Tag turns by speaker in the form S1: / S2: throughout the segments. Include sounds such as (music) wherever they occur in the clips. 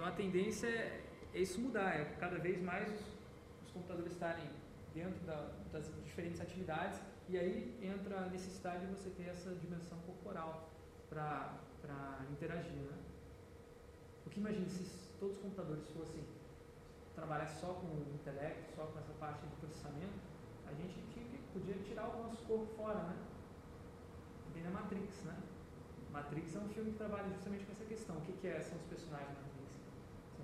S1: Então a tendência é, é isso mudar, é cada vez mais os, os computadores estarem dentro da, das diferentes atividades e aí entra a necessidade de você ter essa dimensão corporal para interagir. Né? Porque imagine se todos os computadores fossem trabalhar só com o intelecto, só com essa parte de processamento, a gente podia tirar o nosso corpo fora, né? Bem na Matrix, né? Matrix é um filme que trabalha justamente com essa questão. O que, que é, são os personagens? São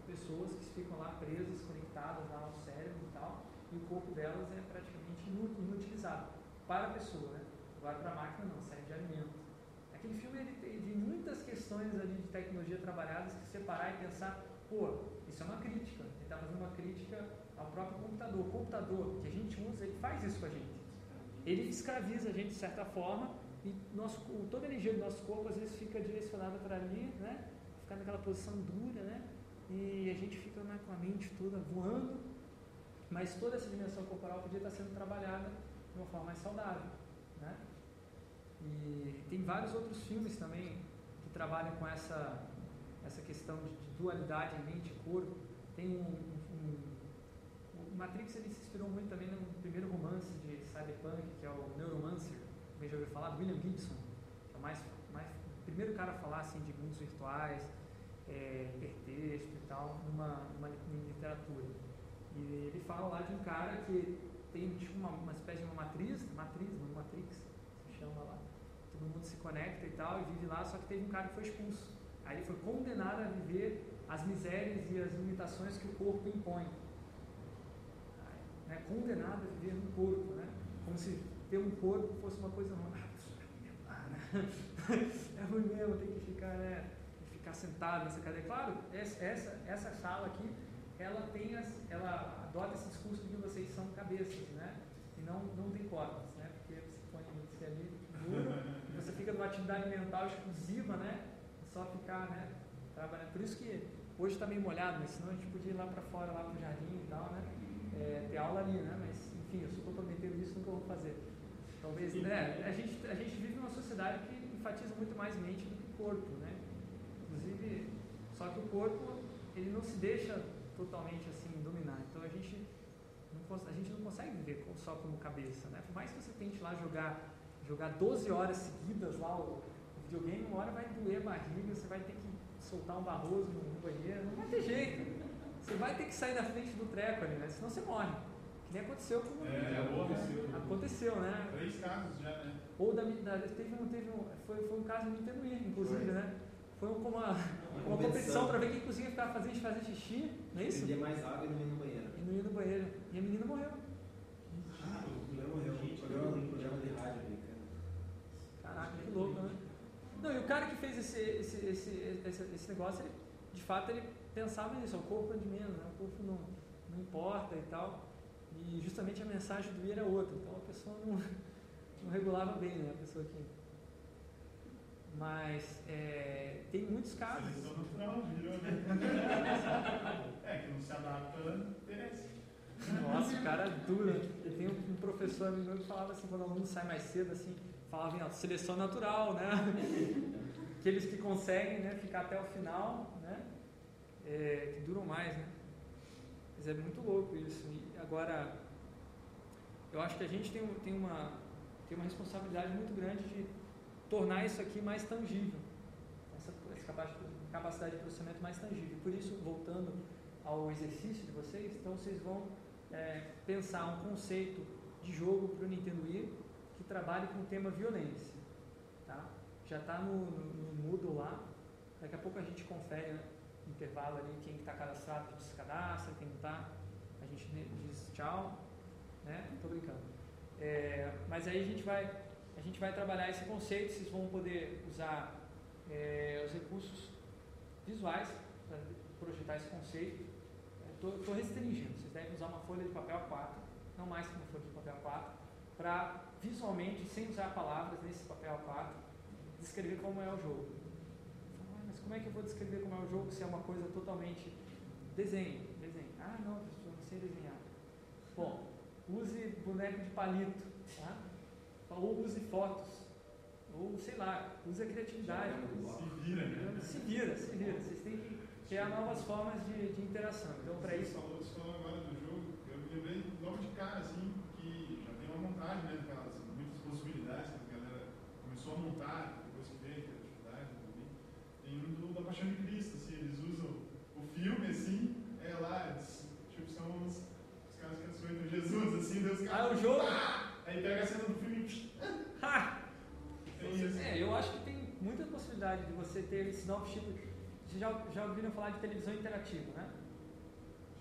S1: pessoas que ficam lá presas, conectadas lá ao cérebro e tal, e o corpo delas é praticamente inutilizado para a pessoa, né? Agora para a máquina não, serve de alimento. Aquele filme ele tem de muitas questões ali de tecnologia trabalhadas que separar e pensar, pô, isso é uma crítica. Ele está fazendo uma crítica ao próprio computador. O computador que a gente usa, ele faz isso com a gente. Ele escraviza a gente de certa forma e nosso, toda a energia do nosso corpo às vezes fica direcionada para ali, né? Ficar naquela posição dura, né? E a gente fica né, com a mente toda voando, mas toda essa dimensão corporal podia estar sendo trabalhada de uma forma mais saudável, né? E tem vários outros filmes também que trabalham com essa essa questão de, de dualidade mente e corpo. Tem um, um, um, o Matrix ele se inspirou muito também no primeiro romance de cyberpunk que é o Neuromancer também já ouviu falar, William Gibson, que é o mais, mais, primeiro cara a falar assim, de mundos virtuais, é, hipertexto e tal, numa, numa, numa literatura. E ele fala lá de um cara que tem tipo uma, uma espécie de uma matriz, matriz, matrix, se chama lá. Todo mundo se conecta e tal, e vive lá, só que teve um cara que foi expulso. Aí ele foi condenado a viver as misérias e as limitações que o corpo impõe. Né? Condenado a viver no corpo, né? Como se ter um corpo fosse uma coisa ruim. (laughs) Ah, é ruim mesmo, tem que ficar, né, ficar sentado nessa cadeira. Claro, essa, essa sala aqui, ela tem as, ela adota esse discurso de que vocês são cabeças, né? E não, não tem corpos, né? Porque você põe você ali duro, você fica numa atividade mental exclusiva, né? Só ficar, né? Trabalhando. Por isso que hoje está meio molhado, mas senão a gente podia ir lá para fora, lá para o jardim e tal, né? É, ter aula ali, né? Mas, enfim, eu sou comprometendo isso, nunca vou fazer. Talvez, né? A gente, a gente vive numa sociedade que enfatiza muito mais mente do que corpo, né? Inclusive, só que o corpo, ele não se deixa totalmente assim dominar. Então a gente não, a gente não consegue viver só como cabeça, né? Por mais que você tente lá jogar jogar 12 horas seguidas lá o, videogame, uma hora vai doer a barriga, você vai ter que soltar um barroso no, banheiro, não vai ter jeito. Você vai ter que sair da frente do treco ali, né? Senão você morre. Que nem aconteceu com
S2: é,
S1: aconteceu. aconteceu, né?
S2: Três casos já, né?
S1: Ou da, da teve, um, teve um, foi, foi um caso Nintendo Wii, inclusive, foi. né? Foi uma, uma, uma competição para ver quem conseguia ficar fazendo, fazer xixi, não é isso?
S3: Pedia mais água e não ia no banheiro.
S1: E não ia no banheiro. E a menina morreu.
S3: Ah, mulher morreu. Gente, programa, um programa de rádio brincando.
S1: Caraca, que louco, né? Não, e o cara que fez esse, esse, esse, esse, esse negócio, ele, de fato, ele pensava nisso, o corpo é de menos, né? o corpo não, não importa e tal. E justamente a mensagem do I era outra. Então a pessoa não, (laughs) não regulava bem, né? A pessoa que. Mas é, tem muitos casos.
S2: Seleção natural, virou, né? é, que não se adapta, perece.
S1: Nossa, o cara é duro. Tem um, um professor meu que falava assim, quando o aluno sai mais cedo, assim, falava em seleção natural, né? (laughs) Aqueles que conseguem né, ficar até o final, né? É, que duram mais, né? Mas é muito louco isso. E agora, eu acho que a gente tem, tem, uma, tem uma responsabilidade muito grande de tornar isso aqui mais tangível. Essa, essa capacidade de processamento mais tangível. Por isso, voltando ao exercício de vocês, então vocês vão é, pensar um conceito de jogo para o Nintendo Wii que trabalhe com o tema violência. Tá? Já está no, no, no Moodle lá. Daqui a pouco a gente confere né? intervalo ali, quem está cadastrado, a gente se cadastra, quem não está, a gente diz tchau, né? Estou brincando. É, mas aí a gente vai, gente vai trabalhar esse conceito, vocês vão poder usar é, os recursos visuais para projetar esse conceito. Estou restringindo, vocês devem usar uma folha de papel 4, não mais que uma folha de papel 4, para visualmente, sem usar palavras nesse papel 4, descrever como é o jogo como é que eu vou descrever como é o jogo se é uma coisa totalmente desenho, desenho. Ah, não, professor, não sei desenhar. Bom, use boneco de palito, tá? Ou use fotos, ou sei lá, use a criatividade.
S2: Se vira, né?
S1: Se vira, se vira. Vocês têm que criar novas formas de, de interação. Então, para isso.
S2: Você falou, agora do jogo, eu me lembrei logo de cara, assim, que já tem uma montagem, né? Aquelas muitas possibilidades que a galera começou a montar, depois que veio, que é atividade, também. Tem um do, da Paixão de Cristo, assim, eles usam o filme, assim, é lá, eles, tipo, são os, os caras que açoitam Jesus, assim, Deus
S1: Ah, o jogo?
S2: Aí pega a cena do filme.
S1: Ha!
S2: Isso.
S1: É, eu acho que tem muita possibilidade de você ter esse novo tipo. Vocês já, já ouviram falar de televisão interativa, né?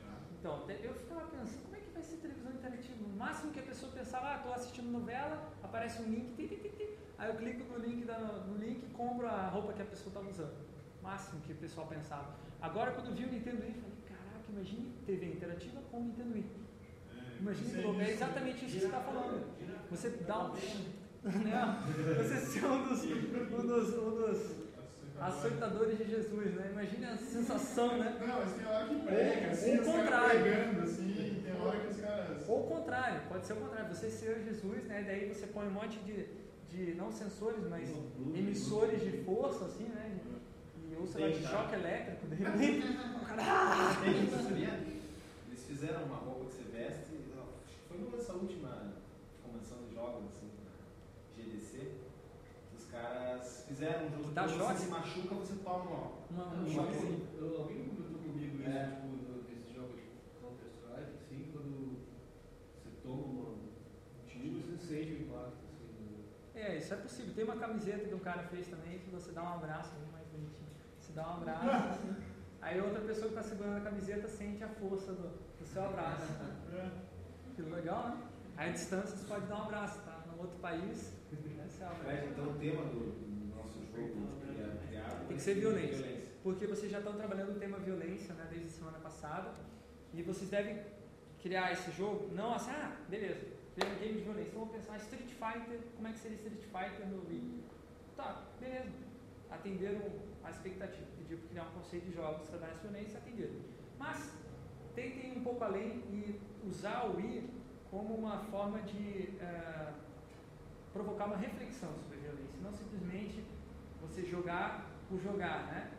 S2: Já.
S1: Então, eu ficava pensando, como é que vai ser televisão interativa? No máximo que a pessoa pensava, ah, estou assistindo novela, aparece um link, aí eu clico no link, da, no link e compro a roupa que a pessoa estava usando. Máximo que o pessoal pensava. Agora, quando vi o Nintendo Wii, falei, caraca, imagine TV interativa com o Nintendo Wii.
S2: É,
S1: Imagine é
S2: nisso.
S1: exatamente isso que você está falando. Você dá um. Né? Você ser um dos, um dos, um dos açoitadores de Jesus, né? Imagine a sensação, né?
S2: Não, mas tem hora que prega, assim,
S1: ou
S2: os caras
S1: contrário.
S2: pregando, assim, tem hora que os caras.
S1: Ou o contrário, pode ser o contrário, você ser Jesus, né? Daí você põe um monte de, de não sensores, mas emissores de força, assim, né? E, ou sei lá, de choque elétrico, de (laughs) repente. o cara, ah!
S3: Eles fizeram uma roupa que você veste, foi numa dessa última convenção de jogos, assim, na GDC, que os caras fizeram um jogo
S1: Dá choque?
S3: você se machuca, você toma ó,
S1: Uma,
S3: Um
S1: um
S3: choque.
S1: choquezinho.
S4: Eu- Alguém comentou comigo isso,
S3: É.
S4: tipo, nesse jogo de Counter-Strike, assim, quando você toma uma, um tiro, você sente o impacto, assim,
S1: É, isso é possível. Tem uma camiseta que um cara fez também que você dá um abraço, bem mais bonitinho. Você dá um abraço, (laughs) assim, aí outra pessoa que está segurando a camiseta sente a força do, do seu abraço. (laughs)
S2: É.
S1: Que legal, né? Aí a distância você pode dar um abraço, tá? Num outro país, né.
S3: Mas então o tema do, nosso jogo que é criado
S1: Tem que ser violência. Porque vocês já estão trabalhando o tema violência né, desde a semana passada e vocês devem criar esse jogo, não assim, ah, beleza, criando game de violência. Então vou pensar, Street Fighter, como é que seria Street Fighter no Wii? Tá, beleza. Atenderam a expectativa, pediu para criar um conceito de jogos, trabalhar essa violência atenderam. Mas tentem ir um pouco além e usar o Wii como uma forma de eh, provocar uma reflexão sobre a violência, não simplesmente você jogar por jogar, né?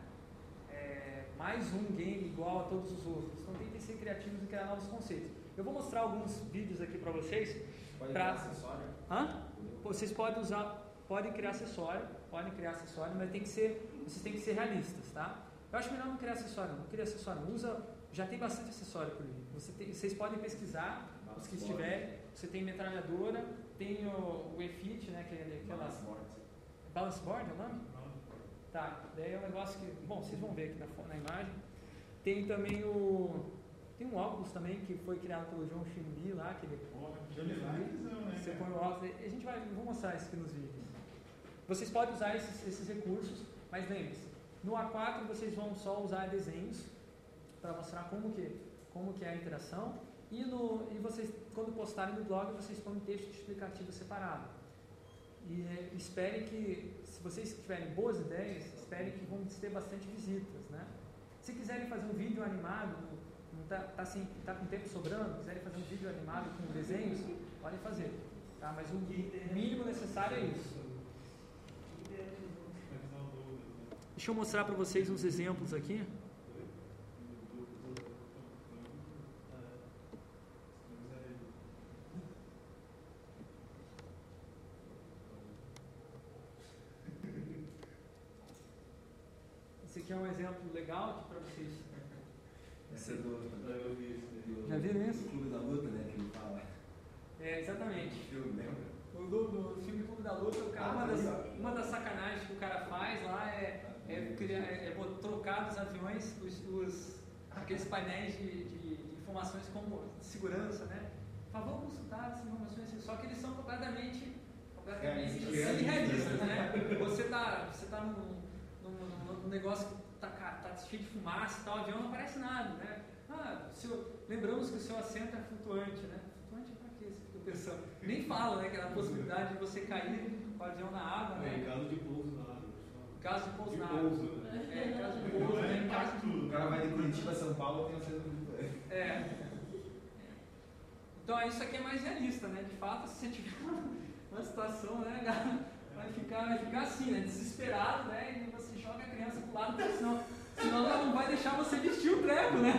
S1: É, mais um game igual a todos os outros. Então tentem ser criativos e criar novos conceitos. Eu vou mostrar alguns vídeos aqui para vocês.
S3: Pode
S1: Pra-
S3: dar acessório?
S1: Hã? Vocês podem usar, podem criar acessório, podem criar acessório, mas tem que ser, vocês têm que ser realistas, tá? Eu acho melhor não criar acessório, não. Cria acessório, não. usa, já tem bastante acessório por aí. Você tem- vocês podem pesquisar os que estiverem. Você tem metralhadora, tem o, o EFIT, né? Que é aquelas balance board, é o nome? Tá, daí é um negócio que, bom, vocês vão ver aqui na, na imagem. Tem também o, tem um óculos também que foi criado pelo João Chimbi lá, que ele
S2: Johnny né?
S1: você põe o óculos, a gente vai, vou mostrar isso aqui nos vídeos. Vocês podem usar esses, esses recursos, mas lembre-se, no A4 vocês vão só usar desenhos para mostrar como que, como que é a interação e, no, e vocês, quando postarem no blog, vocês põem um texto explicativo separado. E é, esperem que, se vocês tiverem boas ideias, esperem que vão ter bastante visitas, né? Se quiserem fazer um vídeo animado, está tá, assim, tá com tempo sobrando, quiserem fazer um vídeo animado com desenhos, podem fazer. Tá? Mas o mínimo necessário é isso. Deixa eu mostrar para vocês uns exemplos aqui. Esse aqui é um exemplo legal aqui para vocês.
S3: Esse é do,
S4: Eu vi isso daí.
S3: do,
S1: Já viram isso?
S3: do Clube da Luta, né? Que ele fala.
S1: É, exatamente.
S3: Filme, lembra?
S1: O do, do filme Clube da Luta, o cara,
S3: Ah,
S1: uma, das,
S3: legal.
S1: uma das sacanagens que o cara faz lá é, é, criar, é, é bot- trocar dos aviões os, os- aqueles painéis de, de- de informações como segurança, né? Por favor, consultar essas informações, só que eles são completamente, completamente
S3: Realistas.
S1: irrealistas, né? Você tá, você tá num, num negócio que tá, tá cheio de fumaça e tal, o avião não aparece nada, né? Ah, seu, lembramos que o seu assento é flutuante, né? Flutuante é pra quê? Você fica pensando. Nem fala, né? Que era a possibilidade de você cair com o avião na água,
S4: É, em
S1: né?
S4: caso de pouso na água.
S1: Em caso de pouso
S4: De
S1: na água.
S4: pouso, né?
S1: É, em caso de
S2: Não
S1: pouso,
S2: é
S1: né? Em caso
S2: impacto.
S3: O cara vai de Curitiba a São Paulo tem um centro de.
S1: É. Então isso aqui é mais realista, né? De fato, se você tiver (laughs) uma situação, né, vai ficar, vai ficar assim, né? Desesperado, né? E joga a criança pro lado, porque senão, senão ela não vai deixar você lógico, né?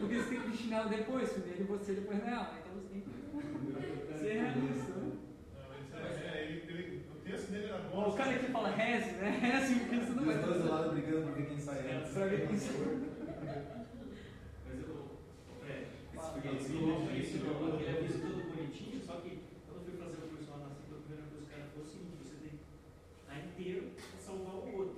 S1: Porque você tem que destinar depois, primeiro você, depois nela. Então você tem que ser realista, né?
S2: É, é, ele, ele, o texto dele era bom.
S1: O cara aqui fala reze, né? Reze porque você não
S3: E
S1: vai
S3: os dois do
S1: ter.
S3: lado brigando pra ver quem sai antes.
S1: Pra ver quem sai.
S5: Mas eu, Fred, esse esse louco, aquele aviso todo bonitinho, só que quando eu fui fazer o curso lá na CIP, a primeira coisa que o cara falou é o seguinte, você tem que estar inteiro pra salvar o outro.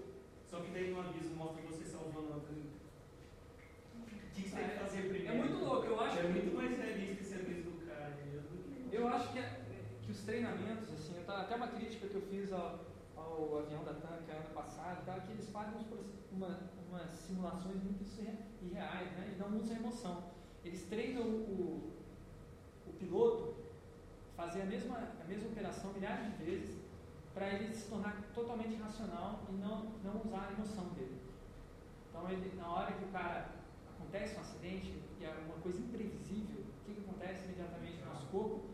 S5: Que daí no aviso mostra você salvando o outro. O que você tem que fazer primeiro?
S1: É muito louco, eu acho
S5: É
S1: que-
S5: muito mais realista esse aviso do cara que...
S1: Eu acho que, é- que os treinamentos, assim, tava- até uma crítica que eu fiz ao, ao avião da Tanca ano passado, tá, que eles fazem proce- uma, umas simulações muito irre- irreais, né, e não usam emoção. Eles treinam o, o piloto fazer a mesma, a mesma operação milhares de vezes para ele se tornar totalmente racional e não, não usar a emoção dele. Então, ele, na hora que o cara acontece um acidente e é uma coisa imprevisível, o que, que acontece imediatamente no nosso corpo?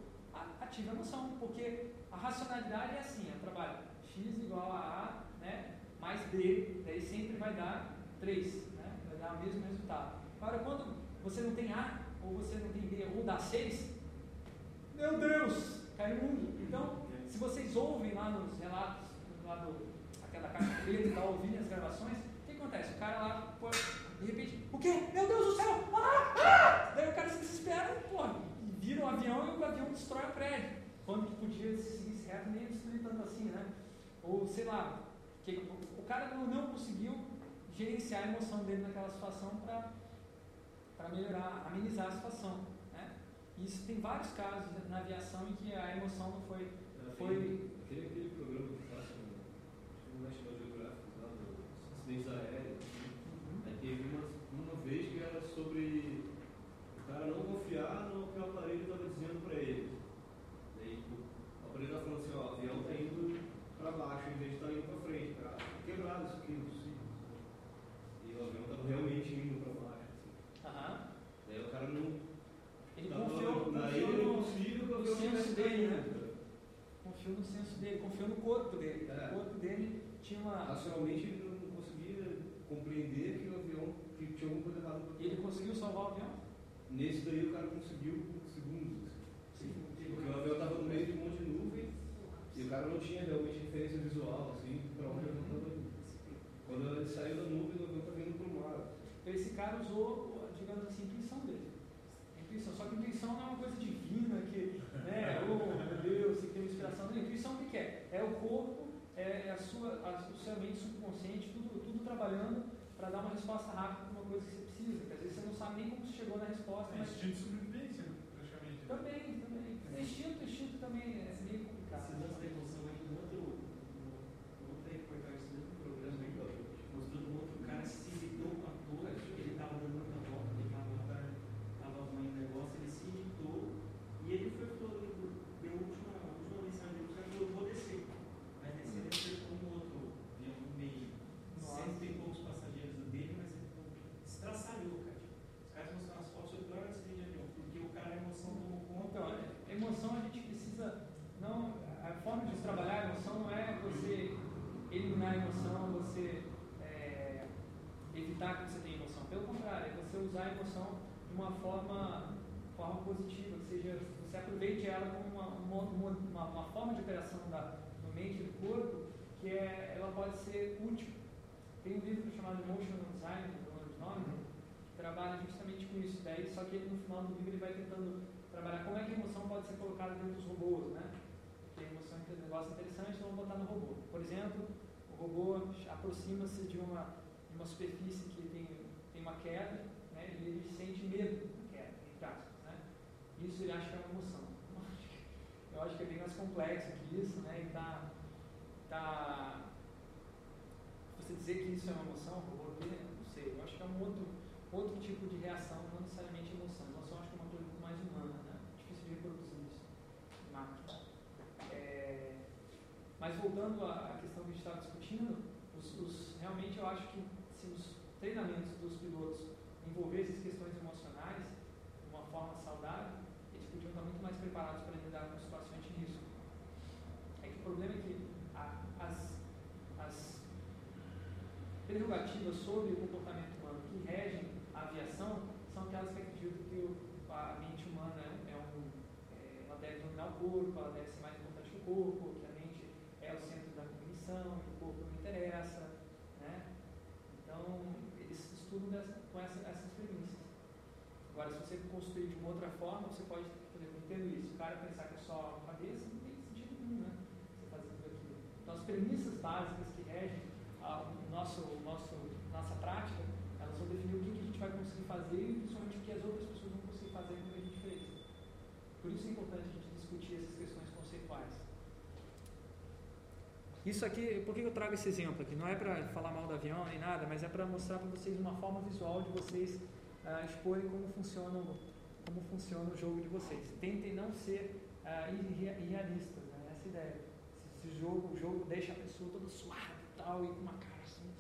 S1: Ativa a emoção, porque a racionalidade é assim, é trabalho x igual a a, né, mais b, daí sempre vai dar 3, né, vai dar o mesmo resultado. Agora, quando você não tem a, ou você não tem b, ou dá 6, meu Deus, cai o mundo. Então, se vocês ouvem lá nos relatos, lá do, aquela caixa preta e tal, ouvirem as gravações, o que acontece? O cara lá, pô, de repente, o quê? Meu Deus do céu! Ah! Ah! Daí o cara se desespera, pô, e vira um avião e o avião destrói o prédio. Quando que podia se seguir reto nem destruir tanto assim, né? Ou sei lá, que, o cara não, não conseguiu gerenciar a emoção dele naquela situação para melhorar, amenizar a situação. Né? Isso tem vários casos na aviação em que a emoção não foi. Foi-
S4: Aquele, aquele programa que passa no, no National Geographic, lá dos acidentes aéreos. Aí teve uma, uma vez que era sobre o cara não confiar no que o aparelho estava dizendo para ele. Daí o aparelho estava falando assim, ó, o avião está indo para baixo em vez de estar indo para frente, cara. Quebrado isso aqui, não é possível. E o avião estava realmente indo para baixo. Assim.
S1: Aham.
S4: Daí o cara não.
S1: Ele confiou,
S4: daí
S1: confiou no,
S4: o
S1: no
S4: avião
S1: senso dele, né? Confiou no senso dele, confiou no corpo dele.
S4: É.
S1: O corpo dele tinha uma.
S4: Racionalmente ele não conseguia compreender que o avião que tinha alguma coisa errada.
S1: Ele conseguiu salvar o avião?
S4: Nesse daí o cara conseguiu por segundos.
S5: Sim,
S4: Porque o avião estava no meio de um monte de nuvem e o cara não tinha realmente referência visual assim para onde o avião estava indo. Quando ele saiu da nuvem, o avião estava indo para o mar.
S1: Esse cara usou, digamos assim, a intuição dele. Só que a intuição não é uma coisa divina que, né, (laughs) oh meu Deus, inspiração. Não, a intuição o que é? É o corpo, é a sua, a, o seu mente subconsciente, tudo, tudo trabalhando para dar uma resposta rápida para uma coisa que você precisa. Que às vezes você não sabe nem como você chegou na resposta,
S2: É
S1: mas
S2: instinto de sobrevivência, né, praticamente.
S1: também, também. Instinto, instinto também é meio complicado.
S5: Esse lance da emoção aí, no outro, no, no outro reportagem, esse mesmo programa aí, mostrando um outro cara se irritou com a torre, ele tava dando muita volta, ele tava, tava arrumando um negócio, ele se irritou e ele foi falou, deu a última, a última mensagem dele, o cara falou, eu vou descer. Mas descer ele acertou um outro avião no meio,
S1: Nossa.
S5: cento e poucos passageiros dele, mas ele não- estraçalhou, cara. Os caras mostraram as fotos, foi o pior acidente de avião, porque o cara, a emoção tomou conta.
S1: Então, a emoção a gente precisa. Não, a forma de trabalhar a emoção não é você eliminar a emoção, você é, evitar que você tenha emoção. Pelo contrário, é você usar a emoção de uma forma, forma positiva, que seja, você aproveite ela como uma, uma, uma, uma forma de operação da, do mente e do corpo, que é, ela pode ser útil. Tem um livro chamado Emotional Design, do Norman, que trabalha justamente com isso. Daí, só que ele, no final do livro ele vai tentando trabalhar como é que a emoção pode ser colocada dentro dos robôs, né? Negócio interessante, então vamos botar no robô. Por exemplo, o robô aproxima-se de uma, de uma superfície que tem, tem uma queda, né? E ele sente medo da queda, entre aspas, né? Isso ele acha que é uma emoção. (laughs) Eu acho que é bem mais complexo que isso, né? E tá, tá você dizer que isso é uma emoção, robô não sei, eu acho que é um outro, outro tipo de reação, não necessariamente emoção. Emoção eu acho que é uma coisa muito mais humana, né? Difícil de reproduzir isso em máquina. É, mas voltando à questão que a gente estava discutindo, os, os- realmente eu acho que se os treinamentos dos pilotos envolvessem questões emocionais de uma forma saudável, eles podiam estar muito mais preparados para lidar com situações de risco. É que o problema é que a- as, as prerrogativas sobre o comportamento humano que regem a aviação corpo, ela deve ser mais importante que o corpo, que a mente é o centro da cognição, que o corpo não interessa, né? Então, eles estudam dessa, com essa, essas premissas. Agora, se você construir de uma outra forma, você pode, por exemplo, entender isso. O cara pensar que é só cabeça, não tem sentido nenhum, né? Você fazer tudo aquilo. Então, as premissas básicas que regem a nosso, nosso, nossa prática, elas vão definir o que, que a gente vai conseguir fazer e principalmente o que as outras pessoas vão conseguir fazer com o que a gente fez. Por isso é importante a gente discutir essas questões conceituais. Isso aqui, por que eu trago esse exemplo aqui? Não é para falar mal do avião nem nada, mas é para mostrar para vocês uma forma visual de vocês ah, exporem como funciona, como funciona o jogo de vocês. Tentem não ser ah, irrealistas, né? essa é ideia. Se, se jogo, o jogo deixa a pessoa toda suada e tal, e com uma cara assim,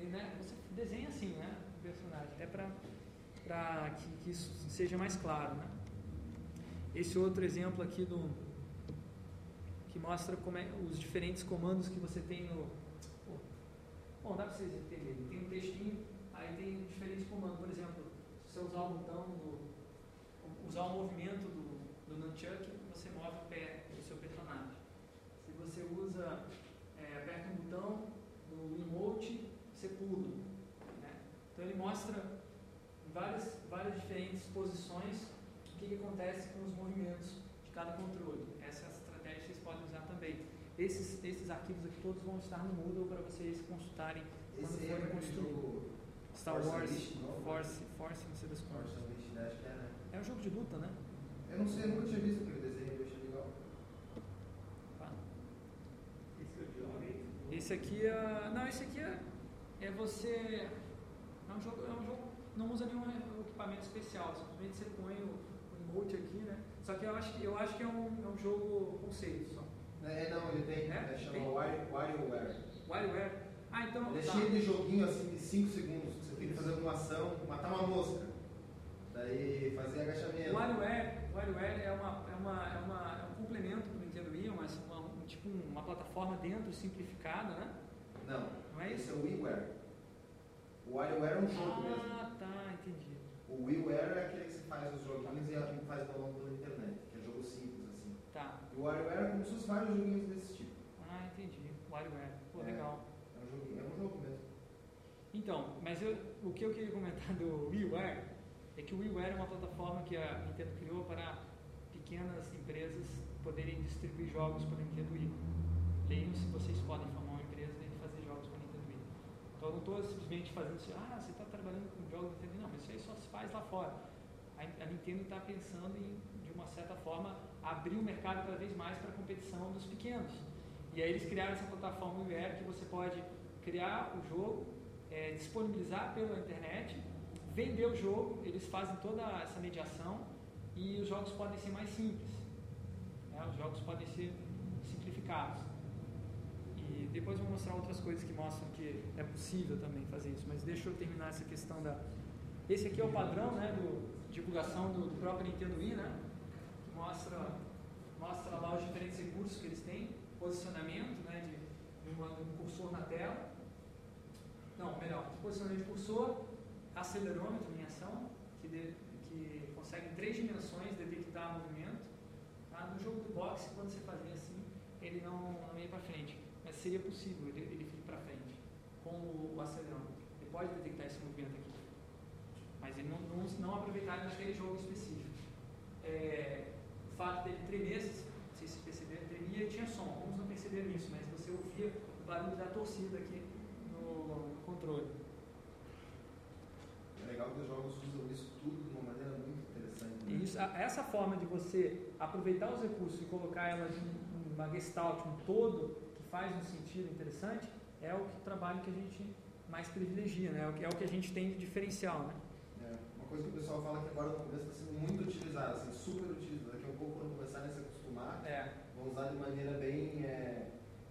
S1: e, né? você desenha assim, né? O personagem, até para que, que isso seja mais claro, né? Esse outro exemplo aqui do que mostra como é, os diferentes comandos que você tem no. Bom, dá para vocês entenderem. Tem um textinho, aí tem diferentes comandos. Por exemplo, você usar o botão do. usar o movimento do, do Nunchuck, você move o pé do seu personagem. Se você usa. É, aperta um botão no emote, você pula. Né? Então ele mostra várias, várias diferentes posições o que, que acontece com os movimentos de cada controle. Essa é a estratégia que vocês podem usar também. Esses, esses arquivos aqui todos vão estar no Moodle para vocês consultarem quando
S3: Esse
S1: forem
S3: é
S1: construir. Star
S3: Force
S1: Wars,
S3: Unleashed, não?
S1: Force, Force, não sei das coisas.
S3: Unleashed, acho que é, né?
S1: É um jogo de luta, né?
S3: Eu não sei, eu nunca tinha visto aquele desenho, eu achei legal.
S1: Tá.
S5: Esse é.
S1: Esse aqui é. Não, esse aqui é, é você. É um jogo. É um jogo. Não usa nenhum equipamento especial. Simplesmente você põe o, o emote aqui, né? Só que eu acho que, eu acho que é, um, é um jogo conceito só.
S3: É, não, ele tem,
S1: É?
S3: é, chama
S1: Tem?
S3: Wari- WarioWare.
S1: WarioWare. Ah, então.
S3: Ele é
S1: tá.
S3: cheio de joguinho assim de 5 segundos, que você tem que fazer uma ação, matar uma mosca. Daí fazer agachamento.
S1: O WarioWare, o WarioWare é, uma, é, uma, é, uma, é um complemento do Nintendo Wii, uma, uma, um, tipo uma plataforma dentro simplificada, né?
S3: Não,
S1: Não é
S3: esse é o WiiWare. O WarioWare é um jogo mesmo.
S1: Ah, tá, entendi.
S3: O WiiWare é aquele que você faz os joguinhos e alguém faz download pela internet, que é jogo simples assim.
S1: Tá.
S3: E o WarioWare é como se fosse vários joguinhos desse tipo.
S1: Ah, entendi. WarioWare. Pô,
S3: É.
S1: legal.
S3: É um joguinho, é um jogo mesmo.
S1: Então, mas eu, o que eu queria comentar (laughs) do WiiWare é que o WiiWare é uma plataforma que a Nintendo criou para pequenas empresas poderem distribuir jogos para a Nintendo Wii. Leiam se vocês podem formar uma empresa e fazer jogos para a Nintendo Wii. Então eu não estou simplesmente fazendo assim, ah, você está trabalhando com jogos da Nintendo. Não, mas isso aí só se faz lá fora. A, a Nintendo está pensando em, de uma certa forma, abrir o mercado cada vez mais para a competição dos pequenos. E aí eles criaram essa plataforma WiiWare que você pode criar o jogo, é, disponibilizar pela internet, vender o jogo, eles fazem toda essa mediação e os jogos podem ser mais simples. né? Os jogos podem ser simplificados. E depois vou mostrar outras coisas que mostram que é possível também fazer isso. Mas deixa eu terminar essa questão da. Esse aqui é o padrão né, do divulgação do, do próprio Nintendo Wii, né? Que mostra, mostra lá os diferentes recursos que eles têm, posicionamento né, de, de de um cursor na tela. Não, melhor, posicionamento de cursor, acelerômetro em ação, que, de- que consegue em três dimensões detectar movimento. Tá? No jogo do boxe, quando você fazia assim, ele não, não ia para frente. Mas seria possível ele, ele ir para frente com o, o acelerômetro. Ele pode detectar esse movimento aqui. Mas ele não, não, não aproveitaram naquele jogo específico. É, o fato dele tremer, se vocês perceberam, tremia e tinha som. Alguns não perceberam isso, mas você ouvia o barulho da torcida aqui controle.
S3: É legal que os jogos usam isso tudo de uma maneira muito interessante. né?
S1: Isso, a- essa forma de você aproveitar os recursos e colocar elas em uma gestalt, um todo, que faz um sentido interessante, é o que, trabalho que a gente mais privilegia, né? É o que, é o que a gente tem de diferencial, né?
S3: É, uma coisa que o pessoal fala que agora no começo está sendo muito utilizada, assim, super utilizada. Daqui a pouco, quando começarem a se acostumar,
S1: É,
S3: vão usar de maneira bem é,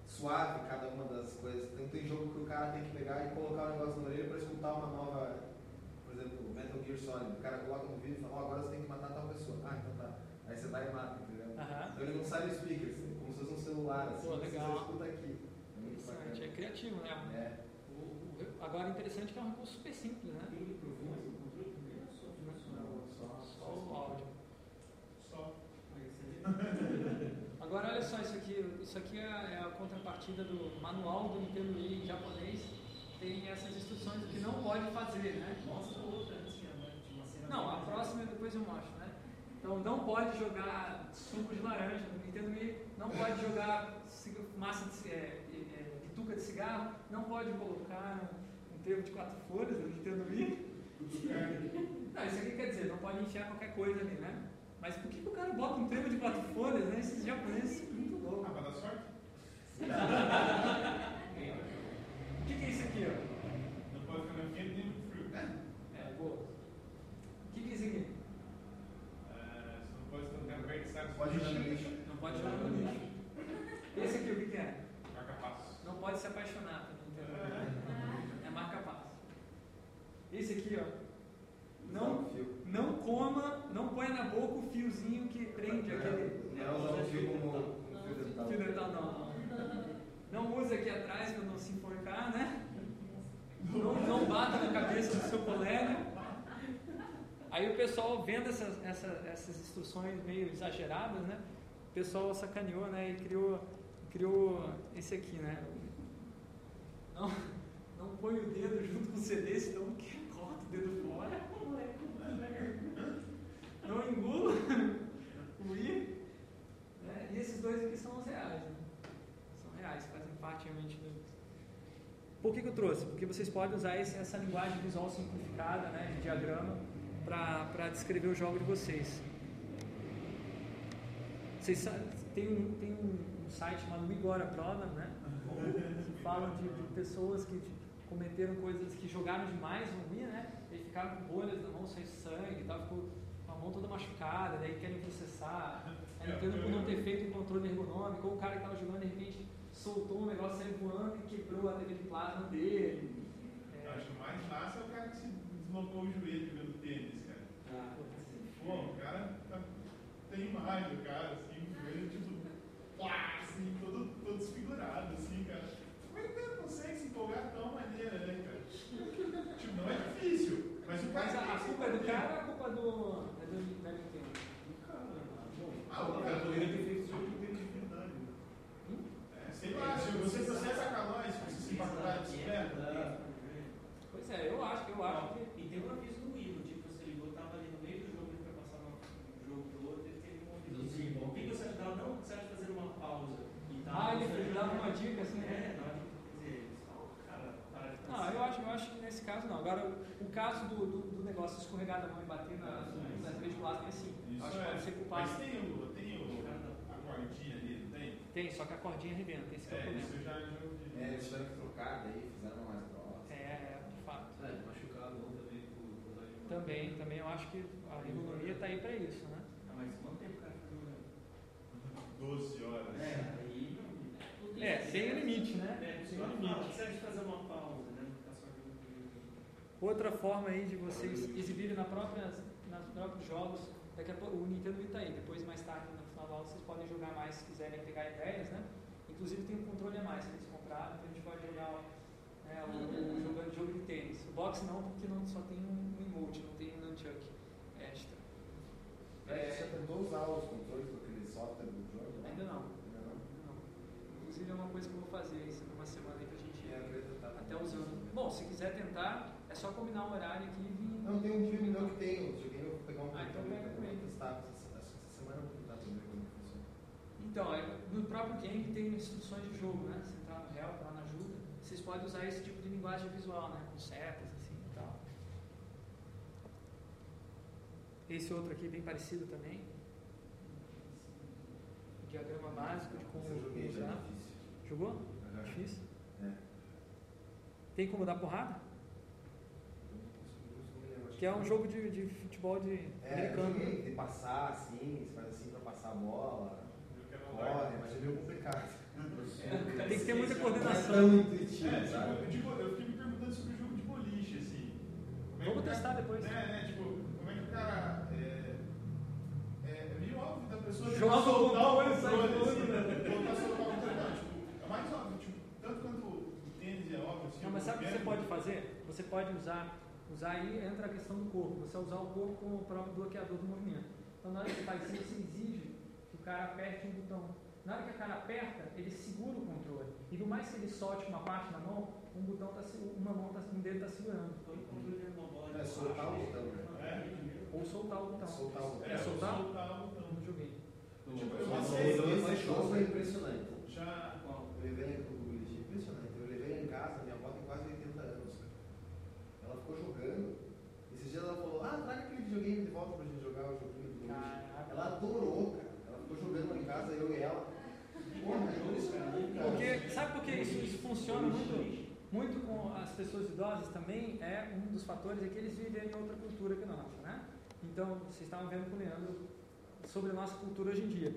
S3: suave cada uma das coisas. Tem, tem jogo que o cara tem que pegar e colocar o negócio na orelha para escutar uma nova, por exemplo, Metal Gear Solid. O cara coloca no vídeo e fala, ó, agora você tem que matar tal pessoa. Ah, então tá. Aí você vai e mata, entendeu?
S1: aham.
S3: Então ele não sai do speaker, assim, como se fosse um celular, assim,
S1: Pô,
S3: você
S1: legal.
S3: só escuta aqui. É muito
S1: Interessante, é criativo, né?
S3: É.
S1: O- o- agora, interessante que é um recurso super simples, né?
S5: Tem microfone no controle também ou só funcional?
S2: Só,
S1: Só o áudio.
S2: Só. (laughs)
S5: Mas esse é
S1: isso aqui é, é a contrapartida do manual do Nintendo Wii em japonês. Tem essas instruções do que não pode fazer, né?
S5: Mostra outra antes de andar, de uma cena.
S1: Não, a próxima depois eu mostro, né? Então não pode jogar suco de laranja no Nintendo Wii, não pode jogar massa de, é, é, bituca de cigarro, não pode colocar um, um trevo de quatro folhas no Nintendo Wii. Não, isso aqui quer dizer, não pode enfiar qualquer coisa ali, né? Mas por que, que o cara bota um trevo de quatro folhas, né? Esses japoneses são muito
S2: Ah,
S1: loucos.
S2: pra dar sorte? (laughs)
S1: O que, que é isso aqui, ó?
S2: Não pode ficar nem quente nem muito frio.
S1: É, boa. O que, que é isso aqui?
S2: Ah, Você não pode estar verde, sabe?
S3: Pode jogar no lixo.
S1: Não pode jogar no lixo. (laughs) Esse aqui, o que, que é?
S2: Marca-passo.
S1: Não pode se apaixonar pelo Nintendo. É marca passo. Esse aqui, ó. Não, não coma, não põe na boca o fiozinho que prende aquele
S3: Não usar o fio como fio dental.
S1: fio dental, não. Não use aqui atrás para não se enforcar, né? Não, não bata na cabeça do seu colega. Aí o pessoal vendo essas, essa- essas instruções meio exageradas, né? O pessoal sacaneou, né? E criou, criou esse aqui, né? Não, não põe o dedo junto com o CD, senão que corta o dedo fora. Não engula (laughs) o I. Né? E esses dois aqui são os reais. Né? São reais, fazem parte realmente do. Por que, que eu trouxe? Porque vocês podem usar esse- essa linguagem visual simplificada, né, de diagrama, para descrever o jogo de vocês. Vocês tem um, tem um, site chamado Igora Prova, né? (laughs) Que falam de, de pessoas que tipo, cometeram coisas que jogaram demais no Wii, né? E ficaram com bolhas na mão, sem sangue e tal, ficou mão toda machucada, daí querem processar. (laughs) A Nintendo por não ter feito um controle ergonômico, ou o cara que estava jogando de repente soltou um negócio, saiu voando e quebrou a TV de plasma dele.
S2: Eu
S1: É,
S2: acho que o mais massa é o cara que se deslocou o joelho jogando tênis, cara.
S5: Ah,
S2: Pô, o cara tá, tem imagem do cara, assim, o joelho tipo, plá, assim, todo, todo desfigurado, assim, cara. Como é que o cara consegue se empolgar tal maneira, né, cara? Tipo, não é difícil, mas o cara.
S1: Mas a,
S2: tem
S1: a culpa é do cara ou a culpa é do, é?
S2: Ah, o
S4: poderia ter feito isso com tempo de verdade.
S2: É, sei lá, se você processa calói, se você se empacotar de bicicleta.
S1: Pois é, eu acho, eu acho que.
S5: E tem um aviso no Wii, no dia que você ligou, tava ali no meio do jogo, ele foi passar um jogo pro outro, ele teve um aviso assim, o que que você acha? Não, você acha de fazer uma pausa? E
S1: Ah, ele ele dava uma dica assim, né?
S5: É, na hora de dizer, só, cara, para de
S1: Não, eu acho, eu acho que nesse caso não. Agora, o caso do, do, do negócio escorregar da mão e bater na, na de plasma é assim.
S2: Isso
S1: acho que
S2: é.
S1: pode ser culpado.
S2: Mas tem, o, tem o, a cordinha ali, não tem?
S1: Só que a cordinha arrebenta, esse que é o
S2: É,
S1: problema.
S2: isso já.
S3: É, eles tiveram que trocar, daí fizeram mais grossa.
S1: É, é, de fato.
S4: É, machucar a mão também por.
S1: Também, também eu acho que a ergonomia está aí para isso, né?
S5: Não, mas quanto tempo o cara jogando? (laughs)
S2: 12 horas.
S5: É, aí não.
S1: É, tem um limite, né?
S5: É,
S1: Tem limite.
S5: de fazer uma pausa, né?
S1: Outra forma aí de vocês exibirem na própria, nas próprios jogos, daqui a pouco, o Nintendo Wii tá aí, depois mais tarde no aula vocês podem jogar mais se quiserem pegar ideias, né? Inclusive tem um controle a mais que eles compraram, então a gente pode jogar né, o, o jogo, o jogo de tênis. O boxe não, porque não, só tem um emote, não tem um nunchuck extra.
S3: É, você tentou usar os controles com aquele software do jogo?
S1: Ainda não.
S3: Ainda não?
S1: Não. Inclusive é uma coisa que eu vou fazer isso uma semana aí pra gente ir
S3: acreditado.
S1: até usando. Bom, se quiser tentar, é só combinar um horário aqui e vir.
S3: Não, tem um filme meu que tem, eu joguei, eu vou pegar um
S1: Ah, então pega com ele.
S3: testar. Essa, essa semana eu vou tentar também como funciona.
S1: Então, é, no próprio game tem instruções de jogo, né? Você entrar no help, lá na ajuda, vocês podem usar esse tipo de linguagem visual, né? Com setas, assim e tal. Esse outro aqui bem parecido também. Diagrama básico de como
S3: joguei, já é
S1: usar.
S3: difícil.
S1: Jogou?
S3: Aham.
S1: Difícil?
S3: É.
S1: Tem como dar porrada? Que é um jogo de, de futebol de
S3: É,
S1: americano.
S3: joguei, de passar assim, você faz assim pra passar a bola, Corre, mas é meio complicado.
S1: Tem que ter muita
S3: é
S1: coordenação.
S2: É, tipo, eu fiquei me perguntando sobre o jogo de boliche, assim. Como é
S1: Vamos
S2: cara-
S1: testar depois.
S2: É, né, tipo, como é que o cara. É, é, é meio óbvio da pessoa
S1: Joga
S2: soltar o
S1: controle,
S2: assim,
S1: né?
S2: Voltar a soltar o controle. Tipo, é mais óbvio, tipo, tanto quanto o tênis é óbvio, assim.
S1: Não, mas sabe o que você pode fazer? Você pode usar, usar aí entra a questão do corpo. Você usar o corpo como o próprio bloqueador do movimento. Então na hora que você faz isso, você exige o cara aperte um botão. na hora que a cara aperta, ele segura o controle. E por mais que ele solte uma parte na mão, um botão tá, uma mão tá, um dedo está segurando.
S5: Todo controle é
S3: É soltar o botão, né?
S2: É.
S1: Ou soltar o botão.
S3: Soltar o botão.
S1: É, soltar?
S2: soltar o botão.
S1: Não joguei.
S2: Tipo, eu passei-
S3: esse jogo é impressionante.
S2: Já.
S5: Qual?
S3: Eu levei o Google Legends, impressionante. Eu levei em casa, minha avó tem quase 80 anos. Ela ficou jogando. Esses dias ela falou, ah, traga aquele videogame de volta pra gente jogar o joguinho do.
S1: Caraca.
S3: Ela adorou, jogando em casa, eu e ela.
S1: Porque, sabe por que isso, isso funciona muito, muito com as pessoas idosas também? É um dos fatores é que eles vivem em outra cultura que a nossa, né? Então, vocês estavam vendo com o Leandro sobre a nossa cultura hoje em dia.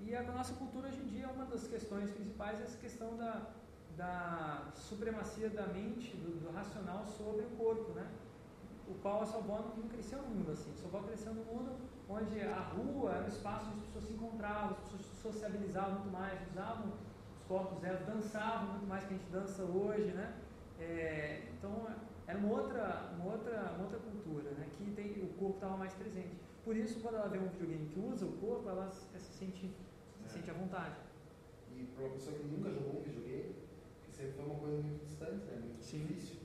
S1: E a nossa cultura hoje em dia, uma das questões principais é essa questão da, da supremacia da mente, do, do racional sobre o corpo, né? O qual a sua avó não, não cresceu no mundo assim. Sua avó cresceu num mundo onde a rua era o espaço onde as pessoas se encontravam, as pessoas se sociabilizavam muito mais, usavam os corpos delas, dançavam muito mais que a gente dança hoje, né? É, então, era uma outra, uma outra, uma outra cultura, né? Que tem, o corpo estava mais presente. Por isso, quando ela vê um videogame que usa o corpo, ela se, se sente, se
S3: É.
S1: sente à vontade.
S3: E para uma pessoa que nunca jogou um videogame, que sempre foi uma coisa muito distante, né? Muito
S1: Sim.
S3: difícil.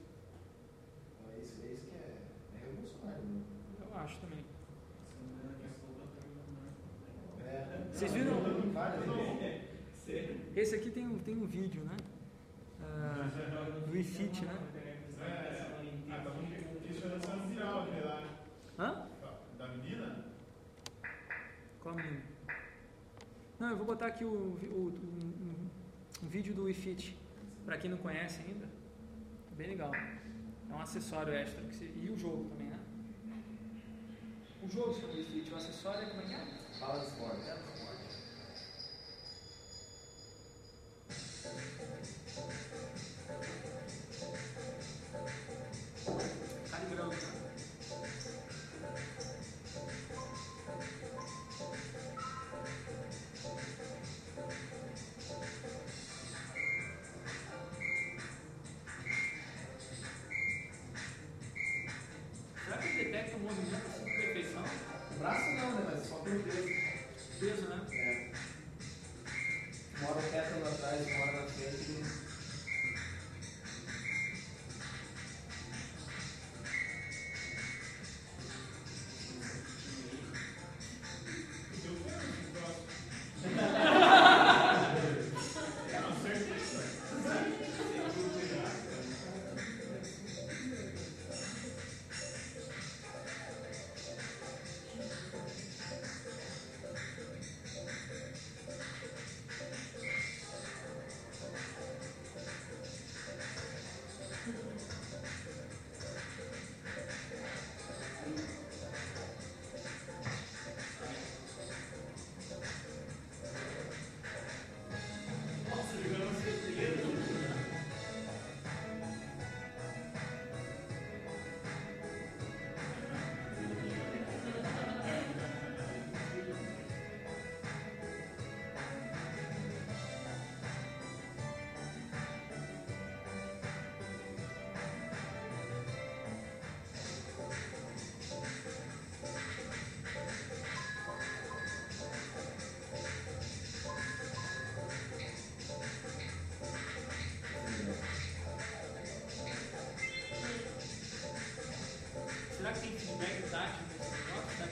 S3: Então, é isso, é isso que é, é revolucionário, né?
S1: Eu acho também.
S3: É.
S1: Vocês viram? Esse aqui tem, um- tem um vídeo, né? Ah, do iFit, né?
S2: É, é.
S1: Hã?
S2: Da menina?
S1: Qual menino? Não, eu vou botar aqui o, o- um, um- vídeo do iFit, para quem não conhece ainda. Bem legal. É um acessório extra. e o jogo também, né? O jogo sobre o iFit, o acessório é como é que é?
S3: Fala de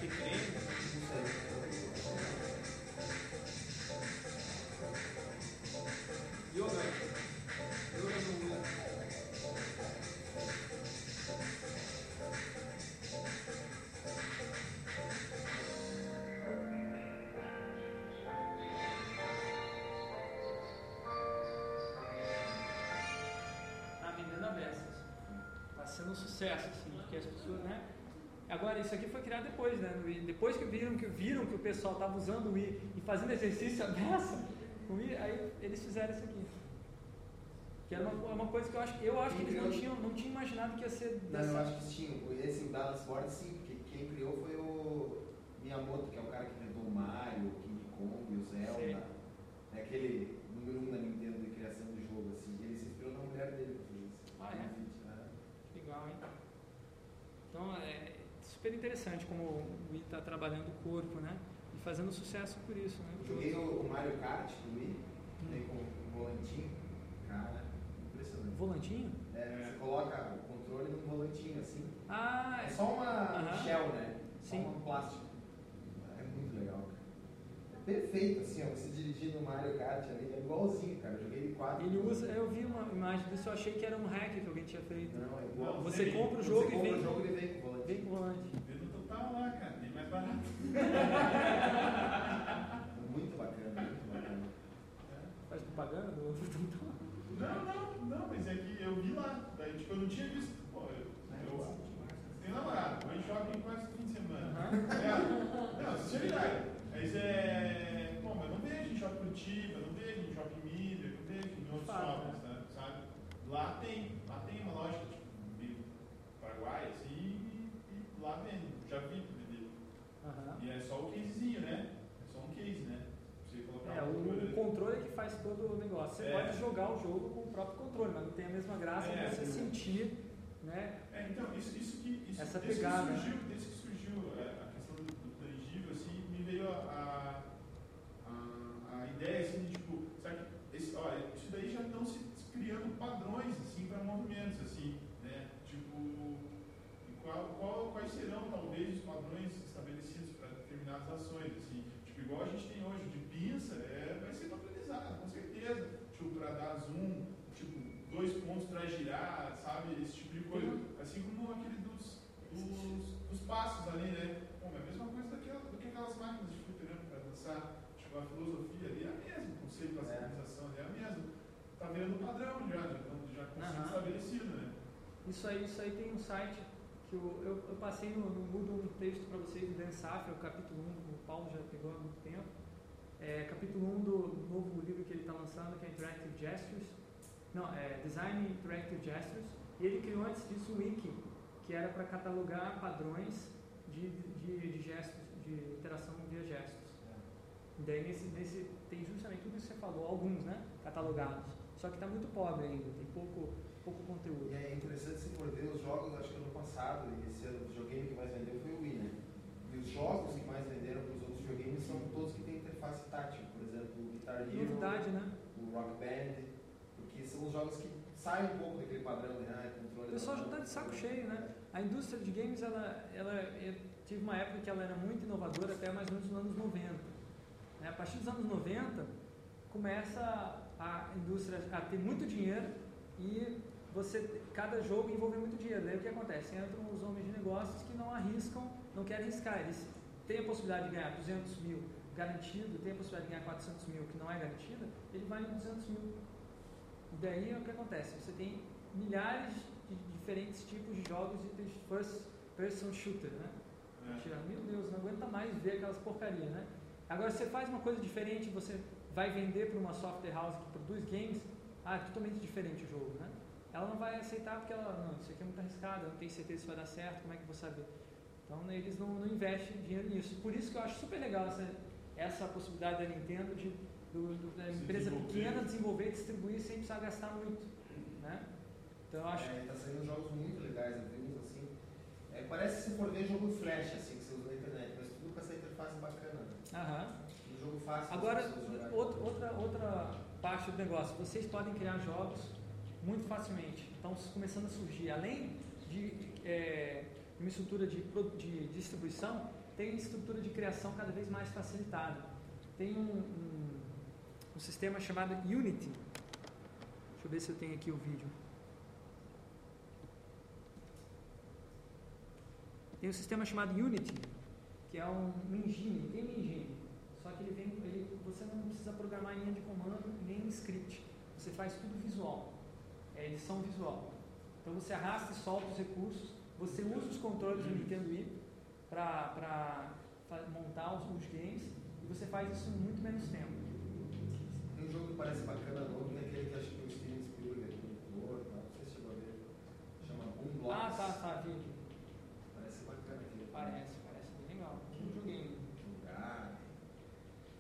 S1: treino?
S3: Não sei.
S1: Yoga. Yoga no vendendo a beça. Tá sendo um sucesso, assim, porque as pessoas, né? Agora, isso aqui foi criado depois, né? Depois que viram que, viram que o pessoal estava usando o Wii e fazendo exercício com o Wii, aí eles fizeram isso aqui. Que era uma, uma coisa que eu acho, eu acho que eles não tinham, não tinham imaginado que ia ser
S3: Não,
S1: dessa.
S3: eu acho que tinham. Esse, o Dallas Ford, sim, porque quem criou foi o Miyamoto, que é o cara que inventou o Mario, o King Kong, o Zelda.
S1: Sei.
S3: É aquele número um da Nintendo de criação de jogo, assim. Ele se inspirou na mulher dele pra fazer isso.
S1: Ah, é?
S3: Ah,
S1: Legal, hein? Então é super interessante como o Wii está trabalhando o corpo, né? E fazendo sucesso por isso, né?
S3: Joguei o, o Mario Kart do Wii, tem com o volantinho. Cara, impressionante.
S1: Volantinho?
S3: É, você coloca o controle num volantinho assim.
S1: Ah,
S3: É só uma
S1: Aham.
S3: shell, né?
S1: Sim.
S3: Só um plástico. É muito legal, cara. É perfeito, assim, ó. Você dirigir no Mario Kart ali, é igualzinho, cara. Eu joguei ele quatro.
S1: ele usa. Eu vi uma imagem disso, eu achei que era um hack que alguém tinha feito.
S3: Não, é igual.
S1: Você compra o
S3: Você
S1: jogo e
S3: compra
S1: vem,
S3: o jogo ele vem com o volante.
S1: Vem com o volante.
S2: Vendo total lá, cara, bem mais barato. (laughs)
S3: Muito bacana, muito bacana.
S1: Faz propaganda do. do- (laughs)
S2: Não, não, não, mas é que eu vi lá. Daí, tipo, eu não tinha visto. Pô, eu, eu tenho namorado, vou em shopping quase fim de semana. É, não, sinceridade. Aí você. Bom, mas não vejo em shopping Curitiba, não vejo em shopping Mídia, não vejo em outros
S1: Fato,
S2: shoppings, né, sabe? Lá tem, lá tem uma loja, tipo, meio Paraguai, assim, Já vi vender.
S1: Aham.
S2: E é só o casezinho, né? É só um case, né? Pra você colocar
S1: É, o,
S2: controle.
S1: o controle é que faz todo o negócio. Você
S2: É.
S1: pode jogar o jogo com o próprio controle, mas não tem a mesma graça
S2: É,
S1: de você sentir, né?
S2: É, então, isso, isso que. Isso,
S1: Essa pegada,
S2: Que surgiu, desde que surgiu a questão do, do tangível, assim, me veio a, a, a, ideia, assim, de tipo, sabe, esse, olha, isso daí já estão se criando padrões, assim, para movimentos, assim, né? Qual, qual, quais serão, talvez, os padrões estabelecidos para determinadas ações, assim? Tipo, igual a gente tem hoje de pinça, é, vai ser padronizado, com certeza. Tipo, para dar zoom, tipo, dois pontos para girar, sabe? Esse tipo de coisa. Assim como aquele dos, dos, dos passos ali, né? Bom, é a mesma coisa daquela, do que aquelas máquinas de fliperama para dançar. Tipo, a filosofia ali é a mesma, o conceito da
S3: É.
S2: civilização ali é a mesma. Tá virando padrão já, já, já conceito
S1: Aham.
S2: estabelecido, né?
S1: Isso aí, isso aí tem um site que eu, eu, eu passei no, no Moodle um texto para vocês do Dan Safra, o capítulo 1, o Paulo já pegou há muito tempo. É, capítulo 1 do novo livro que ele está lançando, que é Interactive Gestures. Não, é Design Interactive Gestures. E ele criou antes disso um wiki, que era para catalogar padrões de, de, de gestos, de interação via gestos. E daí nesse, nesse tem justamente tudo isso que você falou, alguns, né? Catalogados. Só que está muito pobre ainda, tem pouco, pouco conteúdo.
S3: E é interessante se for ver os jogos, acho que ano passado, e esse ano, o videogame que mais vendeu foi o Wii, né? E os jogos que mais venderam para os outros videogames são todos que têm interface tátil. Por exemplo, o Guitar Hero,
S1: Novidade, né?
S3: o Rock Band, porque são os jogos que saem um pouco daquele padrão de ah, controle.
S1: O pessoal já está de saco cheio, né? A indústria de games, ela, ela, eu tive uma época que ela era muito inovadora até mais ou menos nos anos 90. né? A partir dos anos 90, começa a indústria a ter muito dinheiro e você, cada jogo envolve muito dinheiro. Daí o que acontece? Entram os homens de negócios que não arriscam, não querem arriscar. Eles têm a possibilidade de ganhar 200 mil garantido, tem a possibilidade de ganhar 400 mil que não é garantida, ele vai em 200 mil. E daí o que acontece? Você tem milhares de diferentes tipos de jogos de first person shooter, né?
S2: É.
S1: Tira, meu Deus, não aguenta mais ver aquelas porcarias, né? Agora você faz uma coisa diferente, você vai vender para uma software house que produz games, ah, é totalmente diferente o jogo, né? Ela não vai aceitar porque ela, não, isso aqui é muito arriscado, eu não tenho certeza se vai dar certo, como é que eu vou saber? Então né, eles não, não investem dinheiro nisso. Por isso que eu acho super legal essa, essa possibilidade da Nintendo de do, do, da empresa
S2: desenvolver.
S1: pequena desenvolver e distribuir sem precisar gastar muito, né? Então eu acho
S3: É, tá saindo jogos muito legais, viu? Assim, é, parece se for ver jogo flash, assim, que você usa na internet, mas tudo com essa interface bacana. Né?
S1: Aham.
S3: Um jogo fácil.
S1: Agora, outra, outra, outra parte do negócio, vocês podem criar jogos muito facilmente. Então, começando a surgir, além de é, uma estrutura de, de distribuição, tem estrutura de criação cada vez mais facilitada. Tem um, um, um sistema chamado Unity. Deixa eu ver se eu tenho aqui o vídeo. Tem um sistema chamado Unity, que é um engine, game engine. Só que ele vem, ele, você não precisa programar linha de comando nem em script. Você faz tudo visual. É edição visual. Então você arrasta e solta os recursos. Você usa os controles do Nintendo Wii para montar os, os games e você faz isso em muito menos tempo.
S3: Tem um jogo que parece bacana novo, que é aquele que acho que o Steven Spielberg é produtor, tá? não sei se chegou a ver. Chama Boom Blocks.
S1: Ah, tá, tá, vi aqui.
S3: Parece bacana aquele.
S1: Parece, parece bem legal. Um joguinho.
S3: Jogar.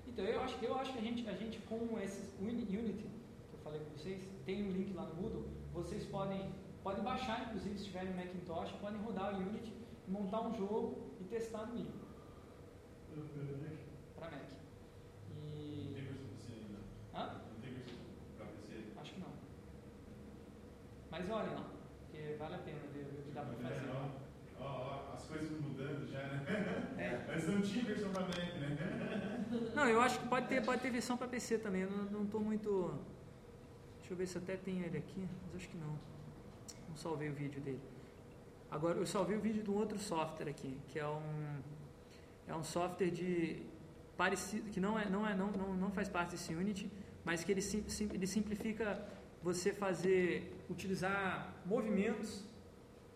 S1: Então eu acho, eu acho que a gente, a gente com esses Uni- Unity, que eu falei com vocês, tem um link lá no Moodle, vocês podem, podem baixar, inclusive se tiverem Macintosh, podem rodar o Unity, montar um jogo e testar no Wii. para Mac.
S2: Não
S1: E.
S2: tem versão PC ainda.
S1: Hã?
S2: Não tem versão pra PC.
S1: Acho que não. Mas olhem lá, porque vale a pena ver o que dá para fazer.
S2: Ó, ó, ó, as coisas mudando já, né? (laughs)
S1: É.
S2: Antes não tinha versão pra Mac, né?
S1: Não, eu acho que pode ter, pode ter versão para PC também. Eu não, não tô muito. Eu ver se até tem ele aqui, mas acho que não. Não salvei o vídeo dele. Agora, eu salvei o vídeo de um outro software aqui, que é um é um software de parecido que não é não é não não, não faz parte desse Unity, mas que ele sim, ele simplifica você fazer utilizar movimentos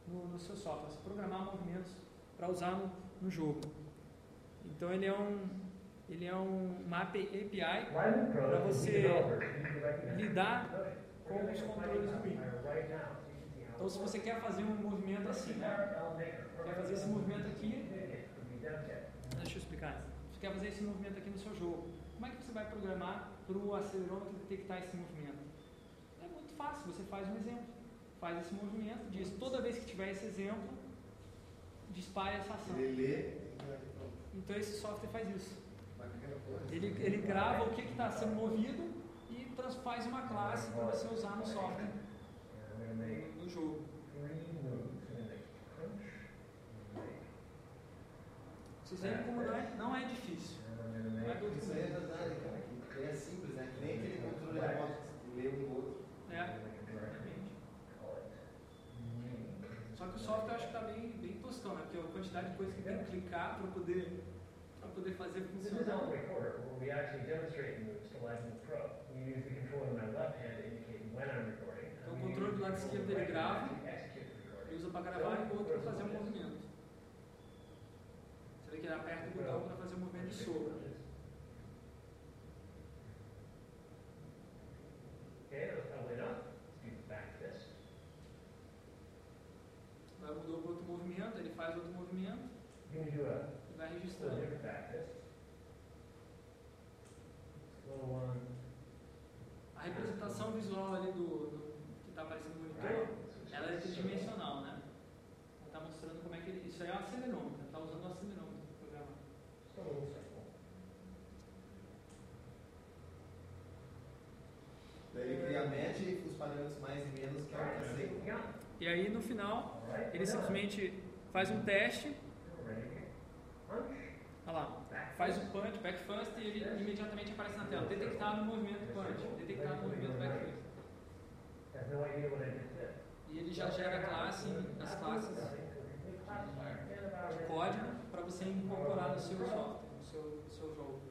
S1: no, no seu software, programar movimentos para usar no, no jogo. Então ele é um ele é um, uma API
S6: para
S1: você lidar
S6: com os controles do Wii.
S1: Então, se você quer fazer um movimento assim, né? Quer fazer esse movimento aqui, deixa eu explicar. Você quer fazer esse movimento aqui no seu jogo. Como é que você vai programar para o acelerômetro detectar esse movimento? É muito fácil, você faz um exemplo. Faz esse movimento, diz toda vez que tiver esse exemplo, dispare essa ação. Então esse software faz isso. Ele, ele grava o que está sendo movido e trans, faz uma classe para você usar no software, no, no jogo. Vocês veem como não é, não é difícil. Não é do
S3: Isso aí é verdade, cara. É simples, né? Que nem aquele controle remoto que lê um do outro.
S1: É, exatamente. Só que o software eu acho que está bem, bem tostão, né? Porque a quantidade de coisa que tem que clicar para poder, poder fazer
S6: This is on
S1: funcionar.
S6: recorder, where we actually demonstrate moves to Live Move Pro. You use the controller on my left hand to indicate when I'm recording.
S1: Então, o controle do lado esquerdo ele grava. Ele usa para gravar e o outro para fazer um movimento. Você vê que ele aperta o botão para fazer o movimento de sopro.
S6: Okay, that was probably enough. Let's do the back.
S1: Vai mudou para outro movimento, ele faz outro movimento
S6: do a
S1: e vai registrando.
S6: One.
S1: A representação visual ali do, do que está aparecendo no monitor, ela é tridimensional, né? Ela está mostrando como é que ele. Isso aí é um acelerômetro, está usando o acelerômetro para programar.
S6: A.
S3: Daí ele cria mede os parâmetros mais e menos que é o que.
S1: E aí no final, ele simplesmente faz um teste, olha lá, faz o punch, back first e ele imediatamente aparece na tela. Detectado o movimento punch, detectado o movimento back first.
S6: Did.
S1: E ele já gera a classe, as classes de código para você incorporar no seu software, no seu, no seu jogo.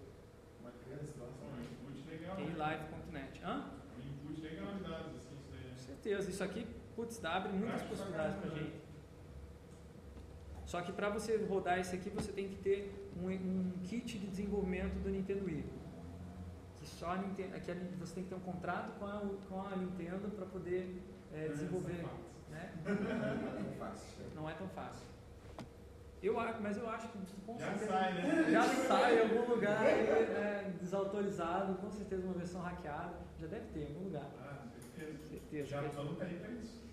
S1: Tem live.net. Hã?
S2: Um input legal de dados, assim, isso daí.
S1: Com certeza, isso aqui, putz, abre muitas possibilidades pra gente. Só que para você rodar esse aqui, você tem que ter um, um kit de desenvolvimento do Nintendo Wii. Que só a Nintendo, que a, você tem que ter um contrato com a, com a Nintendo para poder é, desenvolver. Né? (laughs)
S3: Não é tão fácil.
S1: Não é tão fácil. Eu mas eu acho que com
S2: Já
S1: certeza
S2: sai, né?
S1: já sai em algum lugar é, desautorizado, com certeza uma versão hackeada, já deve ter em algum lugar.
S2: Ah, certeza.
S1: Certeza.
S2: Já não aí pra isso.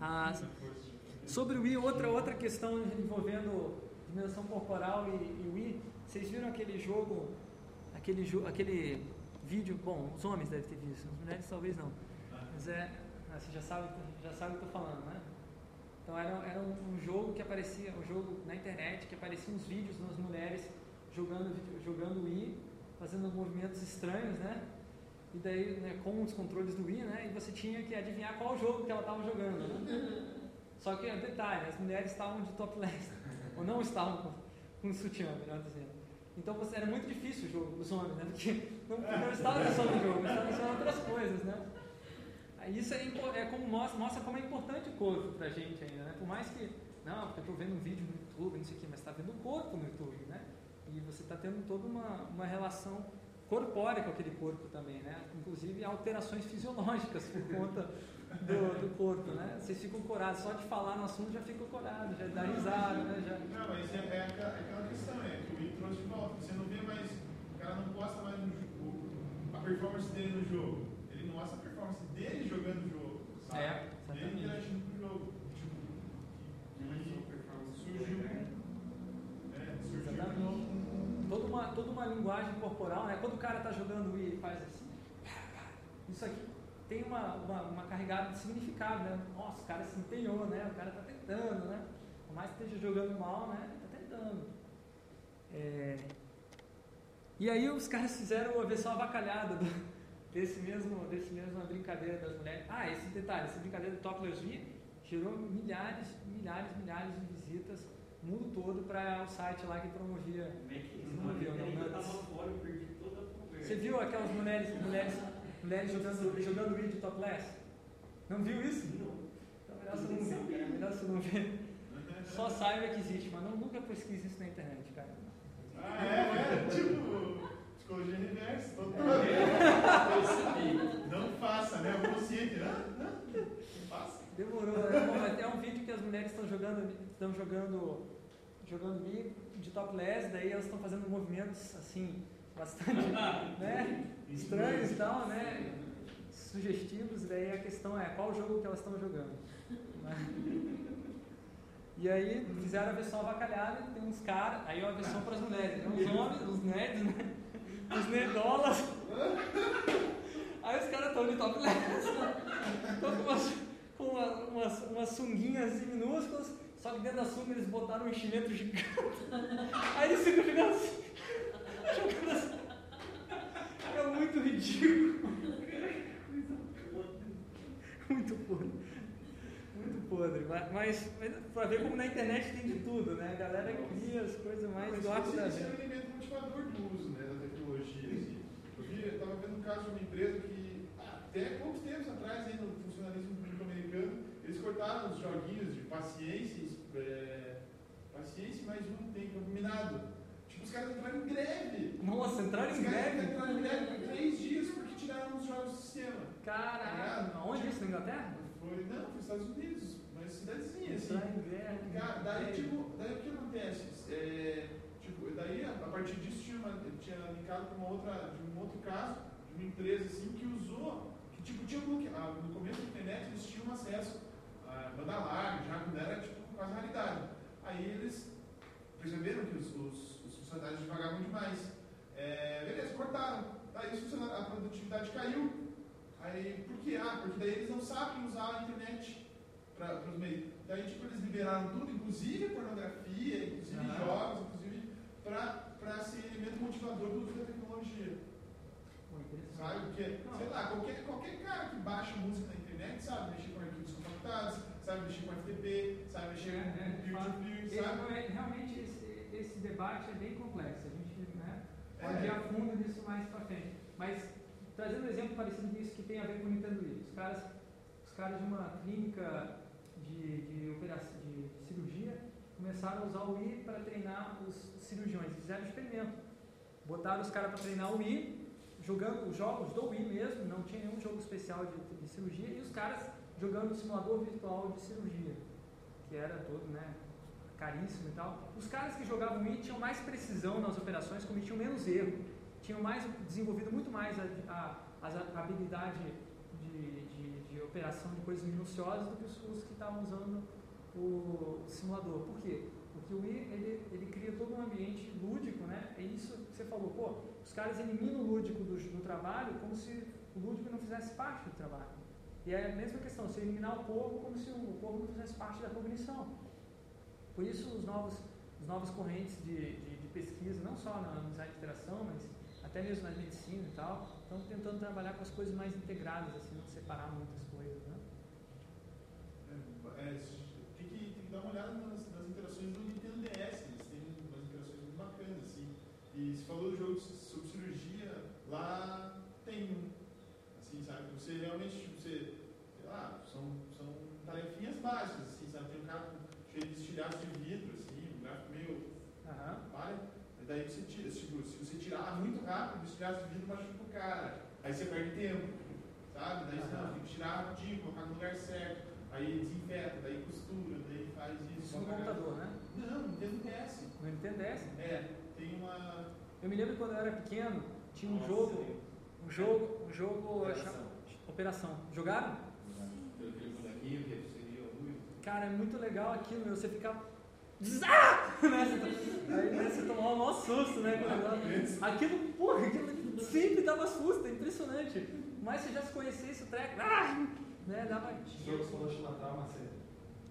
S1: Ah, Sobre o Wii, outra, outra questão envolvendo dimensão corporal e, e Wii, vocês viram aquele jogo, aquele, jo, aquele vídeo, bom, os homens devem ter visto, as mulheres talvez não, mas é, ah, você já sabe, já sabe o que eu estou falando, né? Então era, era um, um jogo que aparecia, um jogo na internet, que aparecia uns vídeos das mulheres jogando, jogando Wii, fazendo movimentos estranhos, né? E daí, né, com os controles do Wii, né? E você tinha que adivinhar qual jogo que ela estava jogando, né? (laughs) Só que, detalhe, as mulheres estavam de topless, ou não estavam com, com sutiã, melhor dizendo. Então você, era muito difícil o jogo dos homens, né? Porque não, não estava só no jogo, estava só outras coisas, né? Isso é, é como mostra, mostra como é importante o corpo pra gente ainda, né? Por mais que, não, porque eu estou vendo um vídeo no YouTube, não sei o mas está vendo o corpo no YouTube, né? E você está tendo toda uma, uma relação corpórea com aquele corpo também, né? Inclusive alterações fisiológicas por conta do, do corpo, né? Vocês ficam corados, só de falar no assunto já ficam corados, já dá risada, né? Já...
S2: Não, mas é, é aquela, é aquela questão, é que o Wii trouxe de volta. Você não vê mais, o cara não posta mais no jogo, a performance dele no jogo. Ele mostra a performance dele jogando o jogo, sabe?
S1: É,
S2: Dele interagindo com o jogo. Tipo, que, que surgiu, com- é,
S1: linguagem corporal, né? Quando o cara está jogando Wii, ele faz assim. Isso aqui tem uma, uma, uma carregada de significado, né? Nossa, o cara se empenhou, né? O cara está tentando, né? Por mais que esteja jogando mal, né? Está tentando. É... E aí os caras fizeram a versão avacalhada do, (laughs) desse mesmo, desse mesmo brincadeira das mulheres. Ah, esse detalhe, essa brincadeira do Topless V gerou milhares, milhares, milhares de visitas no mundo todo para o site lá que promovia.
S5: Como é que
S1: Não viu, não, não.
S5: conversa.
S1: Você viu aquelas mulheres, mulheres, mulheres jogando, jogando Wii de topless? Não viu isso?
S5: Não.
S1: Então melhor você não ver, cara. Melhor você não ver. Só saiba que existe, mas não, nunca pesquise isso na internet, cara.
S2: Ah, é, é, tipo, psicologia reversa, total. Não faça, né? O consciente, não, não, não faça.
S1: Demorou, é, bom, é um vídeo que as mulheres estão jogando, estão jogando, jogando Wii de topless, daí elas estão fazendo movimentos assim, bastante, (laughs) né? Estranhos e tal, né? Sugestivos, e daí a questão é qual jogo que elas estão jogando. né? E aí fizeram a versão avacalhada, tem uns caras, aí é a versão para as mulheres, tem uns homens, os nerds, né? Os nerdolas. Aí os caras estão de topless, estão com umas, com uma, umas, umas sunguinhas assim minúsculas, só que dentro da sunga eles botaram um enchimento gigante. Aí eles ficam jogando assim. É muito ridículo. Muito podre. Muito podre. Mas, mas, pra ver como na internet tem de tudo, né? A galera cria as coisas mais
S2: Mas
S1: do da
S2: esse é um elemento motivador do uso né, da tecnologia. Assim. Eu vi, eu estava vendo um caso de uma empresa que, até poucos tempos atrás, aí, no funcionalismo público americano, eles cortaram os joguinhos de paciência, é, paciência mais um tempo minado. Os caras entraram em greve.
S1: Nossa, entraram
S2: Os
S1: em greve?
S2: entraram em greve por três dias porque tiraram os jogos do sistema.
S1: Caralho, onde isso? Na Inglaterra?
S2: Foi, não, foi nos Estados Unidos, mas cidadezinha, assim.
S1: Entrar em greve.
S2: Cara, daí, tipo, daí o que acontece? É, tipo, daí a, a partir disso tinha, uma, tinha linkado com uma outra, de um outro caso, de uma empresa assim que usou, que tipo, tinha ah, no começo da internet eles tinham acesso a banda larga, já era tipo quase raridade. Aí eles perceberam que os, os funcionários devagavam demais. É, beleza, cortaram. Daí a produtividade caiu. Aí, por quê? Ah, porque daí eles não sabem usar a internet para os meios. Daí, tipo, eles liberaram tudo, inclusive pornografia, inclusive
S1: Ah.
S2: jogos, inclusive, para ser elemento motivador do uso da tecnologia.
S1: Pô.
S2: Sabe? Porque,
S1: Não.
S2: sei lá, qualquer, qualquer cara que baixa música na internet sabe mexer com arquivos compactados, sabe mexer com FTP, sabe mexer
S1: É,
S2: com
S1: é,
S2: peer-to-peer,
S1: esse-
S2: sabe?
S1: é, realmente debate é bem complexo. A gente né,
S2: É.
S1: pode ir a fundo nisso mais pra frente. Mas trazendo um exemplo parecido com isso que tem a ver com o Nintendo Wii. Os caras, os caras de uma clínica de, de, operação, de cirurgia começaram a usar o Wii para treinar os cirurgiões. Fizeram um experimento. Botaram os caras para treinar o Wii, jogando os jogos do Wii mesmo, não tinha nenhum jogo especial de, de cirurgia, e os caras jogando o simulador virtual de cirurgia, que era todo, né, caríssimo e tal. Os caras que jogavam Wii tinham mais precisão nas operações, cometiam menos erro, tinham mais desenvolvido muito mais a, a, a habilidade de, de, de operação de coisas minuciosas do que os, os que estavam usando o simulador. Por quê? Porque o Wii ele, ele cria todo um ambiente lúdico, né? É isso que você falou, pô, os caras eliminam o lúdico do, do trabalho como se o lúdico não fizesse parte do trabalho. E é a mesma questão, você eliminar o corpo como se o corpo não fizesse parte da cognição. Por isso os novos, os novas correntes de, de, de pesquisa, não só na design de interação, mas até mesmo na medicina e tal, estão tentando trabalhar com as coisas mais integradas, assim, não separar muitas coisas, né?
S2: É, é, tem, que, tem que dar uma olhada nas, nas interações do Nintendo DS, eles têm umas interações muito bacanas, assim. E se falou do jogo sobre cirurgia, lá tem um, assim, sabe? Você realmente, tipo, você, sei lá, são, são tarefinhas básicas, assim, sabe? Tem um cara cheio de estilhaços de vidro, assim, um gráfico meio
S1: Aham.
S2: Vale? E daí você tira, tipo, se você tirar muito rápido, o estilhaço de vidro machuca o cara. Aí você perde tempo, sabe? Daí você não, tem que tirar rapidinho, colocar no lugar certo. Aí desinfeta, daí costura, daí faz isso.
S1: Isso no computador, né?
S2: Não, não tem DS.
S1: No Nintendo DS.
S2: É, tem uma.
S1: Eu me lembro quando eu era pequeno, tinha um
S4: Nossa,
S1: jogo, um jogo, um jogo
S4: Operação.
S1: Operação. Jogaram?
S4: Aquele bonequinho que seria ruim.
S1: Cara, é muito legal aquilo, meu. Você fica Ah! (laughs) Aí né, você tomava um maior susto, né? Aquilo, porra, aquilo sempre dava susto, é impressionante. Mas se já se conhecesse o treco, ah! né, dava.
S3: O jogo falou chama trauma você.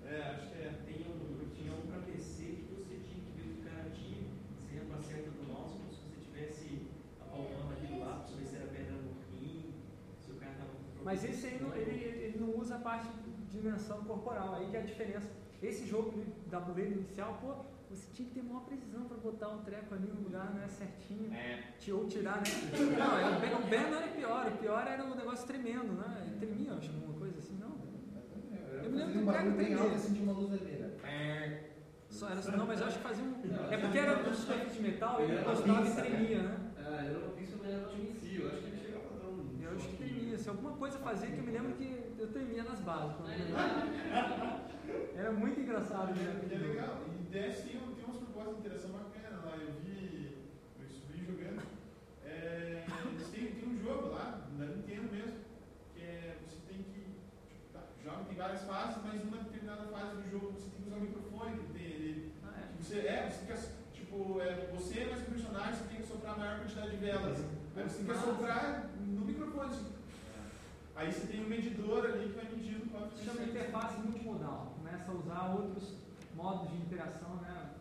S2: É, acho que é.
S5: Tem um, tinha um pra PC que você tinha que ver o cara tinha, exemplo, a seta do mouse, como se você tivesse a palmama ali do lado, pra ver se era pedra no rim, se o cara tava com
S1: Mas esse aí não, ele, ele não usa a parte de dimensão corporal, aí que é a diferença. Esse jogo da buleira inicial, pô, você tinha que ter maior precisão para botar um treco ali no lugar, né, certinho.
S3: É.
S1: Ou tirar, né? Não, é, o Ben- o Ben não era pior, o pior era o negócio tremendo, né? Ele tremia, acho, alguma coisa assim, não.
S3: Eu
S1: me lembro do
S3: um
S1: treco
S3: bem
S1: dele.
S3: alto e senti uma luz vermelha.
S1: Só era, não, mas eu acho que fazia um. É porque era um superfície de metal e ele encostava e tremia, né?
S4: Ah, era uma pista, mas era um si. Eu acho que ele chegava a dar um.
S1: Eu acho que tremia. Se alguma coisa fazia, que eu me lembro que eu tremia nas bases. eu. Era muito engraçado, né?
S2: E é legal. E DS tem, um- tem umas propostas de interação bacana lá. Eu vi meu sobrinho jogando. É, têm, tem um jogo lá, da Nintendo mesmo, que é você tem que. Tipo, tá, joga, tem várias fases, mas uma determinada fase do jogo você tem que usar o microfone que tem ali.
S1: Ah, é.
S2: Você, é, você tem Tipo, é, você mais o personagem, você tem que soprar a maior quantidade de velas. Aí você tem que
S1: Massa.
S2: soprar no microfone. Aí você tem um medidor ali que vai medindo qual
S1: Se chama interface multimodal. Começa a usar outros modos de interação, né?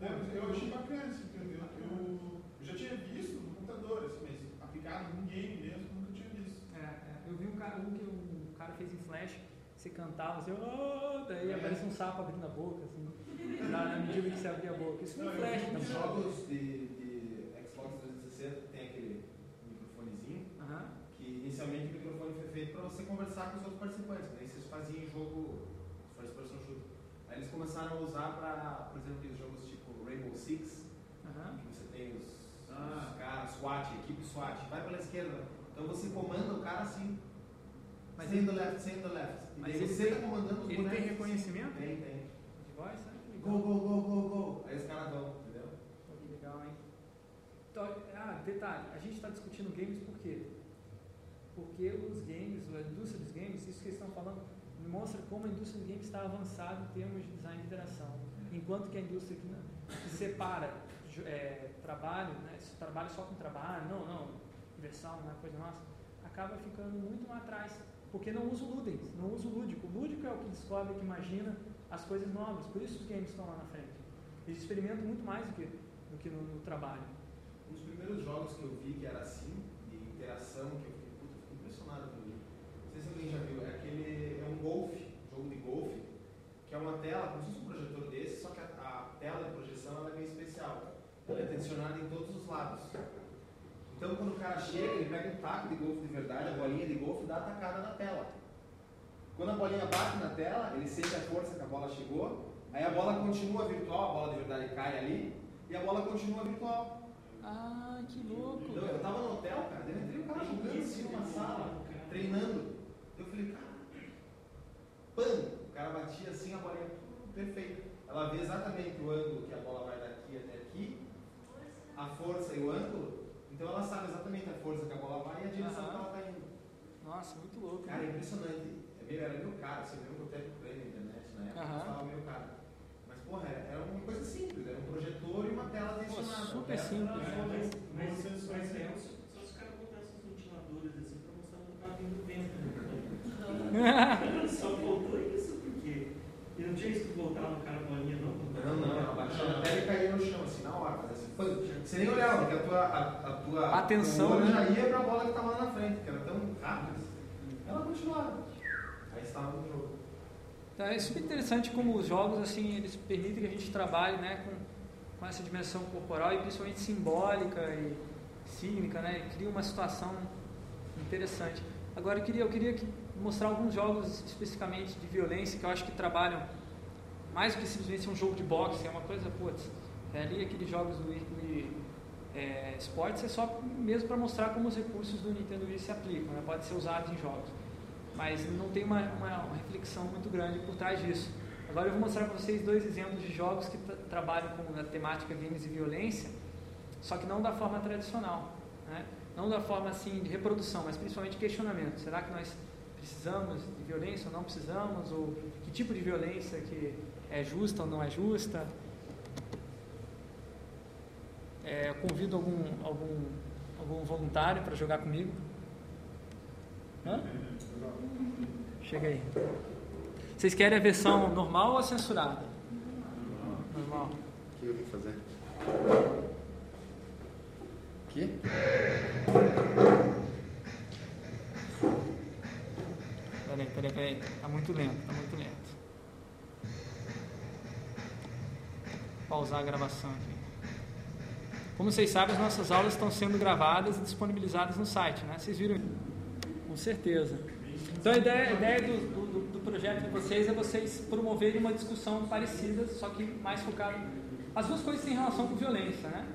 S2: É, Eu, achei bacana isso, entendeu? Eu, eu já tinha visto no computador, assim, mas aplicado num game mesmo, nunca tinha visto.
S1: É, é. Eu vi um cara, um que um cara fez em flash, você cantava, assim, "Oh", daí
S2: É.
S1: aparece um sapo abrindo a boca, assim, na, na medida que você abria a boca. Isso foi
S2: Não, eu
S1: flash.
S3: Nos
S1: então.
S3: jogos de, de Xbox 360 tem aquele microfonezinho
S1: Aham.
S3: que inicialmente feito para você conversar com os outros participantes, nem vocês faziam jogo first person shooter. Aí eles começaram a usar para, por exemplo, aqueles jogos tipo Rainbow Six,
S1: Aham.
S3: que você tem os,
S4: Ah.
S3: os caras, SWAT, equipe SWAT, vai pela esquerda. Então você comanda o cara assim,
S1: Mas
S3: stay
S1: ele,
S3: left, the left. E
S1: Mas
S3: daí você
S1: tem-
S3: está comandando os
S1: ele tem
S3: bonecos.
S1: reconhecimento
S3: Tem, tem.
S1: de voz, né? Que
S3: Go, go, go, go, go. Aí os caras dão, entendeu?
S1: Pô, que legal, hein? Então, ah, detalhe, a gente está discutindo games por quê? Porque os games, a indústria dos games, isso que eles estão falando, mostra como a indústria dos games está avançada em termos de design de interação. Enquanto que a indústria que, não- que separa é, trabalho, né, se trabalha só com trabalho, não, não, diversão, não é coisa nossa, acaba ficando muito lá atrás. Porque não usa o ludens, não usa o lúdico. O lúdico é o que descobre, que imagina as coisas novas. Por isso os games estão lá na frente. Eles experimentam muito mais do que, do que no, no trabalho.
S3: Um dos primeiros jogos que eu vi que era assim, de interação, que eu fiquei, puta, eu fiquei impressionado com ele. Alguém já viu, é aquele. É um golfe, jogo de golfe, que é uma tela, como se fosse um projetor desse, só que a, a tela de projeção ela é meio especial. Ela é tensionada em todos os lados. Então quando o cara chega, ele pega um taco de golfe de verdade, a bolinha de golfe dá a tacada na tela. Quando a bolinha bate na tela, ele sente a força que a bola chegou, aí a bola continua virtual, a bola de verdade cai ali, e a bola continua virtual.
S1: Ah, que louco!
S3: Então, eu tava no hotel, cara, eu entrei o cara jogando assim numa sala, treinando. Eu falei, cara, pam! O cara batia assim, a bolinha perfeita. Ela vê exatamente o ângulo que a bola vai daqui até aqui, a força e o ângulo. Então ela sabe exatamente a força que a bola vai e a direção
S1: Aham.
S3: que ela tá indo.
S1: Nossa, muito louco.
S3: Cara, é impressionante. É meio, era meio caro, você viu que eu até comprei na internet na época,
S1: Aham.
S3: estava meio caro. Mas, porra, era, uma coisa simples, era um projetor e uma tela tensionada.
S1: super simples.
S5: Mas,
S2: É,
S5: mas, mas, mas
S2: né?
S5: é, só, só se os caras botassem os ventiladores assim pra Né? só faltou isso, porque. E não tinha isso que voltar no cara bolinha, não?
S3: Não, não, ela batia na tela e caía no chão, assim, na hora. Assim, você nem olhava, porque a tua, a, a tua
S1: Atenção, né?
S3: já ia pra bola que estava lá na frente, que era tão rápida. Ela continuava. Aí estava no jogo.
S1: Então, é super interessante como os jogos assim eles permitem que a gente trabalhe né, com, com essa dimensão corporal e principalmente simbólica e cínica, né? E cria uma situação interessante. Agora eu queria, eu queria que- mostrar alguns jogos especificamente de violência que eu acho que trabalham mais do que simplesmente um jogo de boxe, é uma coisa, putz, é ali aqueles jogos do Wii, é, Sports é só mesmo para mostrar como os recursos do Nintendo Wii se aplicam, né? pode ser usados em jogos mas não tem uma, uma, uma reflexão muito grande por trás disso. Agora eu vou mostrar para vocês dois exemplos de jogos que tra- trabalham com a temática games e violência, só que não da forma tradicional? Não da forma assim de reprodução, mas principalmente questionamento. Será que nós precisamos de violência ou não precisamos? Ou que tipo de violência que é justa ou não é justa. É, eu convido algum, algum, algum voluntário para jogar comigo. Hã? Chega aí. Vocês querem a versão normal ou censurada? Normal.
S3: O que eu vim fazer? Quê?
S1: Peraí, peraí, peraí. Tá muito lento, tá muito lento. Pausar a gravação aqui. Como vocês sabem, as nossas aulas estão sendo gravadas e disponibilizadas no site, né? Vocês viram? Com certeza. Então a ideia, a ideia do, do, do projeto de vocês é vocês promoverem uma discussão parecida, só que mais focada. As duas coisas têm relação com violência, né?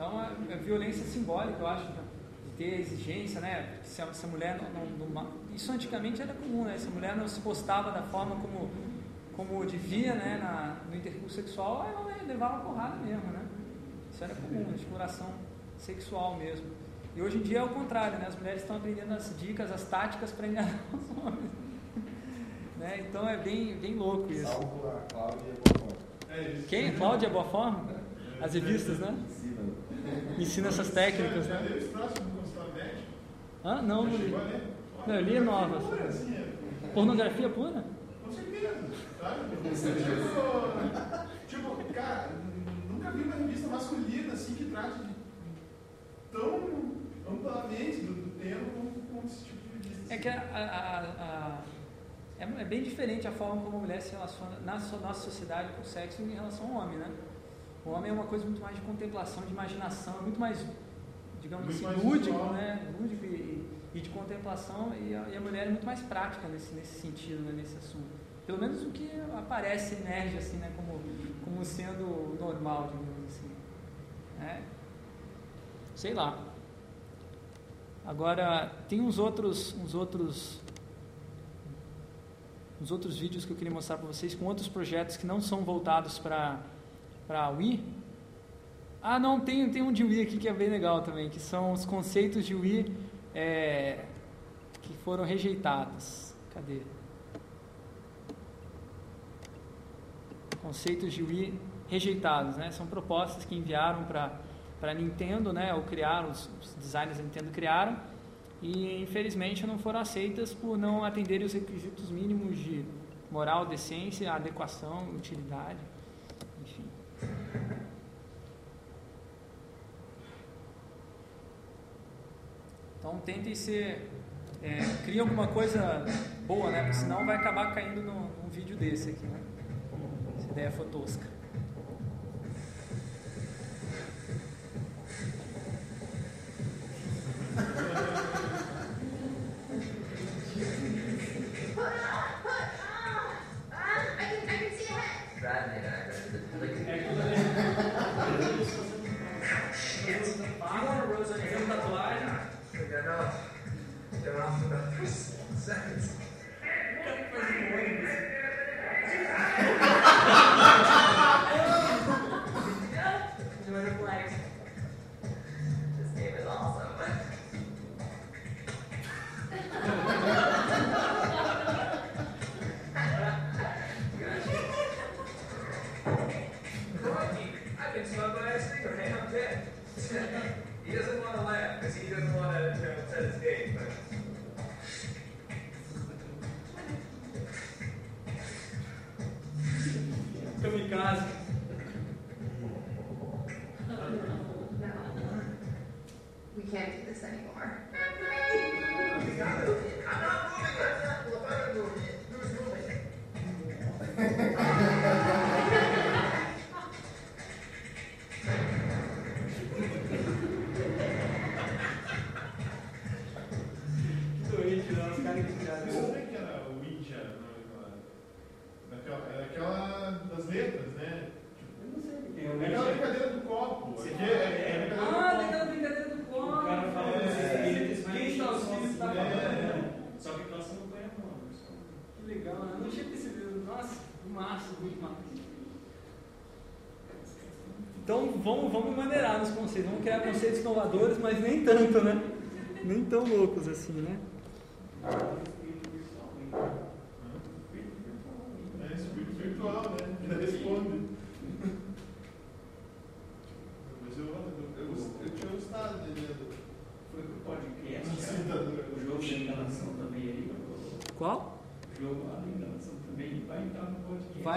S1: Então a, a violência simbólica, eu acho, de ter exigência, né? Se a, se a mulher não, não, não, Isso antigamente era comum, né? Se a mulher não se postava da forma como, como devia, né? Na, no intercurso sexual, ela levava porrada mesmo, né? Isso era comum, exploração sexual mesmo. E hoje em dia é o contrário, né? As mulheres estão aprendendo as dicas, as táticas para enganar os (laughs) homens. né? Então é bem, bem louco isso.
S3: Salvo a Cláudia Boa
S2: É isso.
S1: Quem? Cláudia Boa Forma? As revistas, né?
S3: Ensina.
S1: Essas técnicas. Né? Hã? Não, não li. Não, eu li novas.
S2: Assim, é.
S1: Pornografia pura?
S2: Com certeza, sabe? tipo, tipo, cara, nunca vi uma revista masculina assim que trate de tão amplamente do, do tema como, esse tipo de revista.
S1: É que a, a- a- é, é bem diferente a forma como a mulher se relaciona na nossa sociedade com o sexo em relação ao homem, né? O homem é uma coisa muito mais de contemplação, de imaginação, é muito mais, digamos
S2: Muito
S1: assim,
S2: mais
S1: lúdico,
S2: visual.
S1: né? Lúdico e, e de contemplação, e a, e a mulher é muito mais prática nesse, nesse sentido, né? nesse assunto. Pelo menos o que aparece, emerge, assim, né? Como, como sendo normal, digamos assim. né? Sei lá. Agora, tem uns outros, uns outros, uns outros vídeos que eu queria mostrar para vocês com outros projetos que não são voltados para para Wii. Ah, não, tem, tem um de Wii aqui que é bem legal também, que são os conceitos de Wii é, que foram rejeitados. Cadê? Conceitos de Wii rejeitados, né? São propostas que enviaram para para Nintendo, né? Ou criaram os, os designers da Nintendo criaram e infelizmente não foram aceitas por não atenderem os requisitos mínimos de moral, decência, adequação, utilidade, enfim. Então tentem ser. É, cria alguma coisa boa, né? Porque senão vai acabar caindo num, num vídeo desse aqui, né? Essa ideia foi tosca. (laughs) Os caras que
S2: era o Witcher, daquela, é aquela das letras, né?
S5: Eu não sei o que é.
S2: É aquela brincadeira do copo.
S5: Você
S2: é, é,
S5: é,
S1: Ah, daquela brincadeira do copo.
S5: O cara fala
S2: É,
S5: dos espíritos, mas
S1: quem
S5: não
S1: tá os
S5: se-
S1: tá
S5: é,
S2: falando?
S5: Só que nós não ganhamos, não. só-
S1: Que legal, né? eu não tinha percebido. Nossa, massa, muito massa. Então vamos, vamos maneirar nos conceitos, vamos criar conceitos inovadores, mas nem tanto, né? Nem tão loucos assim, né?
S2: Né?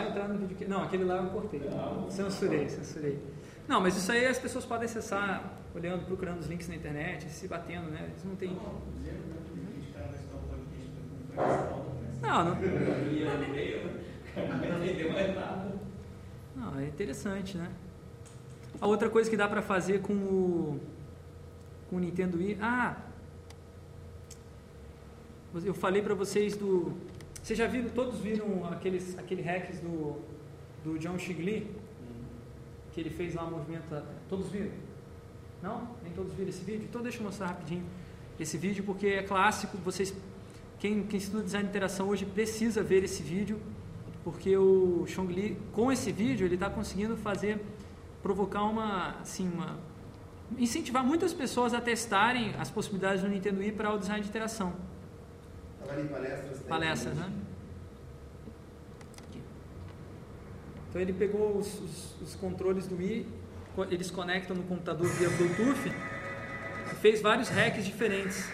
S1: entrar no vídeo que. Não, aquele lá eu cortei.
S4: Não.
S1: Censurei, censurei. Não, mas isso aí as pessoas podem acessar olhando, procurando os links na internet, se batendo, né? Eles não tem. Não, não.
S4: Não
S1: é interessante, né? A outra coisa que dá pra fazer com o com o Nintendo Wii, ah, eu falei pra vocês do, vocês já viram, todos viram aqueles aquele hacks do do John Shigley que ele fez lá um movimento, todos viram? Não? Nem todos viram esse vídeo? Então deixa eu mostrar rapidinho esse vídeo porque é clássico, vocês quem, quem estuda design de interação hoje precisa ver esse vídeo porque o Chong Li, com esse vídeo, ele está conseguindo fazer, provocar uma, assim, uma, incentivar muitas pessoas a testarem as possibilidades do Nintendo Wii para o design de interação.
S3: Estava em palestras.
S1: Palestras, né? Então ele pegou os, os, os controles do Wii, eles conectam no computador via Bluetooth e fez vários hacks diferentes.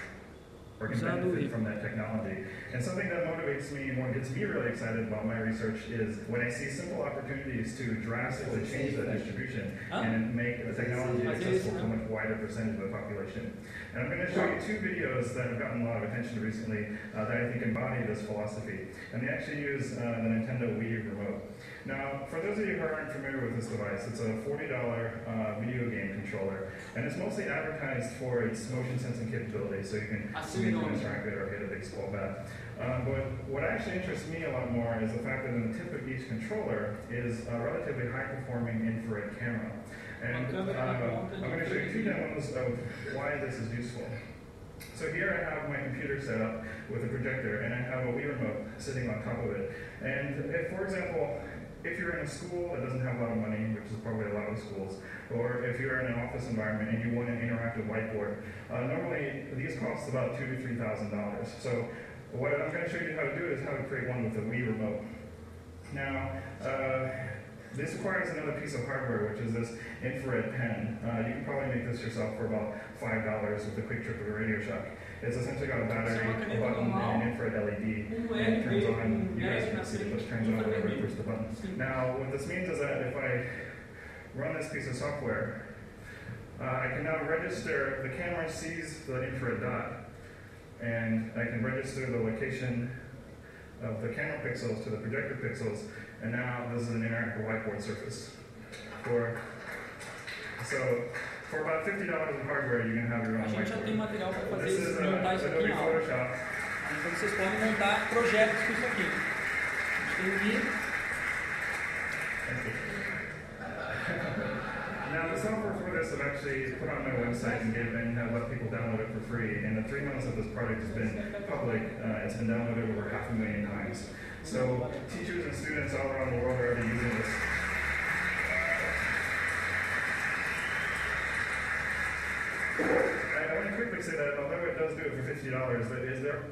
S7: or can
S1: Usando o Wii.
S7: benefit from that technology. And something that motivates me and what gets me really excited about my research is when I see simple opportunities to drastically change that distribution
S1: Ah.
S7: and make the technology accessible to a much wider percentage of the population. And I'm going to show you two videos that have gotten a lot of attention recently uh, that I think embody this philosophy. And they actually use uh, the Nintendo Wii remote. Now, for those of you who aren't familiar with this device, it's a $40 uh, video game controller, and it's mostly advertised for its motion sensing capability, so you can
S1: Assim
S7: zoom in
S1: não.
S7: to interact with it or hit a big scroll back. Um, but what actually interests me a lot more is the fact that in the tip of each controller is a relatively high-performing infrared camera. And uh, I'm going to show you two demos of why this is useful. So here I have my computer set up with a projector, and I have a Wii remote sitting on top of it. And if, for example, if you're in a school that doesn't have a lot of money, which is probably a lot of schools, or if you're in an office environment and you want an interactive whiteboard, uh, normally these cost about two to three thousand dollars. So what I'm going to show you how to do is how to create one with a Wii remote. Now, uh, this requires another piece of hardware, which is this infrared pen. Uh, you can probably make this yourself for about five dollars with a quick trip to Radio Shack. It's essentially got a battery, a button, and an infrared LED. And it turns on, you guys can see it, it turns on whenever you push the button. Now, what this means is that if I run this piece of software, uh, I can now register, the camera sees the infrared dot, and I can register the location of the camera pixels to the projector pixels, and now this is an interactive whiteboard surface. For, so, for about $50 in hardware, you can have your
S1: A
S7: own
S1: gente já tem material para fazer
S7: This
S1: isso,
S7: is uh,
S1: montar isso aqui na aula. Então vocês podem montar projetos com isso aqui. A gente tem o Wii,
S7: Thank you. Now, the software for this I've actually put on my website and given and let people download it for free. And the three months that this project has been public, uh, it's been downloaded over half a million times. So, teachers and students all around the world are already using this. I, I want to quickly say that although it does do it for fifty dollars, that is there.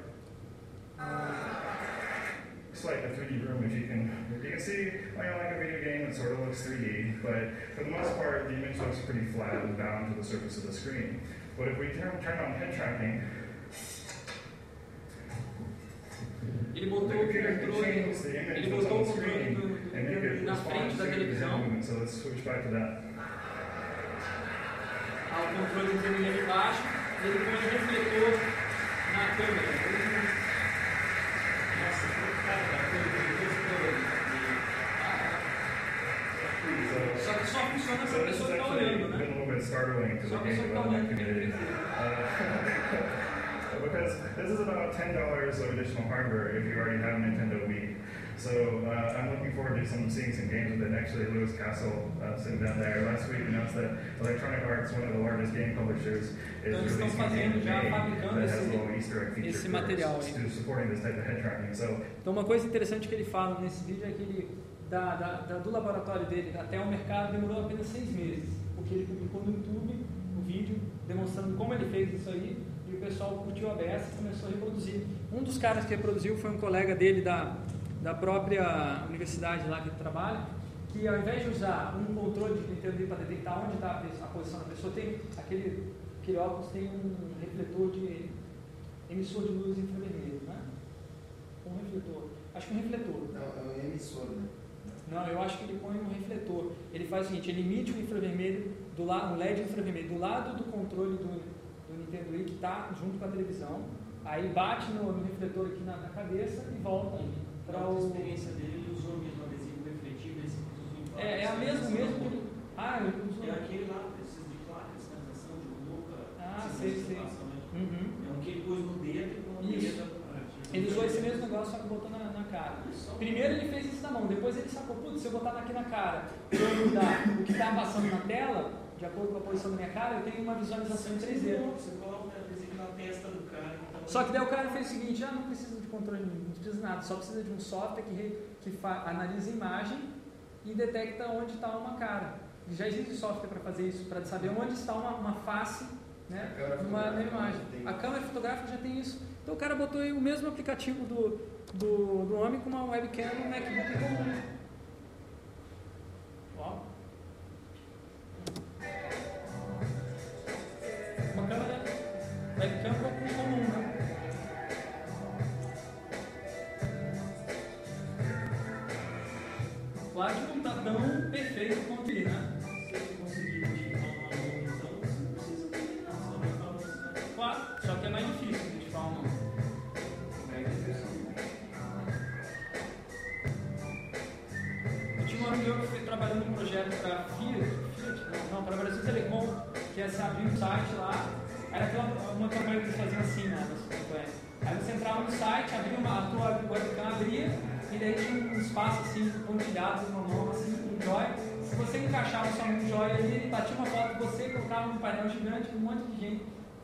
S7: It's like a 3D room if you can. If You can see, oh, you know, like a video game, it sort of looks 3D, but for the most part, the image looks pretty flat and bound to the surface of the screen. But if we turn, turn on head tracking,
S1: ele
S7: the
S1: botou o controle,
S7: change the image
S1: ele botou o controle
S7: screen
S1: do,
S7: and make it
S1: do, na frente
S7: to
S1: da
S7: the
S1: televisão.
S7: So let's switch back to that.
S1: Há o controle do ali embaixo, e ele põe o refletor na câmera.
S5: Nossa, cara
S1: Só que só funciona para a pessoa está olhando,
S7: been
S1: né? Só a pessoa está
S7: development
S1: olhando
S7: Uh, (laughs) because this is about ten dollars of additional hardware if you already have a Nintendo Wii. So uh, I'm looking forward to some seeing some games with it. Actually, Lewis Castle, uh, sitting down there last week, announced that Electronic Arts, one of the largest game publishers, is
S1: Então,
S7: releasing a game that has
S1: esse-
S7: a little Easter egg feature
S1: esse
S7: for-
S1: material aí.
S7: to supporting this type of head tracking. So
S1: Então, uma coisa interessante que ele fala nesse vídeo é que ele, da, da, da- do laboratório dele até o mercado demorou apenas seis meses, porque ele publicou no YouTube o vídeo demonstrando como ele fez isso aí e o pessoal curtiu a beça e começou a reproduzir. Um dos caras que reproduziu foi um colega dele da, da própria universidade lá que trabalha, que ao invés de usar um controle de Nintendo para detectar onde está a posição da pessoa, tem aquele, aquele óculos tem um refletor de emissor de luz infravermelho, né? Um refletor. Acho que um refletor.
S3: Não, é um emissor, né?
S1: Não, eu acho que ele põe um refletor. Ele faz o seguinte, ele emite um infravermelho, do lado, um LED infravermelho do lado do controle do, do Nintendo Wii que está junto com a televisão. Aí bate no, no refletor aqui na, na cabeça e volta para
S5: a experiência dele, ele usou mesmo adesivo refletivo, esse usou em
S1: É, é a
S5: placas,
S1: mesmo, mesmo
S5: usou-
S1: que. Ah, eu uso.
S5: É aquele lá, precisa de placa, sinalização de boca,
S1: Ah, sei, sei.
S5: né?
S1: Uhum.
S5: É um que ele pôs no dedo e com o dedo.
S1: Ele usou esse mesmo negócio, só que botou na, na cara. Primeiro ele fez isso na mão, depois ele sacou, putz, se eu botar aqui na cara e eu mudar o que está passando na tela, de acordo com a posição da minha cara, eu tenho uma visualização em 3D.
S5: Você coloca o adesivo na testa do cara. Então,
S1: Só que daí o cara fez o seguinte, ah, não precisa de controle nenhum, não precisa de nada, só precisa de um software que, que analisa a imagem e detecta onde está uma cara. Já existe software para fazer isso, para saber onde está uma, uma face né, numa, imagem. A câmera fotográfica já tem isso. Então o cara botou o mesmo aplicativo do, do, do homem com uma webcam no MacBook comum.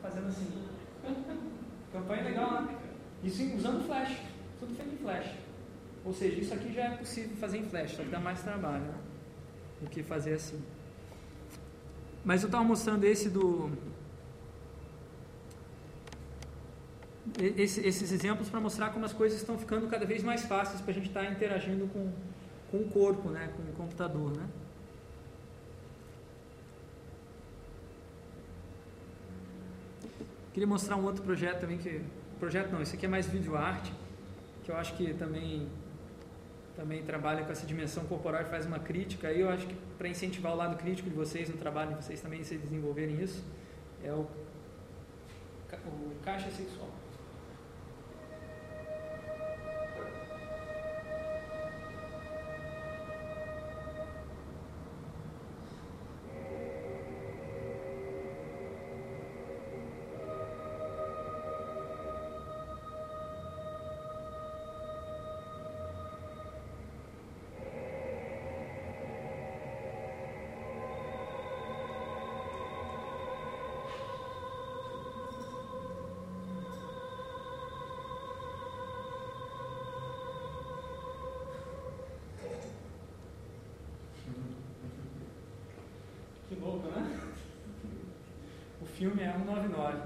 S1: Fazendo assim. Campanha legal, né? Isso usando flash, tudo feito em flash. Ou seja, isso aqui já é possível fazer em flash, só que dá mais trabalho né? do que fazer assim. Mas eu estava mostrando esse do. esse- esses exemplos para mostrar como as coisas estão ficando cada vez mais fáceis para a gente estar interagindo com, com o corpo, né? com o computador. Né? Queria mostrar um outro projeto também que. Projeto não, isso aqui é mais vídeo arte, que eu acho que também também trabalha com essa dimensão corporal e faz uma crítica. Aí eu acho que para incentivar o lado crítico de vocês no trabalho de vocês também se desenvolverem isso, é o, o caixa sexual. Filme é 199.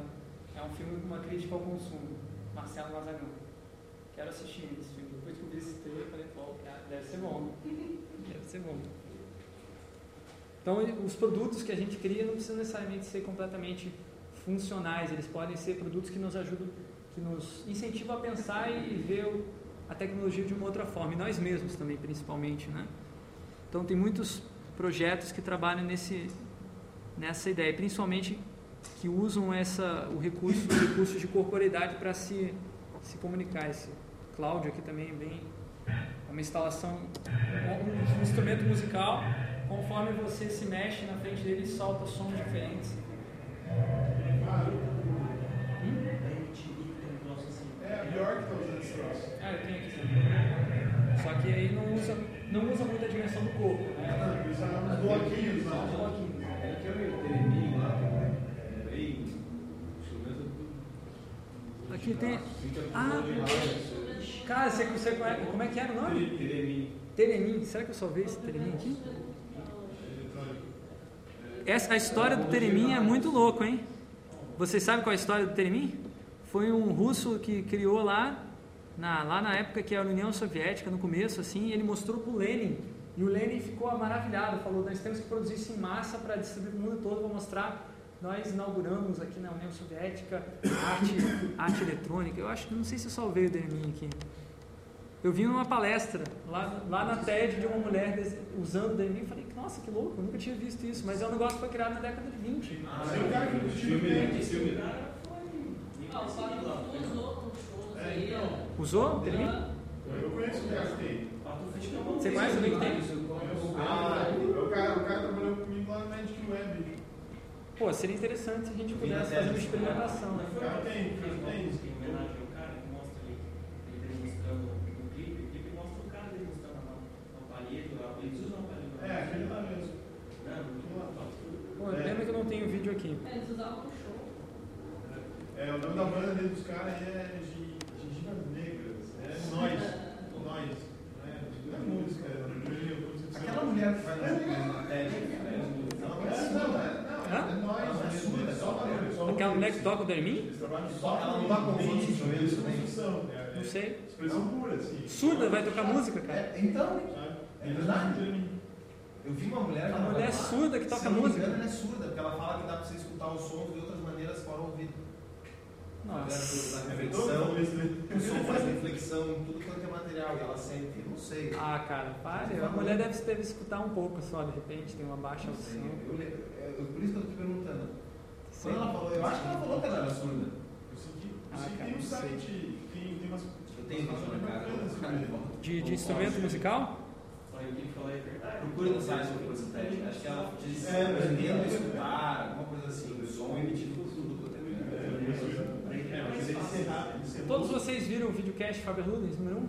S1: É um filme com uma crítica ao consumo. Marcelo Mazagão. Quero assistir esse filme. Depois que eu vi esse trailer, falei, pô, deve ser bom. Deve ser bom. Então, os produtos que a gente cria não precisam necessariamente ser completamente funcionais. Eles podem ser produtos que nos ajudam, que nos incentivam a pensar e ver a tecnologia de uma outra forma. E nós mesmos também, principalmente, né? Então, tem muitos projetos que trabalham nesse, nessa ideia, principalmente que usam essa, o recurso, o recurso de corporeidade para se, se comunicar. Esse Cláudio aqui também é bem é uma instalação, um, um instrumento musical, conforme você se mexe na frente dele, solta sons diferentes.
S2: É Bjork que tá usando esse troço.
S1: Ah, eu tenho aqui também. Só que aí não usa, não usa muito a dimensão do corpo, né?
S2: Eles usam uns bloquinhos,
S1: Só uns
S2: não.
S1: bloquinhos. Aqui tem- Ah, Cara, você, você, como, é, que era o nome? Teremin. Será que eu só vi esse Teremin aqui? Essa, a história do Teremin é muito louco, hein? Vocês sabem qual é a história do Teremin? Foi um russo que criou lá, na, lá na época que era a União Soviética, no começo, assim, ele mostrou para o Lenin. E o Lenin ficou maravilhado, falou, nós temos que produzir isso em massa para distribuir para o mundo todo, para mostrar. Nós inauguramos aqui na União Soviética arte, arte eletrônica. Eu acho que não sei se eu salvei o Teremin aqui. Eu vi numa palestra lá, lá na TED de uma mulher usando o DMI e falei, nossa, que louco, eu nunca tinha visto isso. Mas é um negócio que foi criado na década de 20.
S2: Ah, um cara que
S4: Filme,
S2: filme.
S4: filme.
S5: O cara foi.
S8: Ah, o Fábio usou nos shows
S2: É,
S8: aí.
S2: então.
S1: Usou? Termina?
S8: Ah,
S2: Eu conheço o cara que tem.
S1: Você conhece alguém que tem?
S2: Ah, o cara, o cara trabalhou comigo lá no Magic Web.
S1: Pô, seria interessante se a gente pudesse fazer uma experimentação.
S2: Cara,
S5: uma
S2: tem,
S5: uma
S2: tem.
S5: em homenagem ao cara que mostra ele, ele demonstrando no clipe. O clipe mostra o cara na lá, eles usam a parede.
S2: É, aquele lá mesmo.
S1: Pô, pena que eu não tenho vídeo aqui.
S8: é, eles usavam no show.
S2: É, o nome da banda dele dos caras é Gi- Gengivas Negras. É Nós. Nós. Não é, é música, é
S3: Aquela mulher que vai é
S2: É, é, não, é, é
S3: não é
S2: é
S3: é
S2: só
S1: Aquela mulher que toca o Dermin?
S2: Eles trabalham
S3: Só-
S2: só
S3: ela não dá convite?
S2: Construção, é,
S1: Não
S2: é
S1: sei.
S2: expressão pura, assim.
S1: Surda vai tocar música, cara.
S3: É, então? É verdade. eu vi uma mulher.
S1: A
S3: ela
S1: mulher surda que toca
S3: se não me
S1: música.
S3: engano, ela é surda, porque ela fala que dá pra você escutar os sons de outras maneiras fora o ouvido.
S1: Nossa.
S3: Da
S2: É
S3: reflexão,
S2: né?
S3: o som faz reflexão em tudo quanto é material e ela sente. Eu não sei.
S1: Ah, cara, pare. A mulher deve, deve escutar um pouco só, de repente, tem uma baixa
S3: Não
S1: audição.
S3: Eu, é, eu- por isso que eu tô te perguntando.
S1: Sei.
S3: Quando ela falou, eu acho que ela falou que ela era surda.
S2: Eu sei que, eu
S1: Ah,
S2: sei que
S1: cara,
S2: tem um site, tem, tem umas.
S3: Eu tenho
S2: umas
S3: cara.
S2: bacanas
S3: cara de.
S1: De, instrumento musical?
S5: Verdade.
S3: Procure no site depois do teste. Acho que ela diz
S2: É,
S3: a escutar, alguma coisa assim. O som emitido por
S2: ser
S1: Todos vocês viram o videocast Faber Ludens, número 1? Um?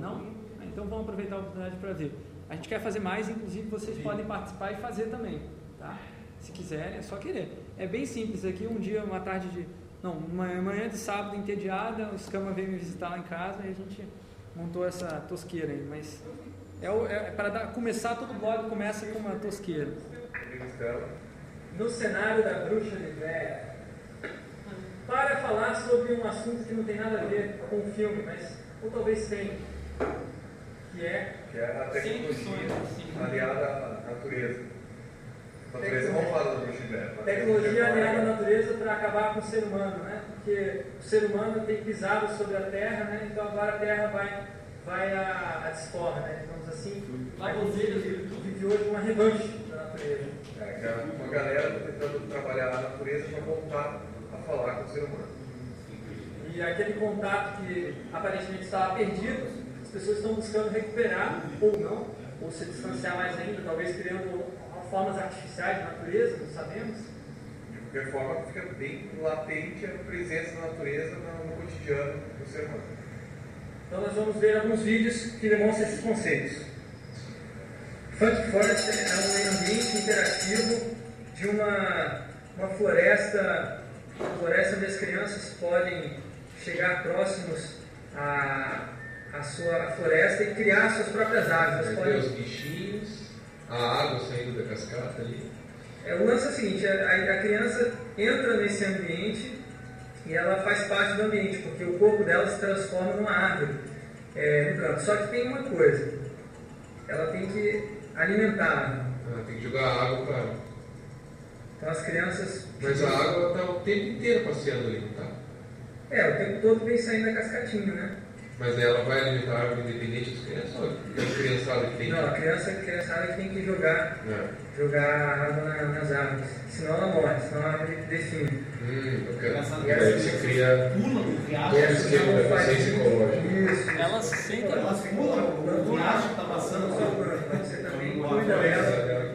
S1: Não? Ah, Então vamos aproveitar a oportunidade para ver. A gente quer fazer mais, inclusive vocês podem participar e fazer também, tá? Se quiserem, é só querer. É bem simples aqui, um dia, uma tarde de... Não, uma manhã de sábado entediada, o Scama veio me visitar lá em casa e a gente montou essa tosqueira aí, mas... É, o- é para dar, começar, todo blog começa com uma tosqueira. No cenário da bruxa de véia, para falar sobre um assunto que não tem nada a ver com o filme, mas ou talvez tenha, que é
S9: Que é a tecnologia
S8: assim.
S9: aliada à natureza. Natureza, vamos falar da bruxidez.
S1: Tecnologia aliada à natureza para acabar com o ser humano, né? Porque o ser humano tem pisado sobre a Terra, né? Então agora a Terra vai, vai a, a desforra, né? Digamos assim. Vai vive, vive hoje uma revanche da natureza.
S9: É, é uma galera tentando trabalhar a natureza para voltar a falar com o ser humano.
S1: E aquele contato que aparentemente estava perdido, as pessoas estão buscando recuperar, ou não, ou se distanciar mais ainda, talvez criando formas artificiais de natureza, não sabemos.
S9: De qualquer forma, fica bem latente a presença da natureza no, no cotidiano do ser humano.
S1: Então nós vamos ver alguns vídeos que demonstram esses conceitos. Funk Forest é um ambiente interativo de uma, uma floresta, uma floresta onde as crianças podem chegar próximos à, à sua floresta e criar suas próprias árvores. Elas
S10: Vai ter os bichinhos, a água saindo da cascata ali.
S1: É, o lance é o seguinte, a, a criança entra nesse ambiente e ela faz parte do ambiente, porque o corpo dela se transforma numa árvore é, no campo. Só que tem uma coisa, ela tem que alimentar.
S10: Ah, tem que jogar água para.
S1: Então as crianças.
S10: Mas a água está o tempo inteiro passeando ali, não tá?
S1: É, o tempo todo vem saindo da cascatinha, né?
S10: Mas ela vai alimentar independente das crianças ou é a criançada que tem
S1: Não, a criança, a criançada que tem que jogar,
S10: É.
S1: jogar água na- nas árvores. Senão ela morre, senão a árvore define.
S10: Hum.
S3: Engraçado
S10: E aí você cria
S3: pulam no
S10: todo
S3: riacho.
S10: o
S1: Essa
S10: esquema da ecológica.
S1: Isso.
S8: Elas sentem.
S3: Elas pulam o riacho que tá passando.
S1: Você também cuida dela.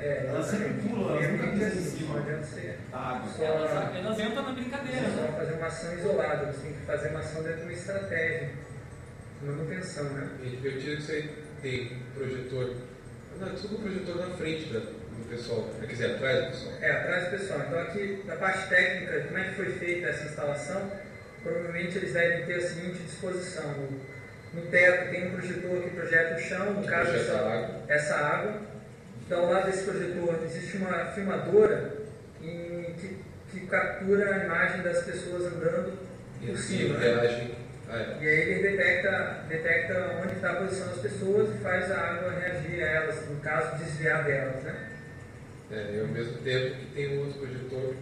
S1: É,
S3: Elas sempre pulam, elas
S1: é
S3: nunca pisam em cima.
S8: Elas, elas entram na brincadeira.
S1: só
S8: né?
S1: fazer uma ação isolada, você tem que fazer uma ação dentro de uma estratégia, manutenção, né?
S10: É divertido que você tem projetor. Não, desculpa o projetor na frente da, do pessoal. Quer dizer, atrás do pessoal.
S1: É, atrás do pessoal. Então aqui, na parte técnica, como é que foi feita essa instalação, provavelmente eles devem ter a seguinte disposição. No, teto tem um projetor que projeta o chão, no caso essa,
S10: água.
S1: essa água. Então ao lado desse projetor existe uma filmadora em- que, que captura a imagem das pessoas andando
S10: E
S1: por cima. né?
S10: Ah, é.
S1: E aí ele detecta, detecta onde está a posição das pessoas e faz a água reagir a elas, no caso, desviar delas, né?
S10: É, e ao mesmo tempo que tem um outro projetor,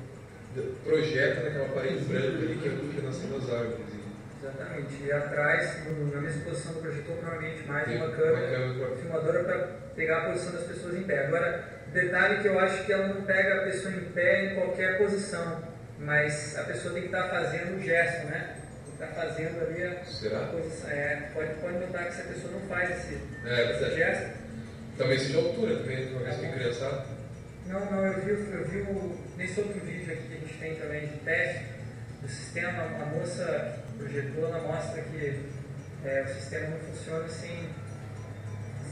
S10: projeta naquela parede branca ali que é o que nasceu nas árvores.
S11: Exatamente. E atrás, na mesma posição do projetor, provavelmente mais
S10: Tem uma
S11: câmera
S10: câmera
S11: filmadora para pegar a posição das pessoas em pé. Agora, detalhe que eu acho que ela não pega a pessoa em pé em qualquer posição, mas a pessoa tem que estar fazendo o gesto, né? Estar fazendo ali a
S10: Será?
S11: posição. É, pode, pode notar que se a pessoa não faz esse,
S10: É,
S11: esse gesto,
S10: Talvez seja a altura também, uma vez que criançada.
S11: Não, não, eu vi, eu vi o- nesse outro vídeo aqui que a gente tem também de teste do sistema, a moça projetou, ela mostra que é, o sistema não funciona sem,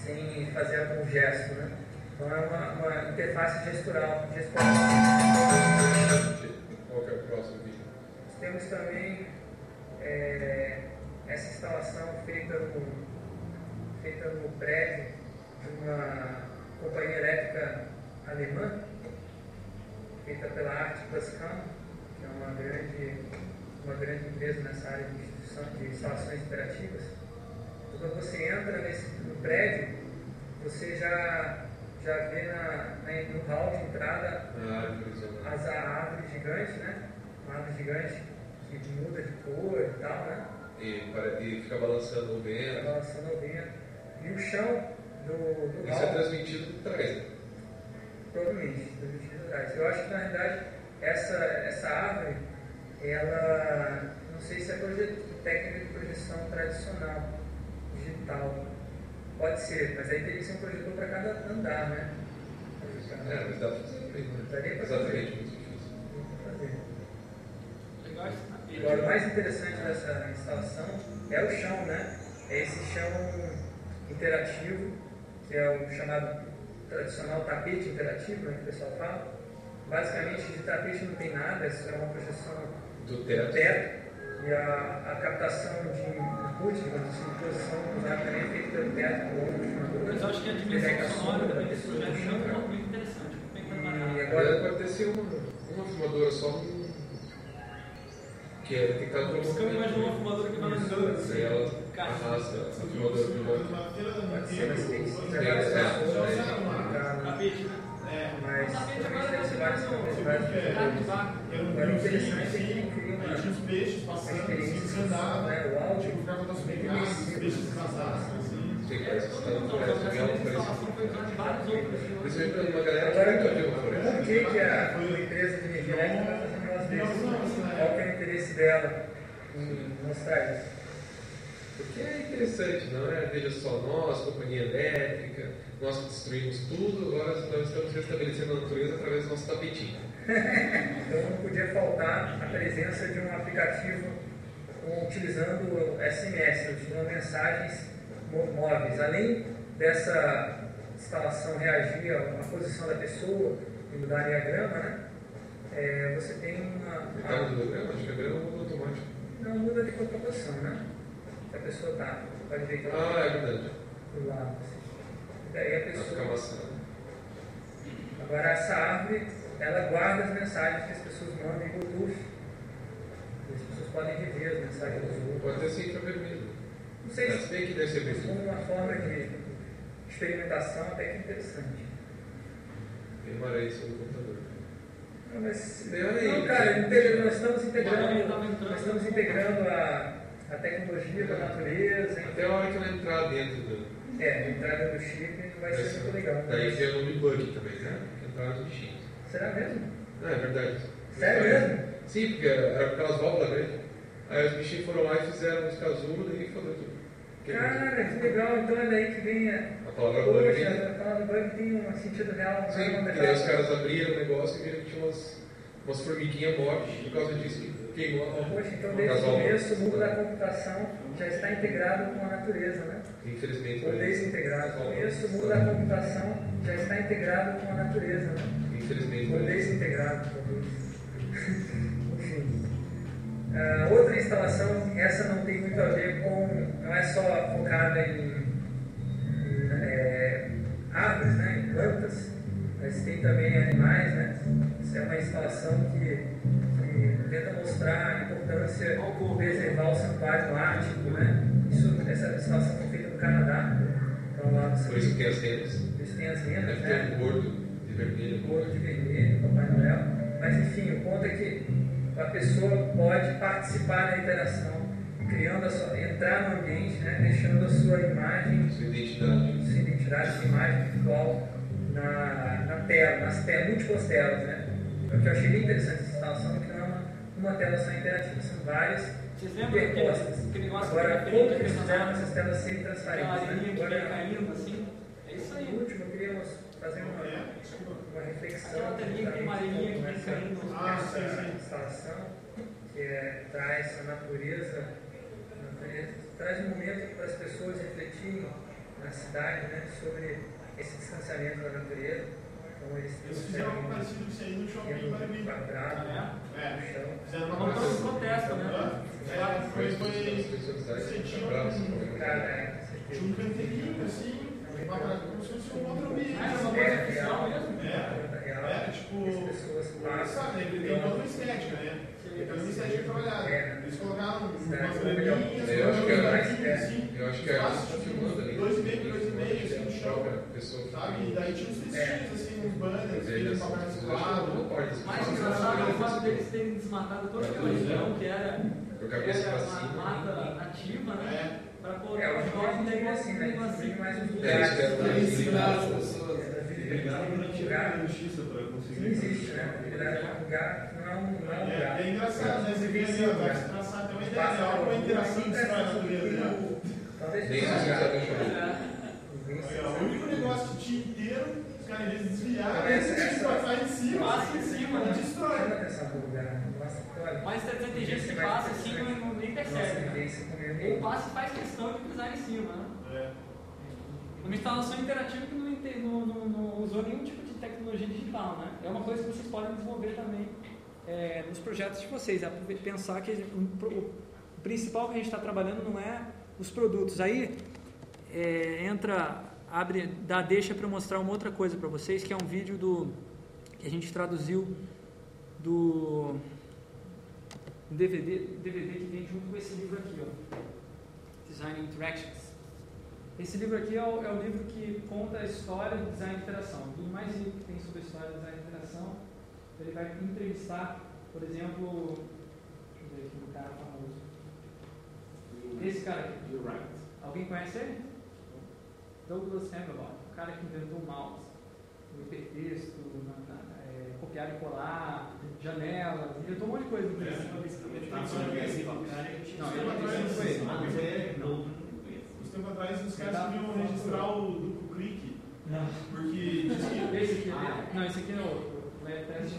S11: sem fazer algum gesto, né? Então é uma, uma interface gestural. gestural.
S10: Qual que é o próximo vídeo?
S11: Temos também é, essa instalação feita no, feita no prédio de uma companhia elétrica alemã, feita pela Art Plus Cam, que é uma grande, uma grande empresa nessa área de, instituição, de instalações interativas. Então, quando você entra nesse, no prédio, você já, já vê na, na- no hall de entrada
S10: árvores,
S11: as a árvore gigante, né? Uma árvore gigante que muda de cor e tal, né?
S10: E, para- e fica balançando o vento.
S11: balançando ao vento. E o chão do, do
S10: Isso é transmitido por trás. né?
S11: provavelmente, transmitido atrás. Eu acho que na verdade essa, essa árvore, ela, não sei se é técnica de projeção tradicional, digital. Pode ser, mas aí teria que ser um projetor para cada andar, né?
S10: É, mas dá pra fazer também, né?
S11: Daria pra fazer.
S10: Exatamente, muito difícil.
S11: fazer. Agora, o mais interessante dessa instalação é o chão, né? É esse chão interativo, que é o chamado tradicional tapete interativo, né, que o pessoal fala. Basicamente, de tapete não tem nada, isso é uma projeção
S10: Do teto.
S11: e a, a captação de input, assim, de posição do é feita pelo teto, do filmador.
S1: Mas eu acho que a dimensão sonora
S11: sombra
S1: também desse projeto
S11: do
S1: é
S11: chão,
S1: muito, muito interessante. Como é que vai
S11: E agora,
S10: Agora pode ter sido uma, uma filmadora só um- que é, tem que estar
S1: que eu imagino uma fumadora que vai andando assim.
S10: Ela arrasta a filmadora de volta. É, é.
S1: tapete, né?
S2: é,
S11: mas
S1: você no
S2: é,
S1: de
S2: era um
S11: interessante é que
S2: assim, os peixes passando, assim,
S11: experiência
S2: você andava,
S11: né? O áudio
S2: tipo, ficava das pegadas, os peixes assim.
S10: Que parece que está no
S1: Então,
S10: floresta, ela parece. para uma galera que uma floresta.
S11: a, uma empresa de energia elétrica negócio desse? Qual que é o interesse dela em mostrar isso?
S10: Porque é interessante, não é? Veja só, nós, companhia elétrica, nós que destruímos tudo, agora nós estamos restabelecendo a natureza através do nosso tapetinho. (laughs)
S11: Então não podia faltar a presença de um aplicativo utilizando SMS, utilizando mensagens móveis. Além dessa instalação reagir à posição da pessoa e mudar diagrama, né? É, você tem uma, uma-
S10: no grama? Acho que é grama muda automático.
S11: Não muda de proporção, né? Se a pessoa tá, pode ver que ela
S10: Ah, é verdade.
S11: do lado. assim. E daí a pessoa.
S10: amassado.
S11: Agora essa árvore, ela guarda as mensagens que as pessoas mandam em Bluetooth. E as pessoas podem rever as mensagens dos outros.
S10: Pode ter ser infravermelho.
S11: Não sei
S10: Mas
S11: se
S10: bem que deve ser
S11: como
S10: bem.
S11: uma forma de experimentação até que interessante.
S10: Tem uma areia sobre o computador.
S11: Não, mas,
S10: areia.
S11: não, cara, nós estamos integrando, nós estamos integrando a, a tecnologia da natureza.
S10: Até a hora que ela entrar dentro do.
S11: É, a entrada do chip não vai ser muito legal. né?
S10: Daí tem o nome bug também, né? Que entraram os bichinhos.
S11: Será mesmo?
S10: Ah, é verdade.
S11: Sério mesmo?
S10: Sim, porque era aquelas válvulas grandes. Aí os bichinhos foram lá e fizeram uns casulos e fodeu tudo.
S11: Cara, que legal, então é daí que vem a.
S10: A palavra bug
S11: Poxa,
S10: vem.
S11: a palavra bug tem um sentido real. não é
S10: Sim, e daí os caras abriram o negócio e viram que tinha umas, umas formiguinhas mortas por causa disso que queimou a
S11: Poxa, então desde o começo o mundo da computação já está integrado com a natureza, né?
S10: Infelizmente.
S11: Ou desintegrado. No começo o mundo da computação já está integrado com a natureza, né?
S10: Infelizmente.
S11: Ou desintegrado, talvez. Ah, outra instalação, essa não tem muito a ver com. não é só focada em, em, é, árvores, né? em plantas, mas tem também animais, né? Isso é uma instalação que, que tenta mostrar a importância de preservar o santuário ártico, né? Isso, essa instalação foi feita no Canadá. Então lá você
S10: Por isso que tem as rendas.
S11: por isso tem as rendas, né?
S10: ter um gordo de vermelho.
S11: Gordo de vermelho, Papai Noel. Mas enfim, o ponto é que a pessoa pode participar da interação, criando a sua, entrar no ambiente, né, deixando a sua imagem,
S10: Sua identidade.
S11: sua identidade, sua imagem virtual na, na tela, nas telas, múltiplas telas, né? O que eu achei bem interessante essa instalação é que não é uma, uma tela só interativa, são várias
S1: Vocês lembram aquele,
S11: interpostas.
S1: aquele negócio
S11: Agora,
S1: que era
S11: que eles fizeram essas telas serem
S1: Aquela
S11: transparentes?
S1: areninha
S11: Né?
S1: que vai
S11: Agora,
S1: caindo assim. É isso aí.
S11: no último, eu queria fazer uma.
S1: Aquela telinha que tem uma areninha que vem caindo.
S2: Ah, sim, sim.
S11: instalação, que é, traz a natureza, a natureza, traz um momento para as pessoas refletirem na cidade né, sobre esse distanciamento da natureza, como eles
S2: fizeram algo parecido com isso aí no shopping Guarani.
S11: quadrado
S1: Ah,
S2: É.
S11: no chão.
S2: Fizeram uma coisa
S1: um protesto, né?
S2: É, foi, foi,
S10: As pessoas sociais
S2: você tinha um,
S11: Cara, é,
S2: tinha um canteirinho assim, uma,
S1: uma oficial mesmo?
S2: É, tipo. Sabe, ele tem outra estética, né? Ele tem uma estética trabalhada. Eles colocaram umas graminhas,
S10: Eu acho é-
S2: assim. Dois e meio dois e meio, assim, no chão. Sabe? E daí tinha uns textinhos, assim, uns eles papel
S1: Mais
S10: de
S1: engraçado é o fato deles terem desmatado toda aquela região que era, era uma mata nativa, né?
S2: É.
S1: Para
S11: É,
S1: colocar
S11: hoje
S1: os
S11: em
S1: jovens negócio
S11: assim, né?
S1: assim.
S11: Mais
S10: É,
S11: lugares.
S10: isso eu
S3: Pra ensinar as
S11: né?
S3: pessoas.
S4: Obrigado por tirar a justiça para conseguir.
S11: Não existe, né? É lugar, não é um, é lugar.
S2: É, é engraçado, né? Você vê ali, ó, vai se traçar, tem uma ideia, é uma interação que se faz na natureza, né?
S11: Talvez
S2: O único negócio de dia inteiro, os caras eles desviaram, eles vai em cima,
S1: Passa em cima, né?
S2: destrói.
S11: Olha.
S1: Mas tem tem gente que passa assim e não- nem percebe, né?
S11: vivência comigo.
S1: Ou passa e faz questão de pisar em cima, né?
S2: É.
S1: Uma instalação interativa que não, não- não- usou nenhum tipo de tecnologia digital, né? É uma coisa que vocês podem desenvolver também é, nos projetos de vocês. É pensar que o, o principal que a gente está trabalhando não é os produtos. Aí é, entra, abre, dá deixa para mostrar uma outra coisa para vocês, que é um vídeo do que a gente traduziu do um DVD, DVD que vem junto com esse livro aqui, ó, Design Interactions. Esse livro aqui é o, é o livro que conta a história do design de interação. O mais livro que tem sobre a história do design de interação, ele vai entrevistar, por exemplo, deixa eu ver aqui um cara famoso. Esse cara aqui. Alguém conhece ele? Douglas Hambelot, o cara que inventou o mouse, o hipertexto, na, na, é, copiar e colar, janelas, inventou um monte de coisa. no Brasil. Não, ele não foi ele.
S2: Uns tempos atrás, os caras queriam registrar o duplo clique.
S1: Não.
S2: Porque diz que. (laughs)
S1: Esse aqui, né? não, esse aqui é o o Lab Test.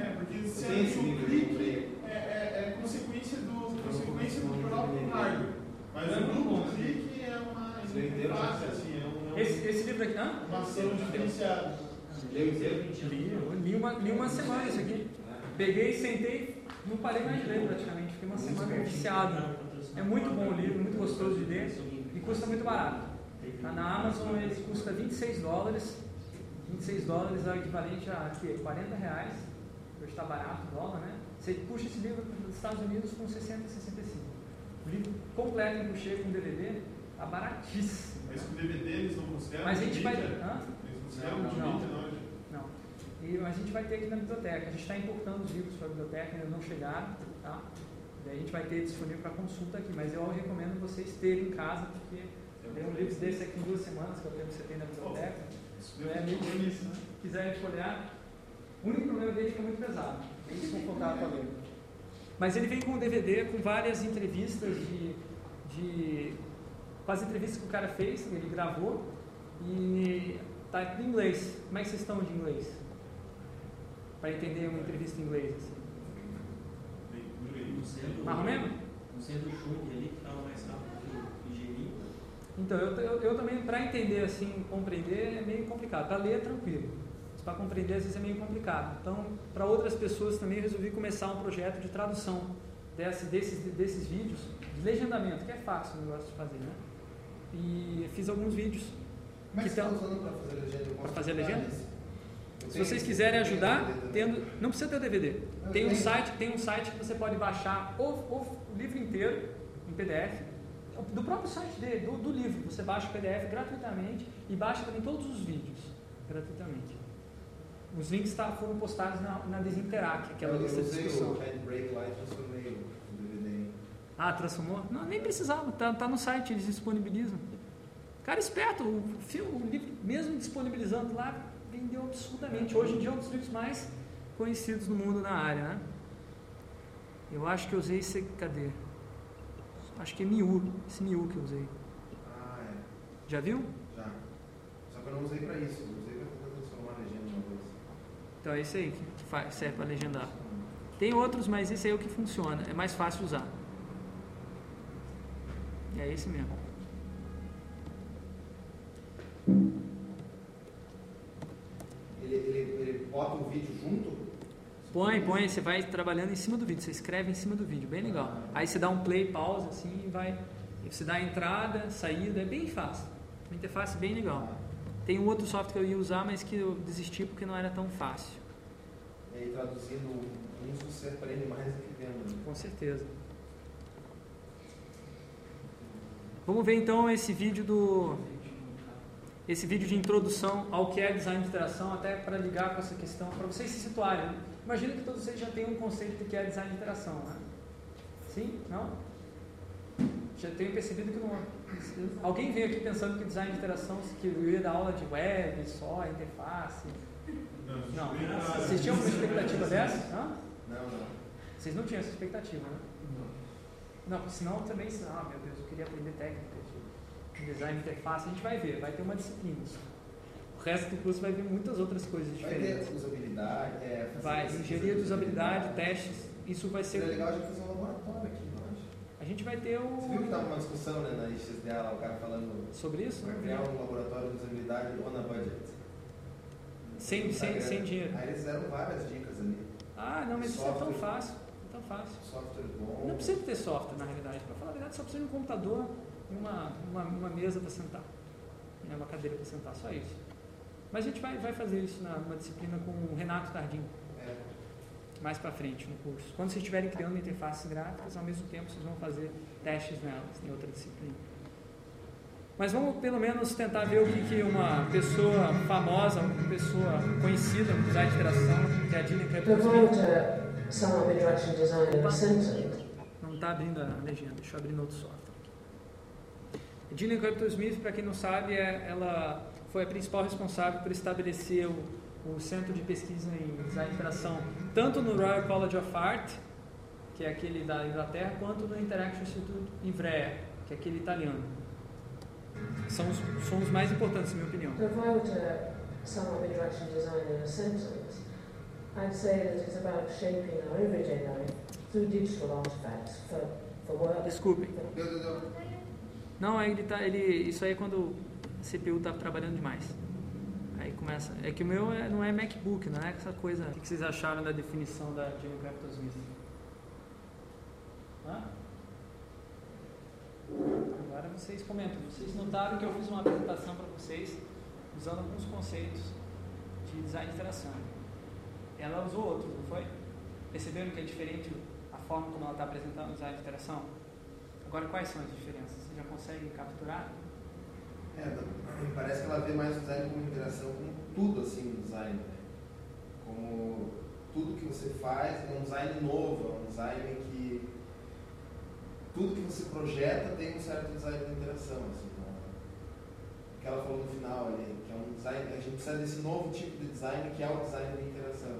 S2: É, porque se é o clique é, é, é consequência do, consequência do próprio hardware. Mas o duplo clique é uma assim, é, é
S1: Esse, esse livro aqui, hã?
S2: um- uma ação diferenciada.
S3: Leu inteiro?
S1: Li, uma, li uma semana isso aqui. Peguei, sentei, não parei mais de ler praticamente. Fiquei uma semana viciado. É muito bom o livro, muito gostoso de ler e custa muito barato. Tá na Amazon ele custa 26 dólares. 26 dólares é o equivalente a quê? 40 reais. Hoje está barato o dólar, né? Você puxa esse livro dos Estados Unidos com 60, 65. O livro completo em puxê com DVD, tá baratíssimo.
S2: Mas com DVD eles não consideram
S1: Mas a gente vai. Hã?
S2: Eles consideram
S1: Não, não.
S2: Não.
S1: E a gente vai ter aqui na biblioteca. A gente está importando os livros para a biblioteca, ainda não chegaram, tá? Daí a gente vai ter disponível para consulta aqui, mas eu recomendo vocês terem em casa, porque tem um livro desse aqui em duas semanas que eu tenho que você tem na biblioteca.
S2: Isso
S1: Não é meio difícil, né? Se quiserem folhear, o único problema dele é que é muito pesado, é desconfortável para ler. Mas ele vem com um DVD com várias entrevistas de, de com as entrevistas que o cara fez, que ele gravou, e tá em inglês. Como é que vocês estão de inglês? Para entender uma entrevista em inglês. Assim. Mais ou menos?
S5: Não sendo o ali, que estava mais rápido que o.
S1: Então, eu, eu, eu também, para entender assim, compreender, é meio complicado. Para ler é tranquilo. Mas para compreender, às vezes, é meio complicado. Então, para outras pessoas também, eu resolvi começar um projeto de tradução desse, desses, desses vídeos, de legendamento, que é fácil o negócio de fazer, né? E fiz alguns vídeos.
S3: É que você está usando para fazer legenda?
S1: Para fazer legenda? Se vocês quiserem ajudar, tendo, não precisa ter o DVD. Tem um site, tem um site que você pode baixar o, o livro inteiro em PDF. Do próprio site dele, do, do livro, você baixa o PDF gratuitamente e baixa também todos os vídeos gratuitamente. Os links tá, foram postados na, na Desinterac, aquela
S3: eu
S1: lista de discussão.
S3: o Handbrake lá transformei o DVD
S1: Ah, transformou? Não, nem precisava, tá, tá no site, eles disponibilizam. Cara esperto, o, o livro, mesmo disponibilizando lá, vendeu absurdamente. Hoje em dia é um dos livros mais conhecidos no mundo na área, né? Eu acho que eu usei esse, cadê? Acho que é Miu, esse Miu que eu usei.
S3: Ah, é.
S1: Já viu?
S3: Já. Só que eu não usei pra isso, eu usei pra transformar a legenda numa coisa.
S1: Então é esse aí que que faz, serve para legendar. Tem outros, mas esse aí é o que funciona, é mais fácil usar. É esse mesmo.
S3: Ele, ele, ele bota o vídeo junto?
S1: Põe, põe, você vai trabalhando em cima do vídeo, você escreve em cima do vídeo, bem legal. Aí você dá um play, pausa assim e vai. Você dá a entrada, saída, é bem fácil. Uma interface bem legal. Tem um outro software que eu ia usar, mas que eu desisti porque não era tão fácil.
S3: E aí traduzindo uns você aprende mais do que vendo. né?
S1: Com certeza. Vamos ver então esse vídeo do esse vídeo de introdução ao que é design de interação, até para ligar com essa questão, para vocês se situarem. né? Imagino que todos vocês já tenham um conceito do que é design de interação, né? Sim? Não? Já tenho percebido que não. Alguém veio aqui pensando que design de interação, que eu ia dar aula de web, só, interface. Não. Vocês tinham uma expectativa dessa? Hã?
S3: Não, não.
S1: Vocês não tinham essa expectativa, né? Não, porque senão também, ah, meu Deus, eu queria aprender técnica de design de interface, a gente vai ver, vai ter uma disciplina. O resto do curso vai ver muitas outras coisas
S3: Vai
S1: diferentes.
S3: ter usabilidade, é,
S1: Vai, engenharia de usabilidade, testes, isso vai ser.
S3: Seria legal a gente fazer um laboratório aqui, não acha?
S1: A gente vai ter
S3: Você viu que
S1: o.
S3: estava uma discussão né, na XDA lá, o cara falando
S1: Sobre isso? Não
S3: criar um laboratório de usabilidade on a budget.
S1: Sem, sem, sem dinheiro.
S3: Aí eles deram várias dicas ali.
S1: Ah, não, mas isso é tão
S3: Software.
S1: fácil. É tão fácil.
S3: Software bom.
S1: Não precisa ter software, na realidade. Para falar a verdade, só precisa de um computador e uma, uma, uma mesa para sentar. Né, Uma cadeira para sentar, só isso. Mas a gente vai, vai fazer isso numa disciplina com o Renato Tardim, mais para frente no curso. Quando vocês estiverem criando interfaces gráficas, ao mesmo tempo vocês vão fazer testes nelas, em outra disciplina. Mas vamos pelo menos tentar ver o que, que uma pessoa famosa, uma pessoa conhecida no design de interação, que é a Gillian Kepler
S12: Provide up interaction design in.
S1: Não está abrindo a legenda, deixa eu abrir no outro software. Gillian Capital Smith, para quem não sabe, é, ela foi a principal responsável por estabelecer o, o Centro de Pesquisa em Design de Interação, tanto no Royal College of Art, que é aquele da Inglaterra, quanto no Interaction Institute Ivrea, que é aquele italiano. São os, são os mais importantes, na minha opinião.
S12: Provide uh, sum up interaction design in a sentence. I'd say that it's about shaping our everyday life through digital artifacts for, for work.
S1: Desculpe.
S3: Deu.
S1: Não, ele tá, ele, isso aí é quando a CPU está trabalhando demais. Aí começa. É que o meu é- não é MacBook, não é essa coisa. O que vocês acharam da definição da Jimmy Capital Smith? Agora vocês comentam. Vocês notaram que eu fiz uma apresentação para vocês usando alguns conceitos de design de interação. Ela usou outros, não foi? Perceberam que é diferente a forma como ela está apresentando o design de interação? Agora, quais são as diferenças? Conseguem capturar?
S3: É, parece que ela vê mais o design como interação, como tudo assim no design. Né? Como tudo que você faz é um design novo, é um design que. Tudo que você projeta tem um certo design de interação. Assim, né? Que ela falou no final ali, que é um design. A gente precisa desse novo tipo de design que é o design de interação.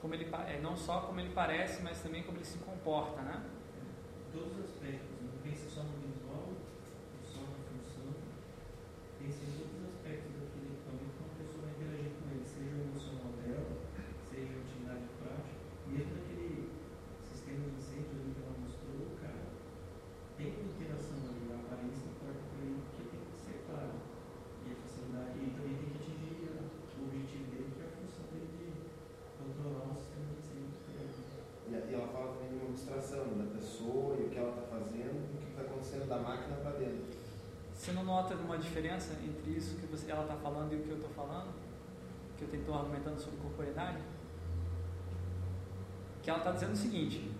S1: Como ele, é, não só como ele parece, mas também como ele se comporta, né?
S5: todos os aspectos, não pense só no visual, só na função, pense em todos os aspectos daquele equipamento como a pessoa vai interagir com ele, seja o emocional dela, seja a utilidade prática, mesmo naquele sistema de incêndio ali que ela mostrou, cara, tem uma interação ali, a aparência importa para ele, porque tem que ser claro. E a facilidade, e também tem que atingir a- o objetivo dele, que é a função dele de controlar o sistema de incêndio.
S3: E, a- e ela fala também de uma abstração da pessoa e o que ela está fazendo e o que está acontecendo da máquina para dentro.
S1: Você não nota uma diferença entre isso que você, ela está falando e o que eu estou falando? Que eu estou argumentando sobre corporeidade? Que ela está dizendo o seguinte: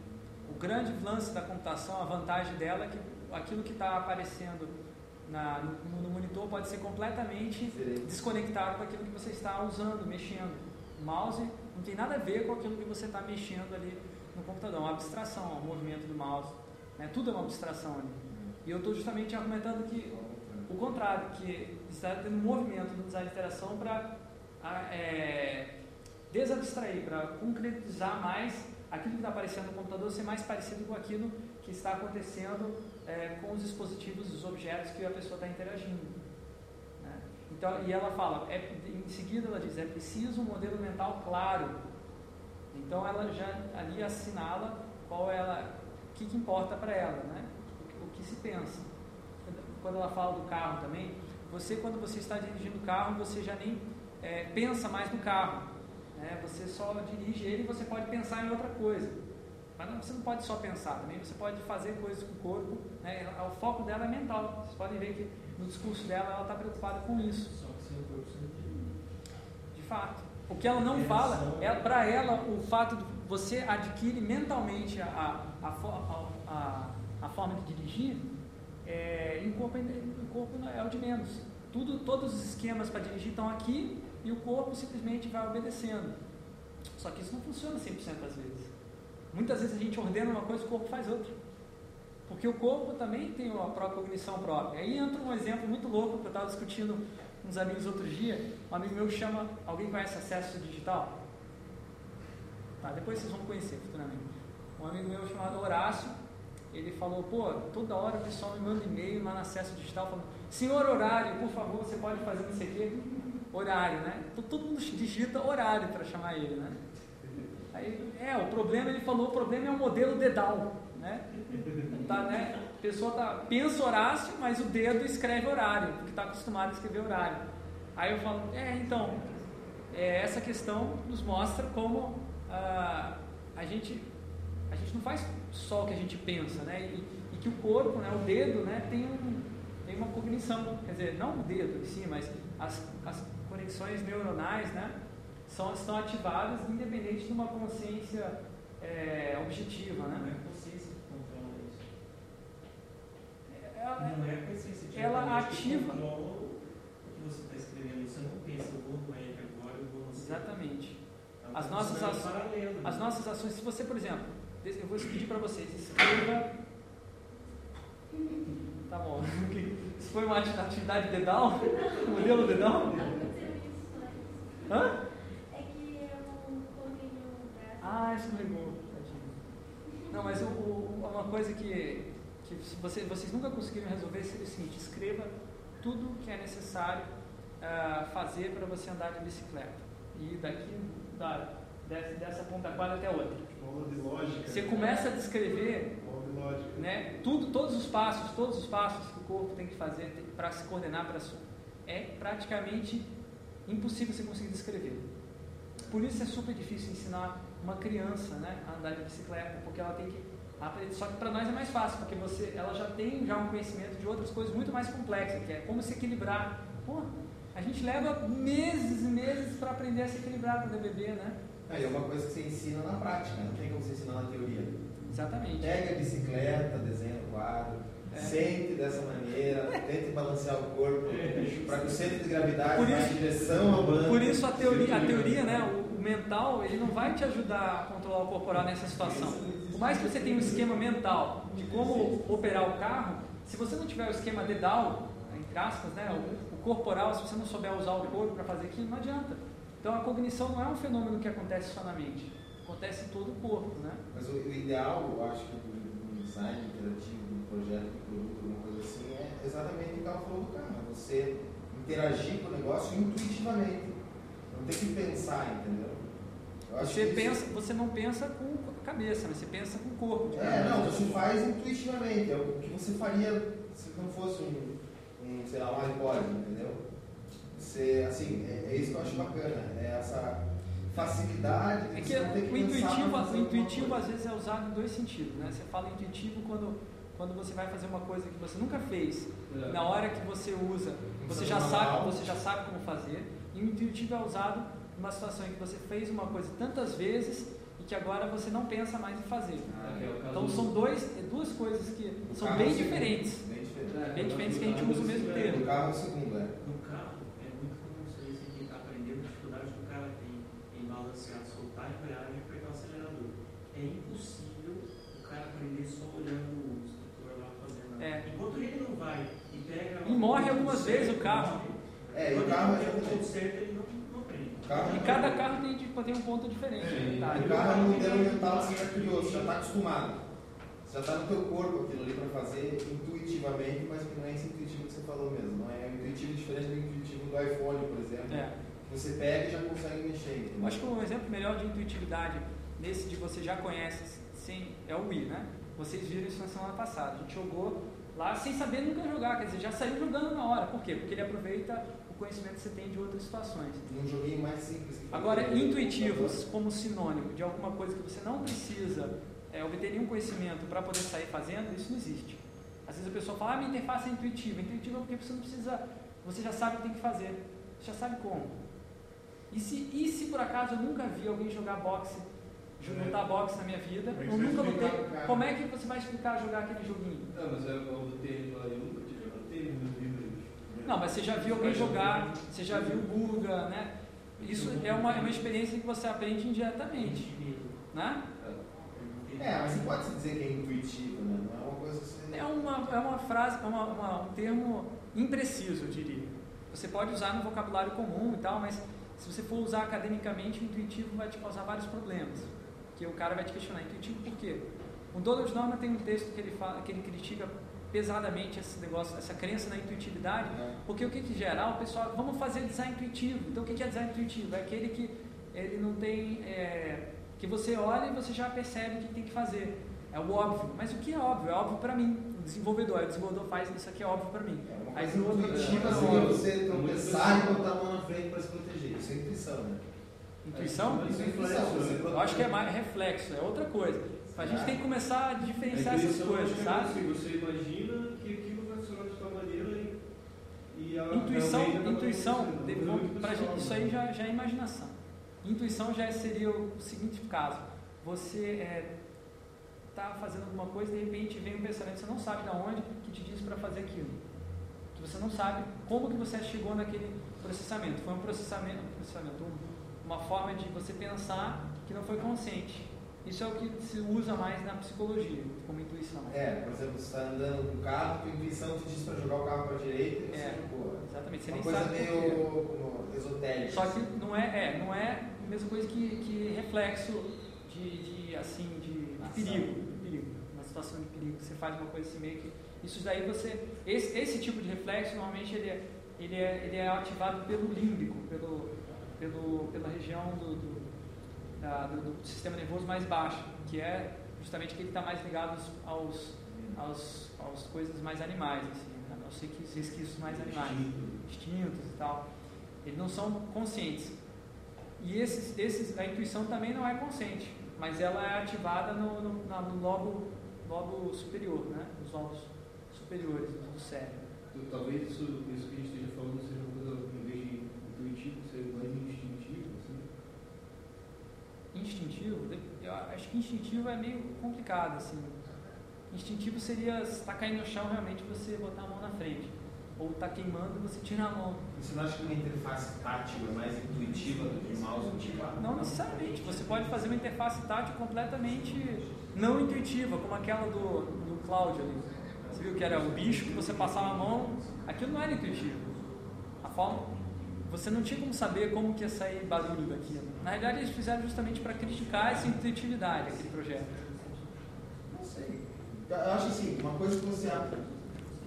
S1: o grande lance da computação, a vantagem dela é que aquilo que está aparecendo na- no, no monitor pode ser completamente desconectado daquilo que você está usando, mexendo. O mouse não tem nada a ver com aquilo que você está mexendo ali no computador, é uma abstração, o movimento do mouse. né? Tudo é uma abstração ali. E eu estou justamente argumentando que o contrário, que está tendo um movimento no design de interação para desabstrair, para concretizar mais aquilo que está aparecendo no computador, ser mais parecido com aquilo que está acontecendo é, com os dispositivos, os objetos que a pessoa está interagindo. né? Então, e ela fala, é, em seguida ela diz, é preciso um modelo mental claro. Então ela já ali assinala qual ela, o que, que importa para ela, né? Que se pensa. Quando ela fala do carro também, você quando você está dirigindo o carro, você já nem é, pensa mais no carro. Né? Você só dirige ele e você pode pensar em outra coisa. Mas não, você não pode só pensar também, você pode fazer coisas com o corpo. Né? O foco dela é mental. Vocês podem ver que no discurso dela ela está preocupada com isso.
S5: Só que sem o corpo.
S1: De fato. O que ela não fala, é, para ela, o fato de você adquire mentalmente a, a, a, a, a, forma de dirigir, é, e o corpo, o corpo não é o de menos. Tudo, todos os esquemas para dirigir estão aqui e o corpo simplesmente vai obedecendo. Só que isso não funciona 100% das vezes. Muitas vezes a gente ordena uma coisa e o corpo faz outra. Porque o corpo também tem a própria cognição própria. Aí entra um exemplo muito louco que eu estava discutindo com uns amigos outro dia. Um amigo meu chama. Alguém conhece acesso digital? Tá, depois vocês vão conhecer futuramente. Um amigo meu chamado Horácio, ele falou: pô, toda hora o pessoal me manda e-mail lá no acesso digital falando: senhor horário, por favor, você pode fazer não sei o quê? Horário, né? Então, todo mundo digita horário para chamar ele, né? Aí, é, o problema, ele falou, o problema é o modelo dedal, né? Tá, né? A pessoa tá, pensa Horácio, mas o dedo escreve horário, porque está acostumado a escrever horário. Aí eu falo, é, então, é, essa questão nos mostra como ah, a, gente, gente não faz só o que a gente pensa, né? E, e que o corpo, né, o dedo, né, tem, um, tem uma cognição, quer dizer, não o dedo em si, mas as, as conexões neuronais, né? São, estão ativadas independente de uma consciência é, objetiva,
S5: Não
S1: né?
S5: é a consciência que controla isso.
S1: Ela,
S5: Não é a consciência que
S1: ela
S5: realmente
S1: ativa-
S5: controla o que você está escrevendo. Você não pensa, eu vou no agora, eu vou no.
S1: Exatamente.
S5: Ela
S1: As
S5: tá
S1: nossas, ações,
S5: né?
S1: as nossas ações, se você, por exemplo, eu vou pedir para vocês, escreva. Tá bom. (laughs) Isso foi uma ati- atividade dedal? Modelo dedal? Hã?
S13: É que eu coloquei no braço.
S1: Ah, escorregou. Tadinho. Não, mas o, o- uma coisa que, que você, vocês nunca conseguiram resolver seria o seguinte: escreva tudo que é necessário ah, fazer para você andar de bicicleta. E daqui, da, dessa, dessa ponta quadra até outra.
S2: Lógica.
S1: Você começa a descrever né, tudo, todos os passos, todos os passos que o corpo tem que fazer para se coordenar para é praticamente impossível você conseguir descrever. Por isso é super difícil ensinar uma criança, né, a andar de bicicleta, porque ela tem que aprender. Só que para nós é mais fácil, porque você, ela já tem já um conhecimento de outras coisas muito mais complexas, que é como se equilibrar. Pô, a gente leva meses e meses para aprender a se equilibrar quando é bebê, né?
S3: Aí é uma coisa que você ensina na prática, não tem como você ensinar na teoria.
S1: Exatamente.
S3: Pega a bicicleta, desenha o quadro,
S1: É.
S3: sente dessa maneira, tente balancear o corpo para que o centro de gravidade
S1: Por
S3: vá em direção à banda.
S1: Por isso a teoria, a teoria né, o, mental, ele não vai te ajudar a controlar o corporal nessa situação. Por mais que você tenha um esquema mental de como operar o carro, se você não tiver o esquema dedal, entre aspas, né, o, o corporal, se você não souber usar o corpo para fazer aquilo, não adianta. Então a cognição não é um fenômeno que acontece só na mente, acontece em todo o corpo, né?
S3: Mas o, o ideal, eu acho que do, do design interativo, do projeto, do produto, alguma coisa assim, é exatamente o que ela falou do carro. é Você interagir com o negócio intuitivamente. Não tem que pensar, entendeu?
S1: Você, pensa, você não pensa com a cabeça, mas você pensa com o corpo.
S3: Isso, é, não, você faz intuitivamente. É o que você faria se não fosse um, um sei lá, um iPod, entendeu? Você, assim, é, é isso que eu acho bacana. É essa facilidade de
S1: É que
S3: você não ter que
S1: o intuitivo, o intuitivo às vezes é usado em dois sentidos, né? Você fala intuitivo quando, quando você vai fazer uma coisa que você nunca fez.
S4: É.
S1: Na hora que você usa, você já sabe, você já sabe como fazer. E o intuitivo é usado numa situação em que você fez uma coisa tantas vezes e que agora você não pensa mais em fazer.
S4: Ah, é o caso
S1: Então são dois, é duas coisas que
S3: O
S1: são bem
S3: é o segundo,
S1: diferentes.
S3: bem diferente. diferente.
S1: Bem diferente que a gente usa o mesmo termo.
S3: No carro é o segundo, é.
S5: No carro, é muito comum isso aí, assim, quem está aprendendo, a dificuldade que o cara tem balancear, soltar a embreagem e apertar o acelerador. É impossível o cara aprender só olhando o instrutor lá fazendo.
S1: É.
S5: Enquanto ele não vai e pega.
S1: E morre algumas vezes o carro.
S3: É, e o carro é
S5: tem o ponto
S3: exatamente.
S5: certo, ele não, não aprende.
S3: Carro
S1: E cada carro tem, tipo, tem um ponto diferente.
S3: É,
S1: tá?
S3: o carro é um modelo mental que você já criou, você já está acostumado. Você já está no teu corpo aquilo ali para fazer intuitivamente, mas que não é esse intuitivo que você falou mesmo. Não é um intuitivo diferente do intuitivo do iPhone, por exemplo.
S1: É.
S3: Você pega e já consegue mexer. entendeu?
S1: Eu acho que um exemplo melhor de intuitividade nesse de você já conhece sim, é o Wii, né? Vocês viram isso na semana passada. A gente jogou lá sem saber nunca jogar, quer dizer, já saiu jogando na hora. Por quê? Porque ele aproveita o conhecimento que você tem de outras situações.
S3: Num joguinho mais simples.
S1: Agora, intuitivos como sinônimo de alguma coisa que você não precisa é, obter nenhum conhecimento para poder sair fazendo, isso não existe. Às vezes a pessoa fala, ah, minha interface é intuitiva. Intuitiva é porque você não precisa, você já sabe o que tem que fazer, você já sabe como. E se, e se por acaso eu nunca vi alguém jogar boxe,
S2: É.
S1: lutar boxe na minha vida,
S2: Como é que
S1: eu
S2: você vai
S1: nunca
S2: explicar
S1: lutei, como é que você vai explicar jogar aquele joguinho?
S4: Não, mas é o do tênis lá, eu nunca tive nos livros.
S1: Não, mas você já viu alguém jogar, você já viu o Guga, né? Isso é uma, é uma experiência que você aprende indiretamente, né?
S3: É, mas você pode se dizer que é intuitivo, né? Não é uma coisa você.
S1: É uma, é uma frase, é uma, uma- um termo impreciso, eu diria. Você pode usar no vocabulário comum e tal, mas se você for usar academicamente, o intuitivo vai te causar vários problemas. Que o cara vai te questionar, intuitivo por quê? O Donald Norman tem um texto que ele, fala, que ele critica pesadamente esse negócio, essa crença na intuitividade, porque o que que gera? Ah, o pessoal, vamos fazer design intuitivo. Então o que que é design intuitivo? É aquele que ele não tem, é, que você olha e você já percebe o que tem que fazer. É o óbvio. Mas o que é óbvio? É óbvio para mim. O desenvolvedor, o desenvolvedor faz isso aqui é óbvio para mim.
S3: Uma
S1: Aí
S3: coisa
S1: no outro
S3: intuitiva
S1: é
S3: seria
S1: óbvio.
S3: você tropeçar e botar a mão na frente para se proteger. Isso é intuição, né?
S1: Intuição?
S3: Isso é intuição. Você
S1: Eu acho que é mais reflexo, é outra coisa. A gente
S3: Ah.
S1: tem que começar a diferenciar
S4: A
S1: essas coisas,
S4: é
S1: sabe?
S4: assim, você imagina que aquilo vai funcionar de tal maneira e, e a,
S1: Intuição,
S4: acaba
S1: intuição,
S4: pessoal,
S1: gente, isso
S4: né?
S1: aí já, já é imaginação. Intuição já seria o seguinte caso: você está fazendo alguma coisa e de repente vem um pensamento, você não sabe de onde, que te diz para fazer aquilo. Que você não sabe como que você chegou naquele processamento. Foi um processamento, processamento um- uma forma de você pensar que não foi consciente. Isso é o que se usa mais na psicologia, como intuição.
S3: É, por exemplo, você está andando com o carro, tua intuição te diz para jogar o carro para a direita e você
S1: É,
S3: jogou.
S1: exatamente, você
S3: Uma
S1: nem
S3: coisa
S1: sabe
S3: meio esotérica.
S1: Só que não é, é, não é a mesma coisa que, que reflexo de, de, assim, de, de perigo, de perigo. Uma situação de perigo, você faz uma coisa assim meio que. Isso daí você. Esse, esse tipo de reflexo normalmente ele é, ele é, ele é ativado pelo límbico, pelo, pelo, pela região do, do, da- do- do sistema nervoso mais baixo, que é justamente que ele está mais ligado aos, aos, aos coisas mais animais, assim, né? aos resquícios mais animais, instintos e tal. Eles não são conscientes. E esses, esses, a intuição também não é consciente, mas ela é ativada no, no, no lobo, lobo superior, né? nos lobos superiores do cérebro.
S4: Então, Talvez isso, isso que a gente esteja falando seja uma coisa, em vez de intuitivo, seja mais instintivo, assim.
S1: Instintivo, eu acho que instintivo é meio complicado, assim. Instintivo seria estar caindo no chão realmente você botar a mão na frente. Ou está queimando e você tira a mão.
S3: Você não acha que uma interface tátil é mais intuitiva do que um mouse intuitivo?
S1: Não necessariamente. Você pode fazer uma interface tátil completamente não intuitiva, como aquela do, do Cláudio ali. Viu que era o bicho que você passava a mão. Aquilo não era intuitivo. A forma. Você não tinha como saber como que ia sair barulho daquilo. Na realidade, eles fizeram justamente para criticar essa intuitividade, aquele projeto.
S3: Não sei. Eu acho assim, uma coisa que você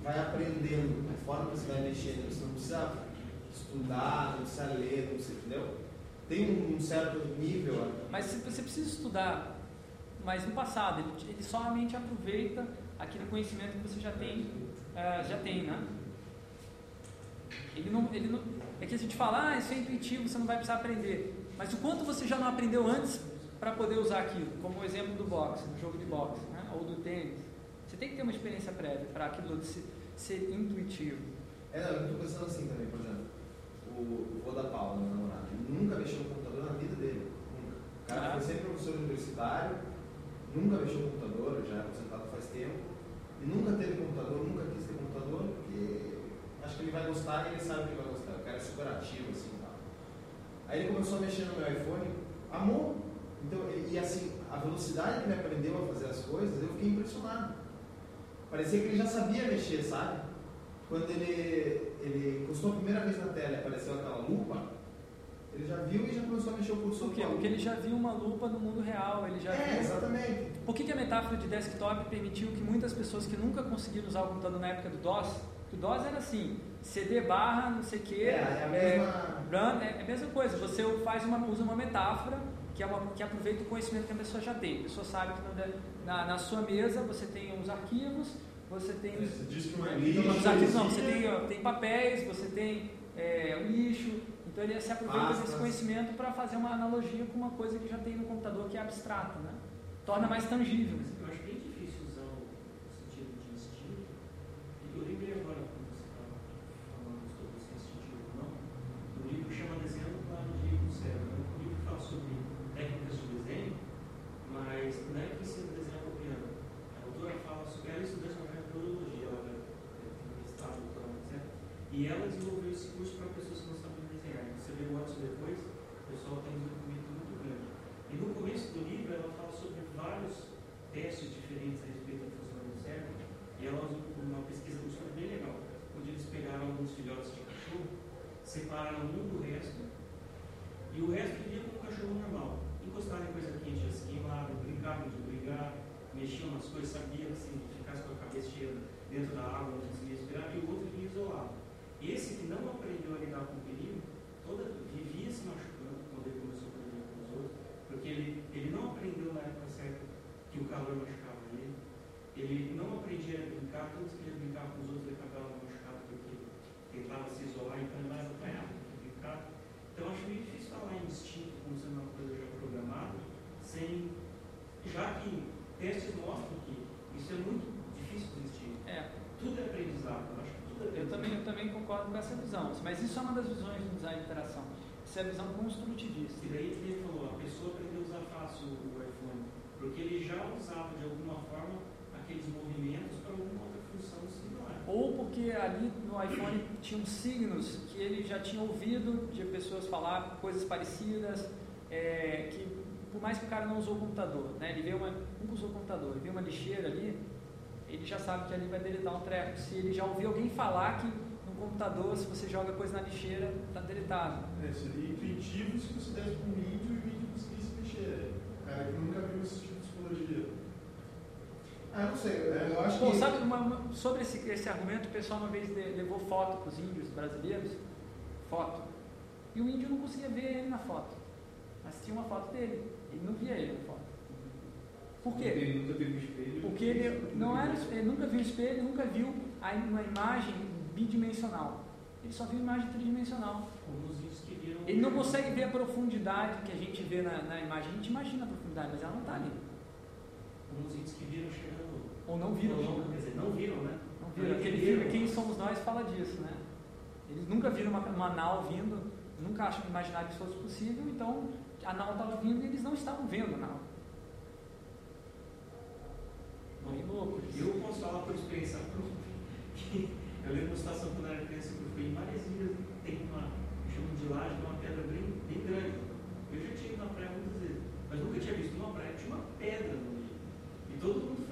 S3: vai aprendendo, a forma que você vai mexendo, você não precisa estudar, não precisa ler, não precisa, entendeu? Tem um, certo nível.
S1: Mas você precisa estudar, mas no passado, ele, ele somente aproveita aquele conhecimento que você já tem, eh, já tem, né? Ele não, ele não, é que a gente fala, ah, isso é intuitivo, você não vai precisar aprender. Mas o quanto você já não aprendeu antes para poder usar aquilo, como o exemplo do boxe, do jogo de boxe, né? ou do tênis. Você tem que ter uma experiência prévia para aquilo ser, ser intuitivo.
S3: É, não, eu estou pensando assim também, por exemplo, o, o vô da Paula, meu namorado, ele nunca mexeu no computador na vida dele. Nunca. O cara
S1: Ah.
S3: foi sempre professor universitário, nunca mexeu no computador, já é aposentado faz tempo, Nunca teve computador, nunca quis ter computador, porque acho que ele vai gostar e ele sabe que vai gostar. O cara é super ativo, assim, tá? Aí ele começou a mexer no meu iPhone, amou. Então, e assim, a velocidade que ele aprendeu a fazer as coisas, eu fiquei impressionado. Parecia que ele já sabia mexer, sabe? Quando ele, ele custou a primeira vez na tela e apareceu aquela lupa, ele já viu e já começou a mexer o cursor.
S1: Por quê? Porque ele já viu uma lupa no mundo real, ele já
S3: É,
S1: viu...
S3: exatamente.
S1: Por que, que a metáfora de desktop permitiu que muitas pessoas que nunca conseguiram usar o computador na época do DOS, que o DOS era assim, CD barra, não sei o quê,
S3: É, é a mesma-
S1: run, é, é a mesma coisa, você faz uma, usa uma metáfora que, é uma, que aproveita o conhecimento que a pessoa já tem. A pessoa sabe que na, na, na sua mesa você tem os arquivos, você tem os,
S2: Você disse que não é
S1: Não,
S2: lixo,
S1: os arquivos não, você tem, tem papéis, você tem é, o lixo, então ele se aproveita desse conhecimento para fazer uma analogia com uma coisa que já tem no computador que é abstrata, né? Torna mais tangível.
S5: Eu acho bem difícil usar o sentido de instinto. Eu lembrei agora, quando você estava falando sobre se é ou não, o livro chama Desenhando o Plano de do Cérebro. né? O livro fala sobre técnicas de desenho, mas não é que ensina a desenhar copiando. A autora fala sobre ela estudante uma metodologia, ela é, tem mestrado, doutorado, etc. E ela desenvolveu esse curso para pessoas que não sabem desenhar. Você vê o antes e depois, o pessoal tem um desenvolvimento muito grande. E no começo do livro ela fala vários testes diferentes a respeito do funcionamento do cérebro. E ela usou uma pesquisa um estudo bem legal, onde eles pegaram alguns filhotes de cachorro, separaram um do resto, e o resto vivia como um cachorro normal. Encostaram em coisa quente, eles queimavam, brincavam de brigar, mexiam nas coisas, sabiam que se ficasse com a cabeça cheia dentro da água, não conseguia respirar, e o outro vivia isolado. Esse que não aprendeu a lidar com o perigo, toda, vivia se machucando quando ele começou a conviver com os outros, porque ele, ele não aprendeu na época que o calor machucava ele, ele não aprendia a brincar, tanto que ele brincava com os outros, ele acabava machucado porque tentava se isolar, então ele mais apanhava do que brincar. Então acho meio difícil falar em instinto como sendo uma coisa já programada, sem, já que testes mostram que isso é muito difícil de existir.
S1: É.
S5: Tudo é aprendizado, eu acho que tudo é
S1: Eu
S5: aprendizado.
S1: também, eu também concordo com essa visão, mas isso é uma das visões do design de interação. Isso é a visão construtivista.
S5: E daí ele falou, a pessoa aprendeu a usar fácil porque ele já usava de alguma forma aqueles movimentos para alguma outra função similar.
S1: Ou porque ali no iPhone tinham signos que ele já tinha ouvido de pessoas falar coisas parecidas, é, que por mais que o cara não usou o computador, né, ele vê uma, nunca usou o computador, ele vê uma lixeira ali, ele já sabe que ali vai deletar um treco. Se ele já ouviu alguém falar que no computador, se você joga coisa na lixeira, está deletado.
S2: É, seria intuitivo se você desse um vídeo e o vídeo conseguisse mexer. O cara que nunca viu esse tipo de psicologia.
S3: Ah, não sei, eu, acho
S1: Bom,
S3: que.
S1: sabe, uma- sobre esse, esse argumento, o pessoal uma vez le- levou foto para os índios brasileiros, foto, e o índio não conseguia ver ele na foto, mas tinha uma foto dele, ele não via ele na foto. Por quê?
S4: Ele nunca teve um espelho.
S1: Porque ele não era, ele nunca viu espelho, nunca viu uma imagem bidimensional. Ele só viu imagem tridimensional.
S5: Como os índios que viram.
S1: Ele não consegue ver a profundidade que a gente vê na, na imagem. A gente imagina a profundidade, mas ela não está ali.
S5: Os índios que viram chegando.
S1: Ou não viram
S5: Ou não. Quer dizer, não viram, né?
S1: Não viram. Filme Quem Somos Nós fala disso, né? Eles nunca viram uma, uma nau vindo, nunca acham imaginaram que isso fosse possível, então a nau estava vindo e eles não estavam vendo a nau. Bem louco.
S5: Eu posso falar por experiência própria que eu lembro uma situação quando eu era criança que eu fui em várias ilhas tem uma, chama de laje, uma pedra bem, bem grande. Eu já tinha ido na praia muitas vezes, mas nunca tinha visto uma praia, tinha uma pedra no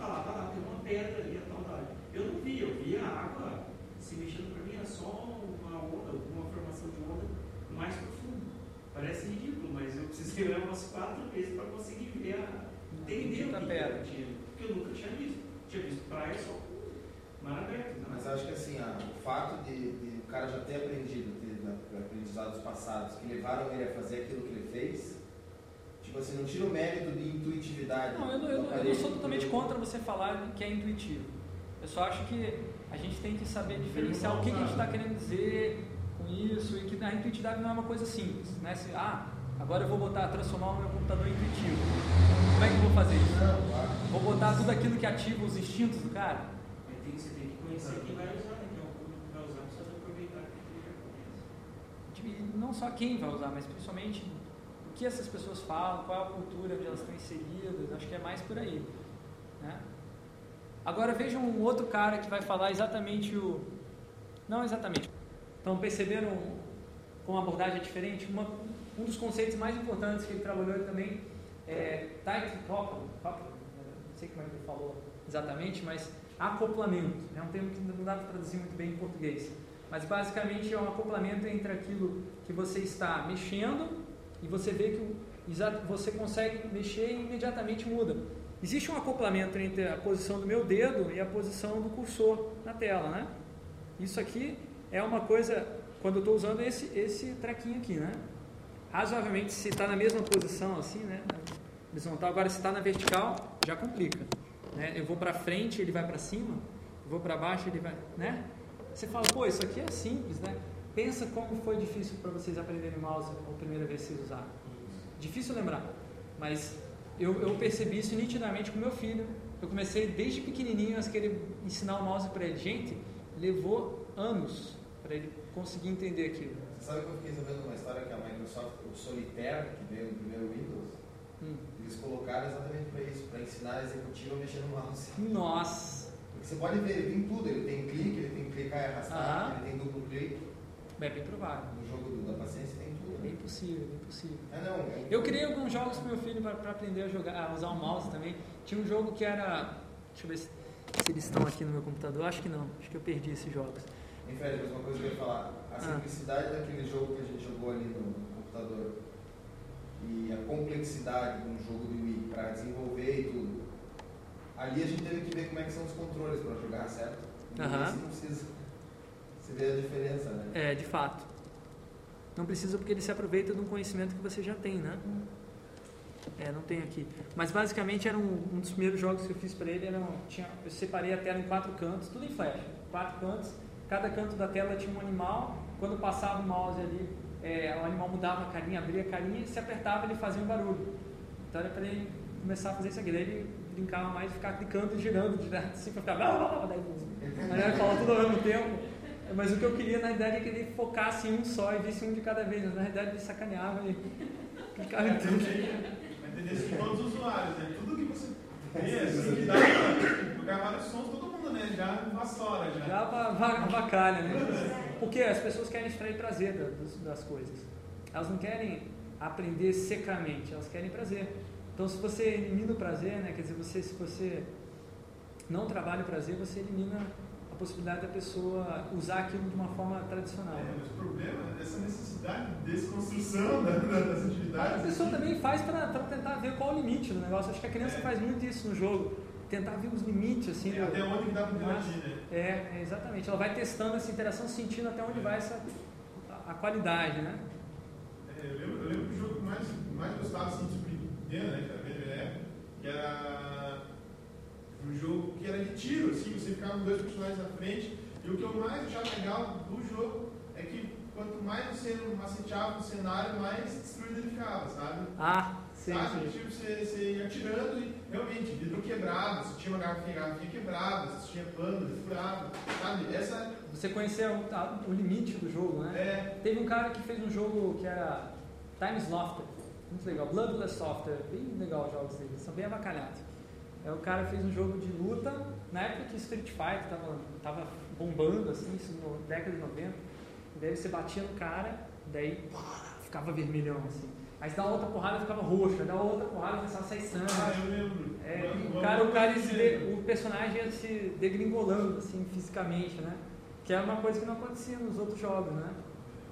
S5: mundo falava, ah, lá, tem uma pedra ali, a tal da área. Eu não via, eu via a água se mexendo para mim, era só uma onda, uma formação de onda mais profunda. Parece ridículo, mas eu precisei (laughs) olhar umas quatro vezes para conseguir ver a. entender o que
S1: pedra.
S5: que tinha. Porque eu nunca tinha visto. Tinha visto praia só com mar aberto. né?
S3: Mas acho que assim, a- o fato de, de o cara já ter aprendido, ter aprendizados passados que levaram ele a fazer aquilo que ele fez, tipo assim, não tira o mérito de intuitividade.
S1: Não, eu, não- eu, não- eu não
S3: aparelho,
S1: sou totalmente contra você falar que é intuitivo. Eu só acho que a gente tem que saber diferenciar o que, que a gente está querendo dizer com isso e que a intuitividade não é uma coisa simples. Né? Se, ah, agora eu vou botar, transformar o meu computador em intuitivo. Como é que eu vou fazer isso?
S3: Não, claro.
S1: Vou botar tudo aquilo que ativa os instintos do cara?
S5: Tem, você tem que conhecer quem vai usar, né? Que é o público que vai usar aproveitar já conhece.
S1: Não só quem vai usar, mas principalmente que essas pessoas falam, qual é a cultura onde elas estão inseridas. Acho que é mais por aí. Né? Agora vejam um outro cara que vai falar exatamente o. Não exatamente. Então perceberam como a abordagem é diferente? Uma- Um dos conceitos mais importantes que ele trabalhou também é tight couple, couple, não sei como é que ele falou exatamente, mas acoplamento. É um termo que não dá para traduzir muito bem em português. Mas basicamente é um acoplamento entre aquilo que você está mexendo e você vê que você consegue mexer e imediatamente muda. Existe um acoplamento entre a posição do meu dedo e a posição do cursor na tela, né? Isso aqui é uma coisa, quando eu estou usando esse, esse trequinho aqui, né? Razoavelmente, se está na mesma posição, assim, né? Horizontal, agora se está na vertical, já complica. Né? Eu vou para frente, ele vai para cima, eu vou para baixo, ele vai, né? Você fala, pô, isso aqui é simples, né? Pensa como foi difícil para vocês aprenderem mouse a primeira vez que vocês usaram. Difícil lembrar, mas eu, eu percebi isso nitidamente com meu filho. Eu comecei desde pequenininho a querer ensinar o mouse para ele. Gente, levou anos para ele conseguir entender aquilo.
S3: Você sabe que eu fiquei sabendo uma história que a Microsoft, o Solitaire, que veio no primeiro Windows,
S1: Hum.
S3: eles colocaram exatamente para isso, para ensinar a executiva a mexer no mouse.
S1: Nossa!
S3: Porque você pode ver, ele tem tudo, ele tem clique, ele tem clicar e arrastar,
S1: Aham.
S3: ele tem duplo clique.
S1: É bem provável.
S3: No jogo do- da paciência tem tudo.
S1: É bem possível, bem possível.
S3: É, não, é-
S1: Eu criei alguns jogos para meu filho para aprender a jogar, a usar o mouse também. Tinha um jogo que era, deixa eu ver se, se eles estão aqui no meu computador. Acho que não. Acho que eu perdi esses jogos.
S3: Mas uma coisa que eu ia falar, a
S1: Ah.
S3: simplicidade daquele jogo que a gente jogou ali no computador e a complexidade de um jogo de Wii para desenvolver e tudo, ali a gente teve que ver como é que são os controles para jogar, certo? E
S1: Aham.
S3: esse não precisa. Você vê a diferença, né?
S1: É, de fato. Não precisa porque ele se aproveita de um conhecimento que você já tem, né? É, não tem aqui. Mas basicamente era um, um dos primeiros jogos que eu fiz para ele. Era um, tinha, eu separei a tela em quatro cantos, tudo em flash. Quatro cantos. Cada canto da tela tinha um animal. Quando passava o mouse ali, é, o animal mudava a carinha, abria a carinha e se apertava ele fazia um barulho. Então era para ele começar a fazer isso aqui. Daí ele brincava mais de ficar clicando e girando direto assim para ficar. (laughs) Daí, Aí ele falava tudo ao mesmo tempo. Mas o que eu queria na verdade é que ele focasse em um só e visse um de cada vez. Mas na verdade ele sacaneava e clicava em tudo.
S2: A tendência de todos os usuários, né? Tudo que você vê, assim, que dá pra jogar vários sons, todo mundo, né? Já vassoura, já.
S1: Já va- va- avacalha, né? Porque as pessoas querem extrair prazer da- das, das coisas. Elas não querem aprender secamente, elas querem prazer. Então, se você elimina o prazer, né? Quer dizer, você, se você não trabalha o prazer, você elimina possibilidade da pessoa usar aquilo de uma forma tradicional.
S2: É, mas o problema é essa necessidade de desconstrução (laughs) da- da- das
S1: A
S2: atividades.
S1: pessoa também faz para tentar ver qual é o limite do negócio. Acho que a criança faz muito isso no jogo. Tentar ver os limites, assim.
S2: É,
S1: do-
S2: até onde dá pra interagir, né?
S1: É, é, exatamente. Ela vai testando essa interação, sentindo até onde vai essa, a, a qualidade, né?
S2: É, eu, lembro, eu lembro que o jogo que mais, mais gostava assim, de surpreender, né? Era que era um jogo que era de tiro, assim, você ficava com dois personagens na frente. E o que eu mais achava legal do jogo é que quanto mais você maceteava o cenário, mais destruído ele ficava, sabe?
S1: Ah, sim,
S2: Sabe?
S1: sim.
S2: Tipo, você, você ia atirando e realmente, vidro quebrado, se tinha uma garrafinha, garrafinha quebrada, se tinha pano, furava, sabe? Essa
S1: Você conhecer o, a- o limite do jogo, né?
S2: É.
S1: Teve um cara que fez um jogo que era Time Slaughter, muito legal, Bloodless Software, bem legal os jogos dele, são bem avacalhados. O cara fez um jogo de luta, na época que Street Fighter tava, tava bombando, assim, isso na década de 90, daí você batia no cara, daí ficava vermelhão, assim. Aí você dá outra porrada ficava roxo, aí dá outra porrada começava a sair sangue.
S2: Ah, eu lembro.
S1: É, e o cara, o, cara de- o personagem ia se degringolando, assim, fisicamente, né? Que é uma coisa que não acontecia nos outros jogos, né?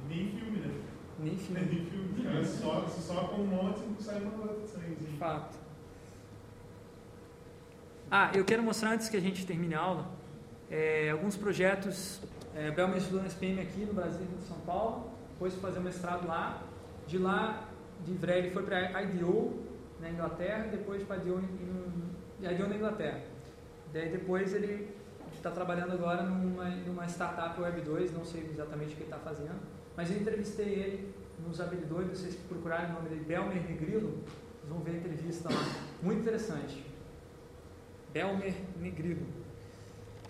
S2: Nem filme, né?
S1: Nem filme. (laughs)
S2: Nem filme. Os caras só, se sopam um monte e sai uma gota de sangue.
S1: De fato. Ah, eu quero mostrar antes que a gente termine a aula é, alguns projetos. É, Belma estudou na SPM aqui no Brasil, em São Paulo, depois foi fazer mestrado lá. De lá, de Ivrea, ele foi para IDO na Inglaterra, depois para IDO, em, IDO na Inglaterra. Daí depois ele está trabalhando agora numa, numa startup Web 2, não sei exatamente o que ele está fazendo, mas eu entrevistei ele nos habilidores, vocês procurarem o nome dele, Belmer Negrilo, vocês vão ver a entrevista lá, muito interessante. Belmer Negrilo.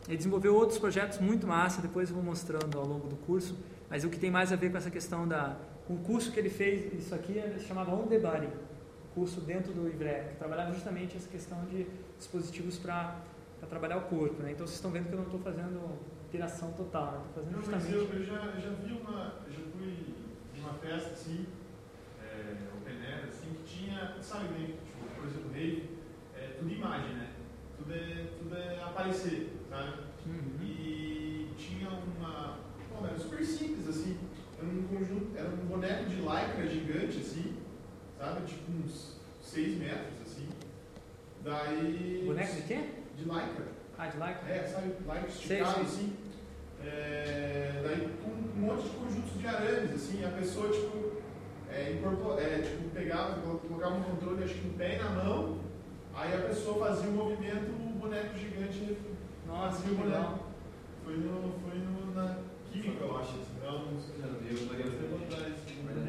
S1: Ele desenvolveu outros projetos muito massa, depois eu vou mostrando ao longo do curso, mas o que tem mais a ver com essa questão da... O curso que ele fez, isso aqui, ele chamava On The Body, curso dentro do IBRE, que trabalhava justamente essa questão de dispositivos para trabalhar o corpo. Né? Então vocês estão vendo que eu não estou fazendo piração total, né? estou fazendo
S2: Não, mas
S1: justamente...
S2: eu, eu já, eu já vi uma. Eu já fui em uma festa assim, é, é, open air, assim, que tinha, sabe, né, tipo, por exemplo, rave, é tudo imagem, né? Tudo é, tudo é aparecer, sabe? E tinha uma. Pô, era super simples, assim. Era um conjunto, era um boneco de lycra gigante, assim, sabe? Tipo uns 6 metros, assim. Daí.
S1: Boneco de quê?
S2: De lycra.
S1: Ah, de lycra?
S2: É, sabe? Lycra esticado,
S1: sei.
S2: assim. É, daí com um monte de conjuntos de arames, assim, a pessoa, tipo, é, incorpor- é, tipo, pegava, colocava um controle, acho que um pé e na mão, aí a pessoa fazia o movimento, boneco gigante
S1: Nossa, que legal.
S2: Foi, no, foi no, na química, eu acho. Assim, não, não sei.
S4: Eu.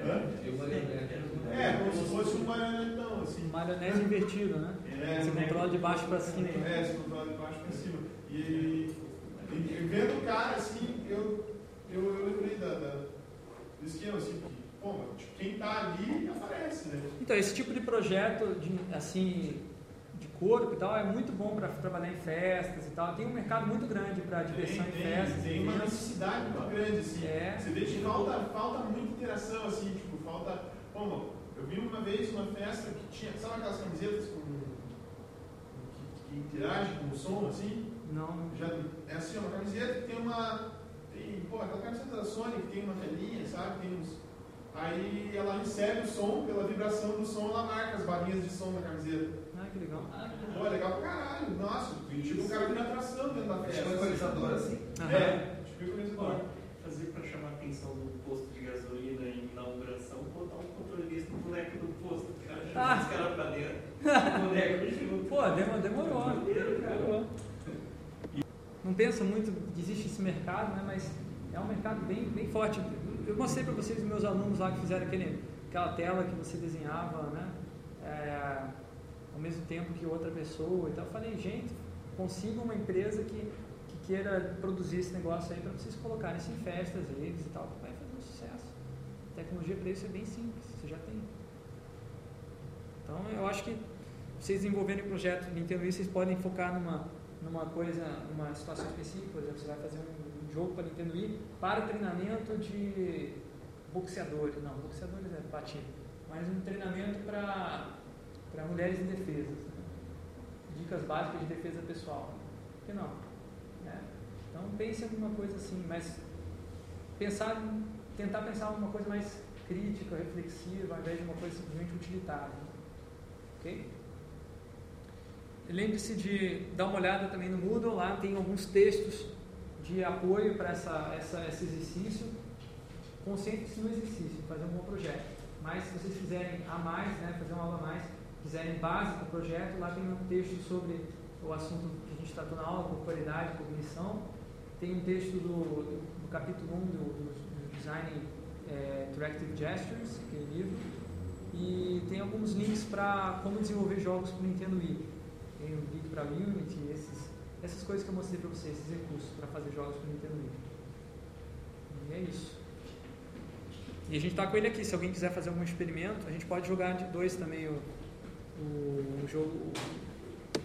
S2: Hã?
S4: Eu, marionete.
S2: É, como se fosse um marionetão, assim.
S1: Marionete invertido, né?
S2: É,
S1: Você controla de baixo pra cima.
S2: É, você controla de baixo pra cima. E, e, e vendo o cara, assim, eu, eu, eu lembrei da, da, do esquema, assim, que, pô, mas, tipo, quem tá ali aparece, né?
S1: Então, esse tipo de projeto, de, assim, corpo e tal, é muito bom para trabalhar em festas e tal. Tem um mercado muito grande para diversão
S2: Tem,
S1: em
S2: tem,
S1: festas.
S2: tem uma necessidade muito grande, assim.
S1: É.
S2: Você vê que falta, falta muita interação, assim, tipo, falta. Bom, eu vi uma vez uma festa que tinha, sabe aquelas camisetas com. que, que interage com o som, assim?
S1: Não.
S2: Já, é assim, uma camiseta que tem uma. Tem, pô, aquela camiseta da Sony que tem uma telinha, sabe? Tem uns. Aí ela recebe o som, pela vibração do som, ela marca as barrinhas de som na camiseta.
S1: Que legal.
S2: Pô, é legal pra caralho. Nossa, tipo, o cara vira atração dentro da festa.
S3: Tipo equalizador, assim.
S2: É, tipo equalizador.
S5: Fazer para chamar a atenção do posto de gasolina em inauguração, botar um controlista no boneco do posto. O cara chama
S1: Ah.
S5: os caras pra dentro. O boneco junto. (laughs)
S1: Pô, demorou. demorou. demorou. Não pensa muito que existe esse mercado, né? mas é um mercado bem, bem forte. Eu mostrei para vocês, meus alunos lá que fizeram aquele, aquela tela que você desenhava, né? É, ao mesmo tempo que outra pessoa e tal. Eu falei, gente, consiga uma empresa que, que queira produzir esse negócio aí para vocês colocarem isso em festas, eles e tal. Vai fazer um sucesso. A tecnologia para isso é bem simples, você já tem. Então eu acho que vocês desenvolverem o projeto Nintendo Wii, vocês podem focar numa, numa coisa, numa situação específica, por exemplo, você vai fazer um jogo para Nintendo Wii para treinamento de boxeadores, não, boxeadores é batido, mas um treinamento para para mulheres indefesas, né? dicas básicas de defesa pessoal, por que não? né? Então pense em alguma coisa assim, mas pensar, tentar pensar em alguma coisa mais crítica, reflexiva, ao invés de uma coisa simplesmente utilitária. Ok? Lembre-se de dar uma olhada também no Moodle, lá tem alguns textos de apoio para essa, essa, esse exercício. Concentre-se no exercício, fazer um bom projeto. Mas se vocês quiserem a mais, né, fazer uma aula a mais, quiserem base do projeto, lá tem um texto sobre o assunto que a gente tratou na aula, corporeidade, cognição. Tem um texto do, do, do capítulo 1 do, do, do Design é, Interactive Gestures, aquele livro. E tem alguns links para como desenvolver jogos para o Nintendo Wii. Tem um link para Unity, esses, essas coisas que eu mostrei para vocês, esses recursos para fazer jogos para o Nintendo Wii. E é isso. E a gente está com ele aqui, se alguém quiser fazer algum experimento, a gente pode jogar de dois também o, o, jogo,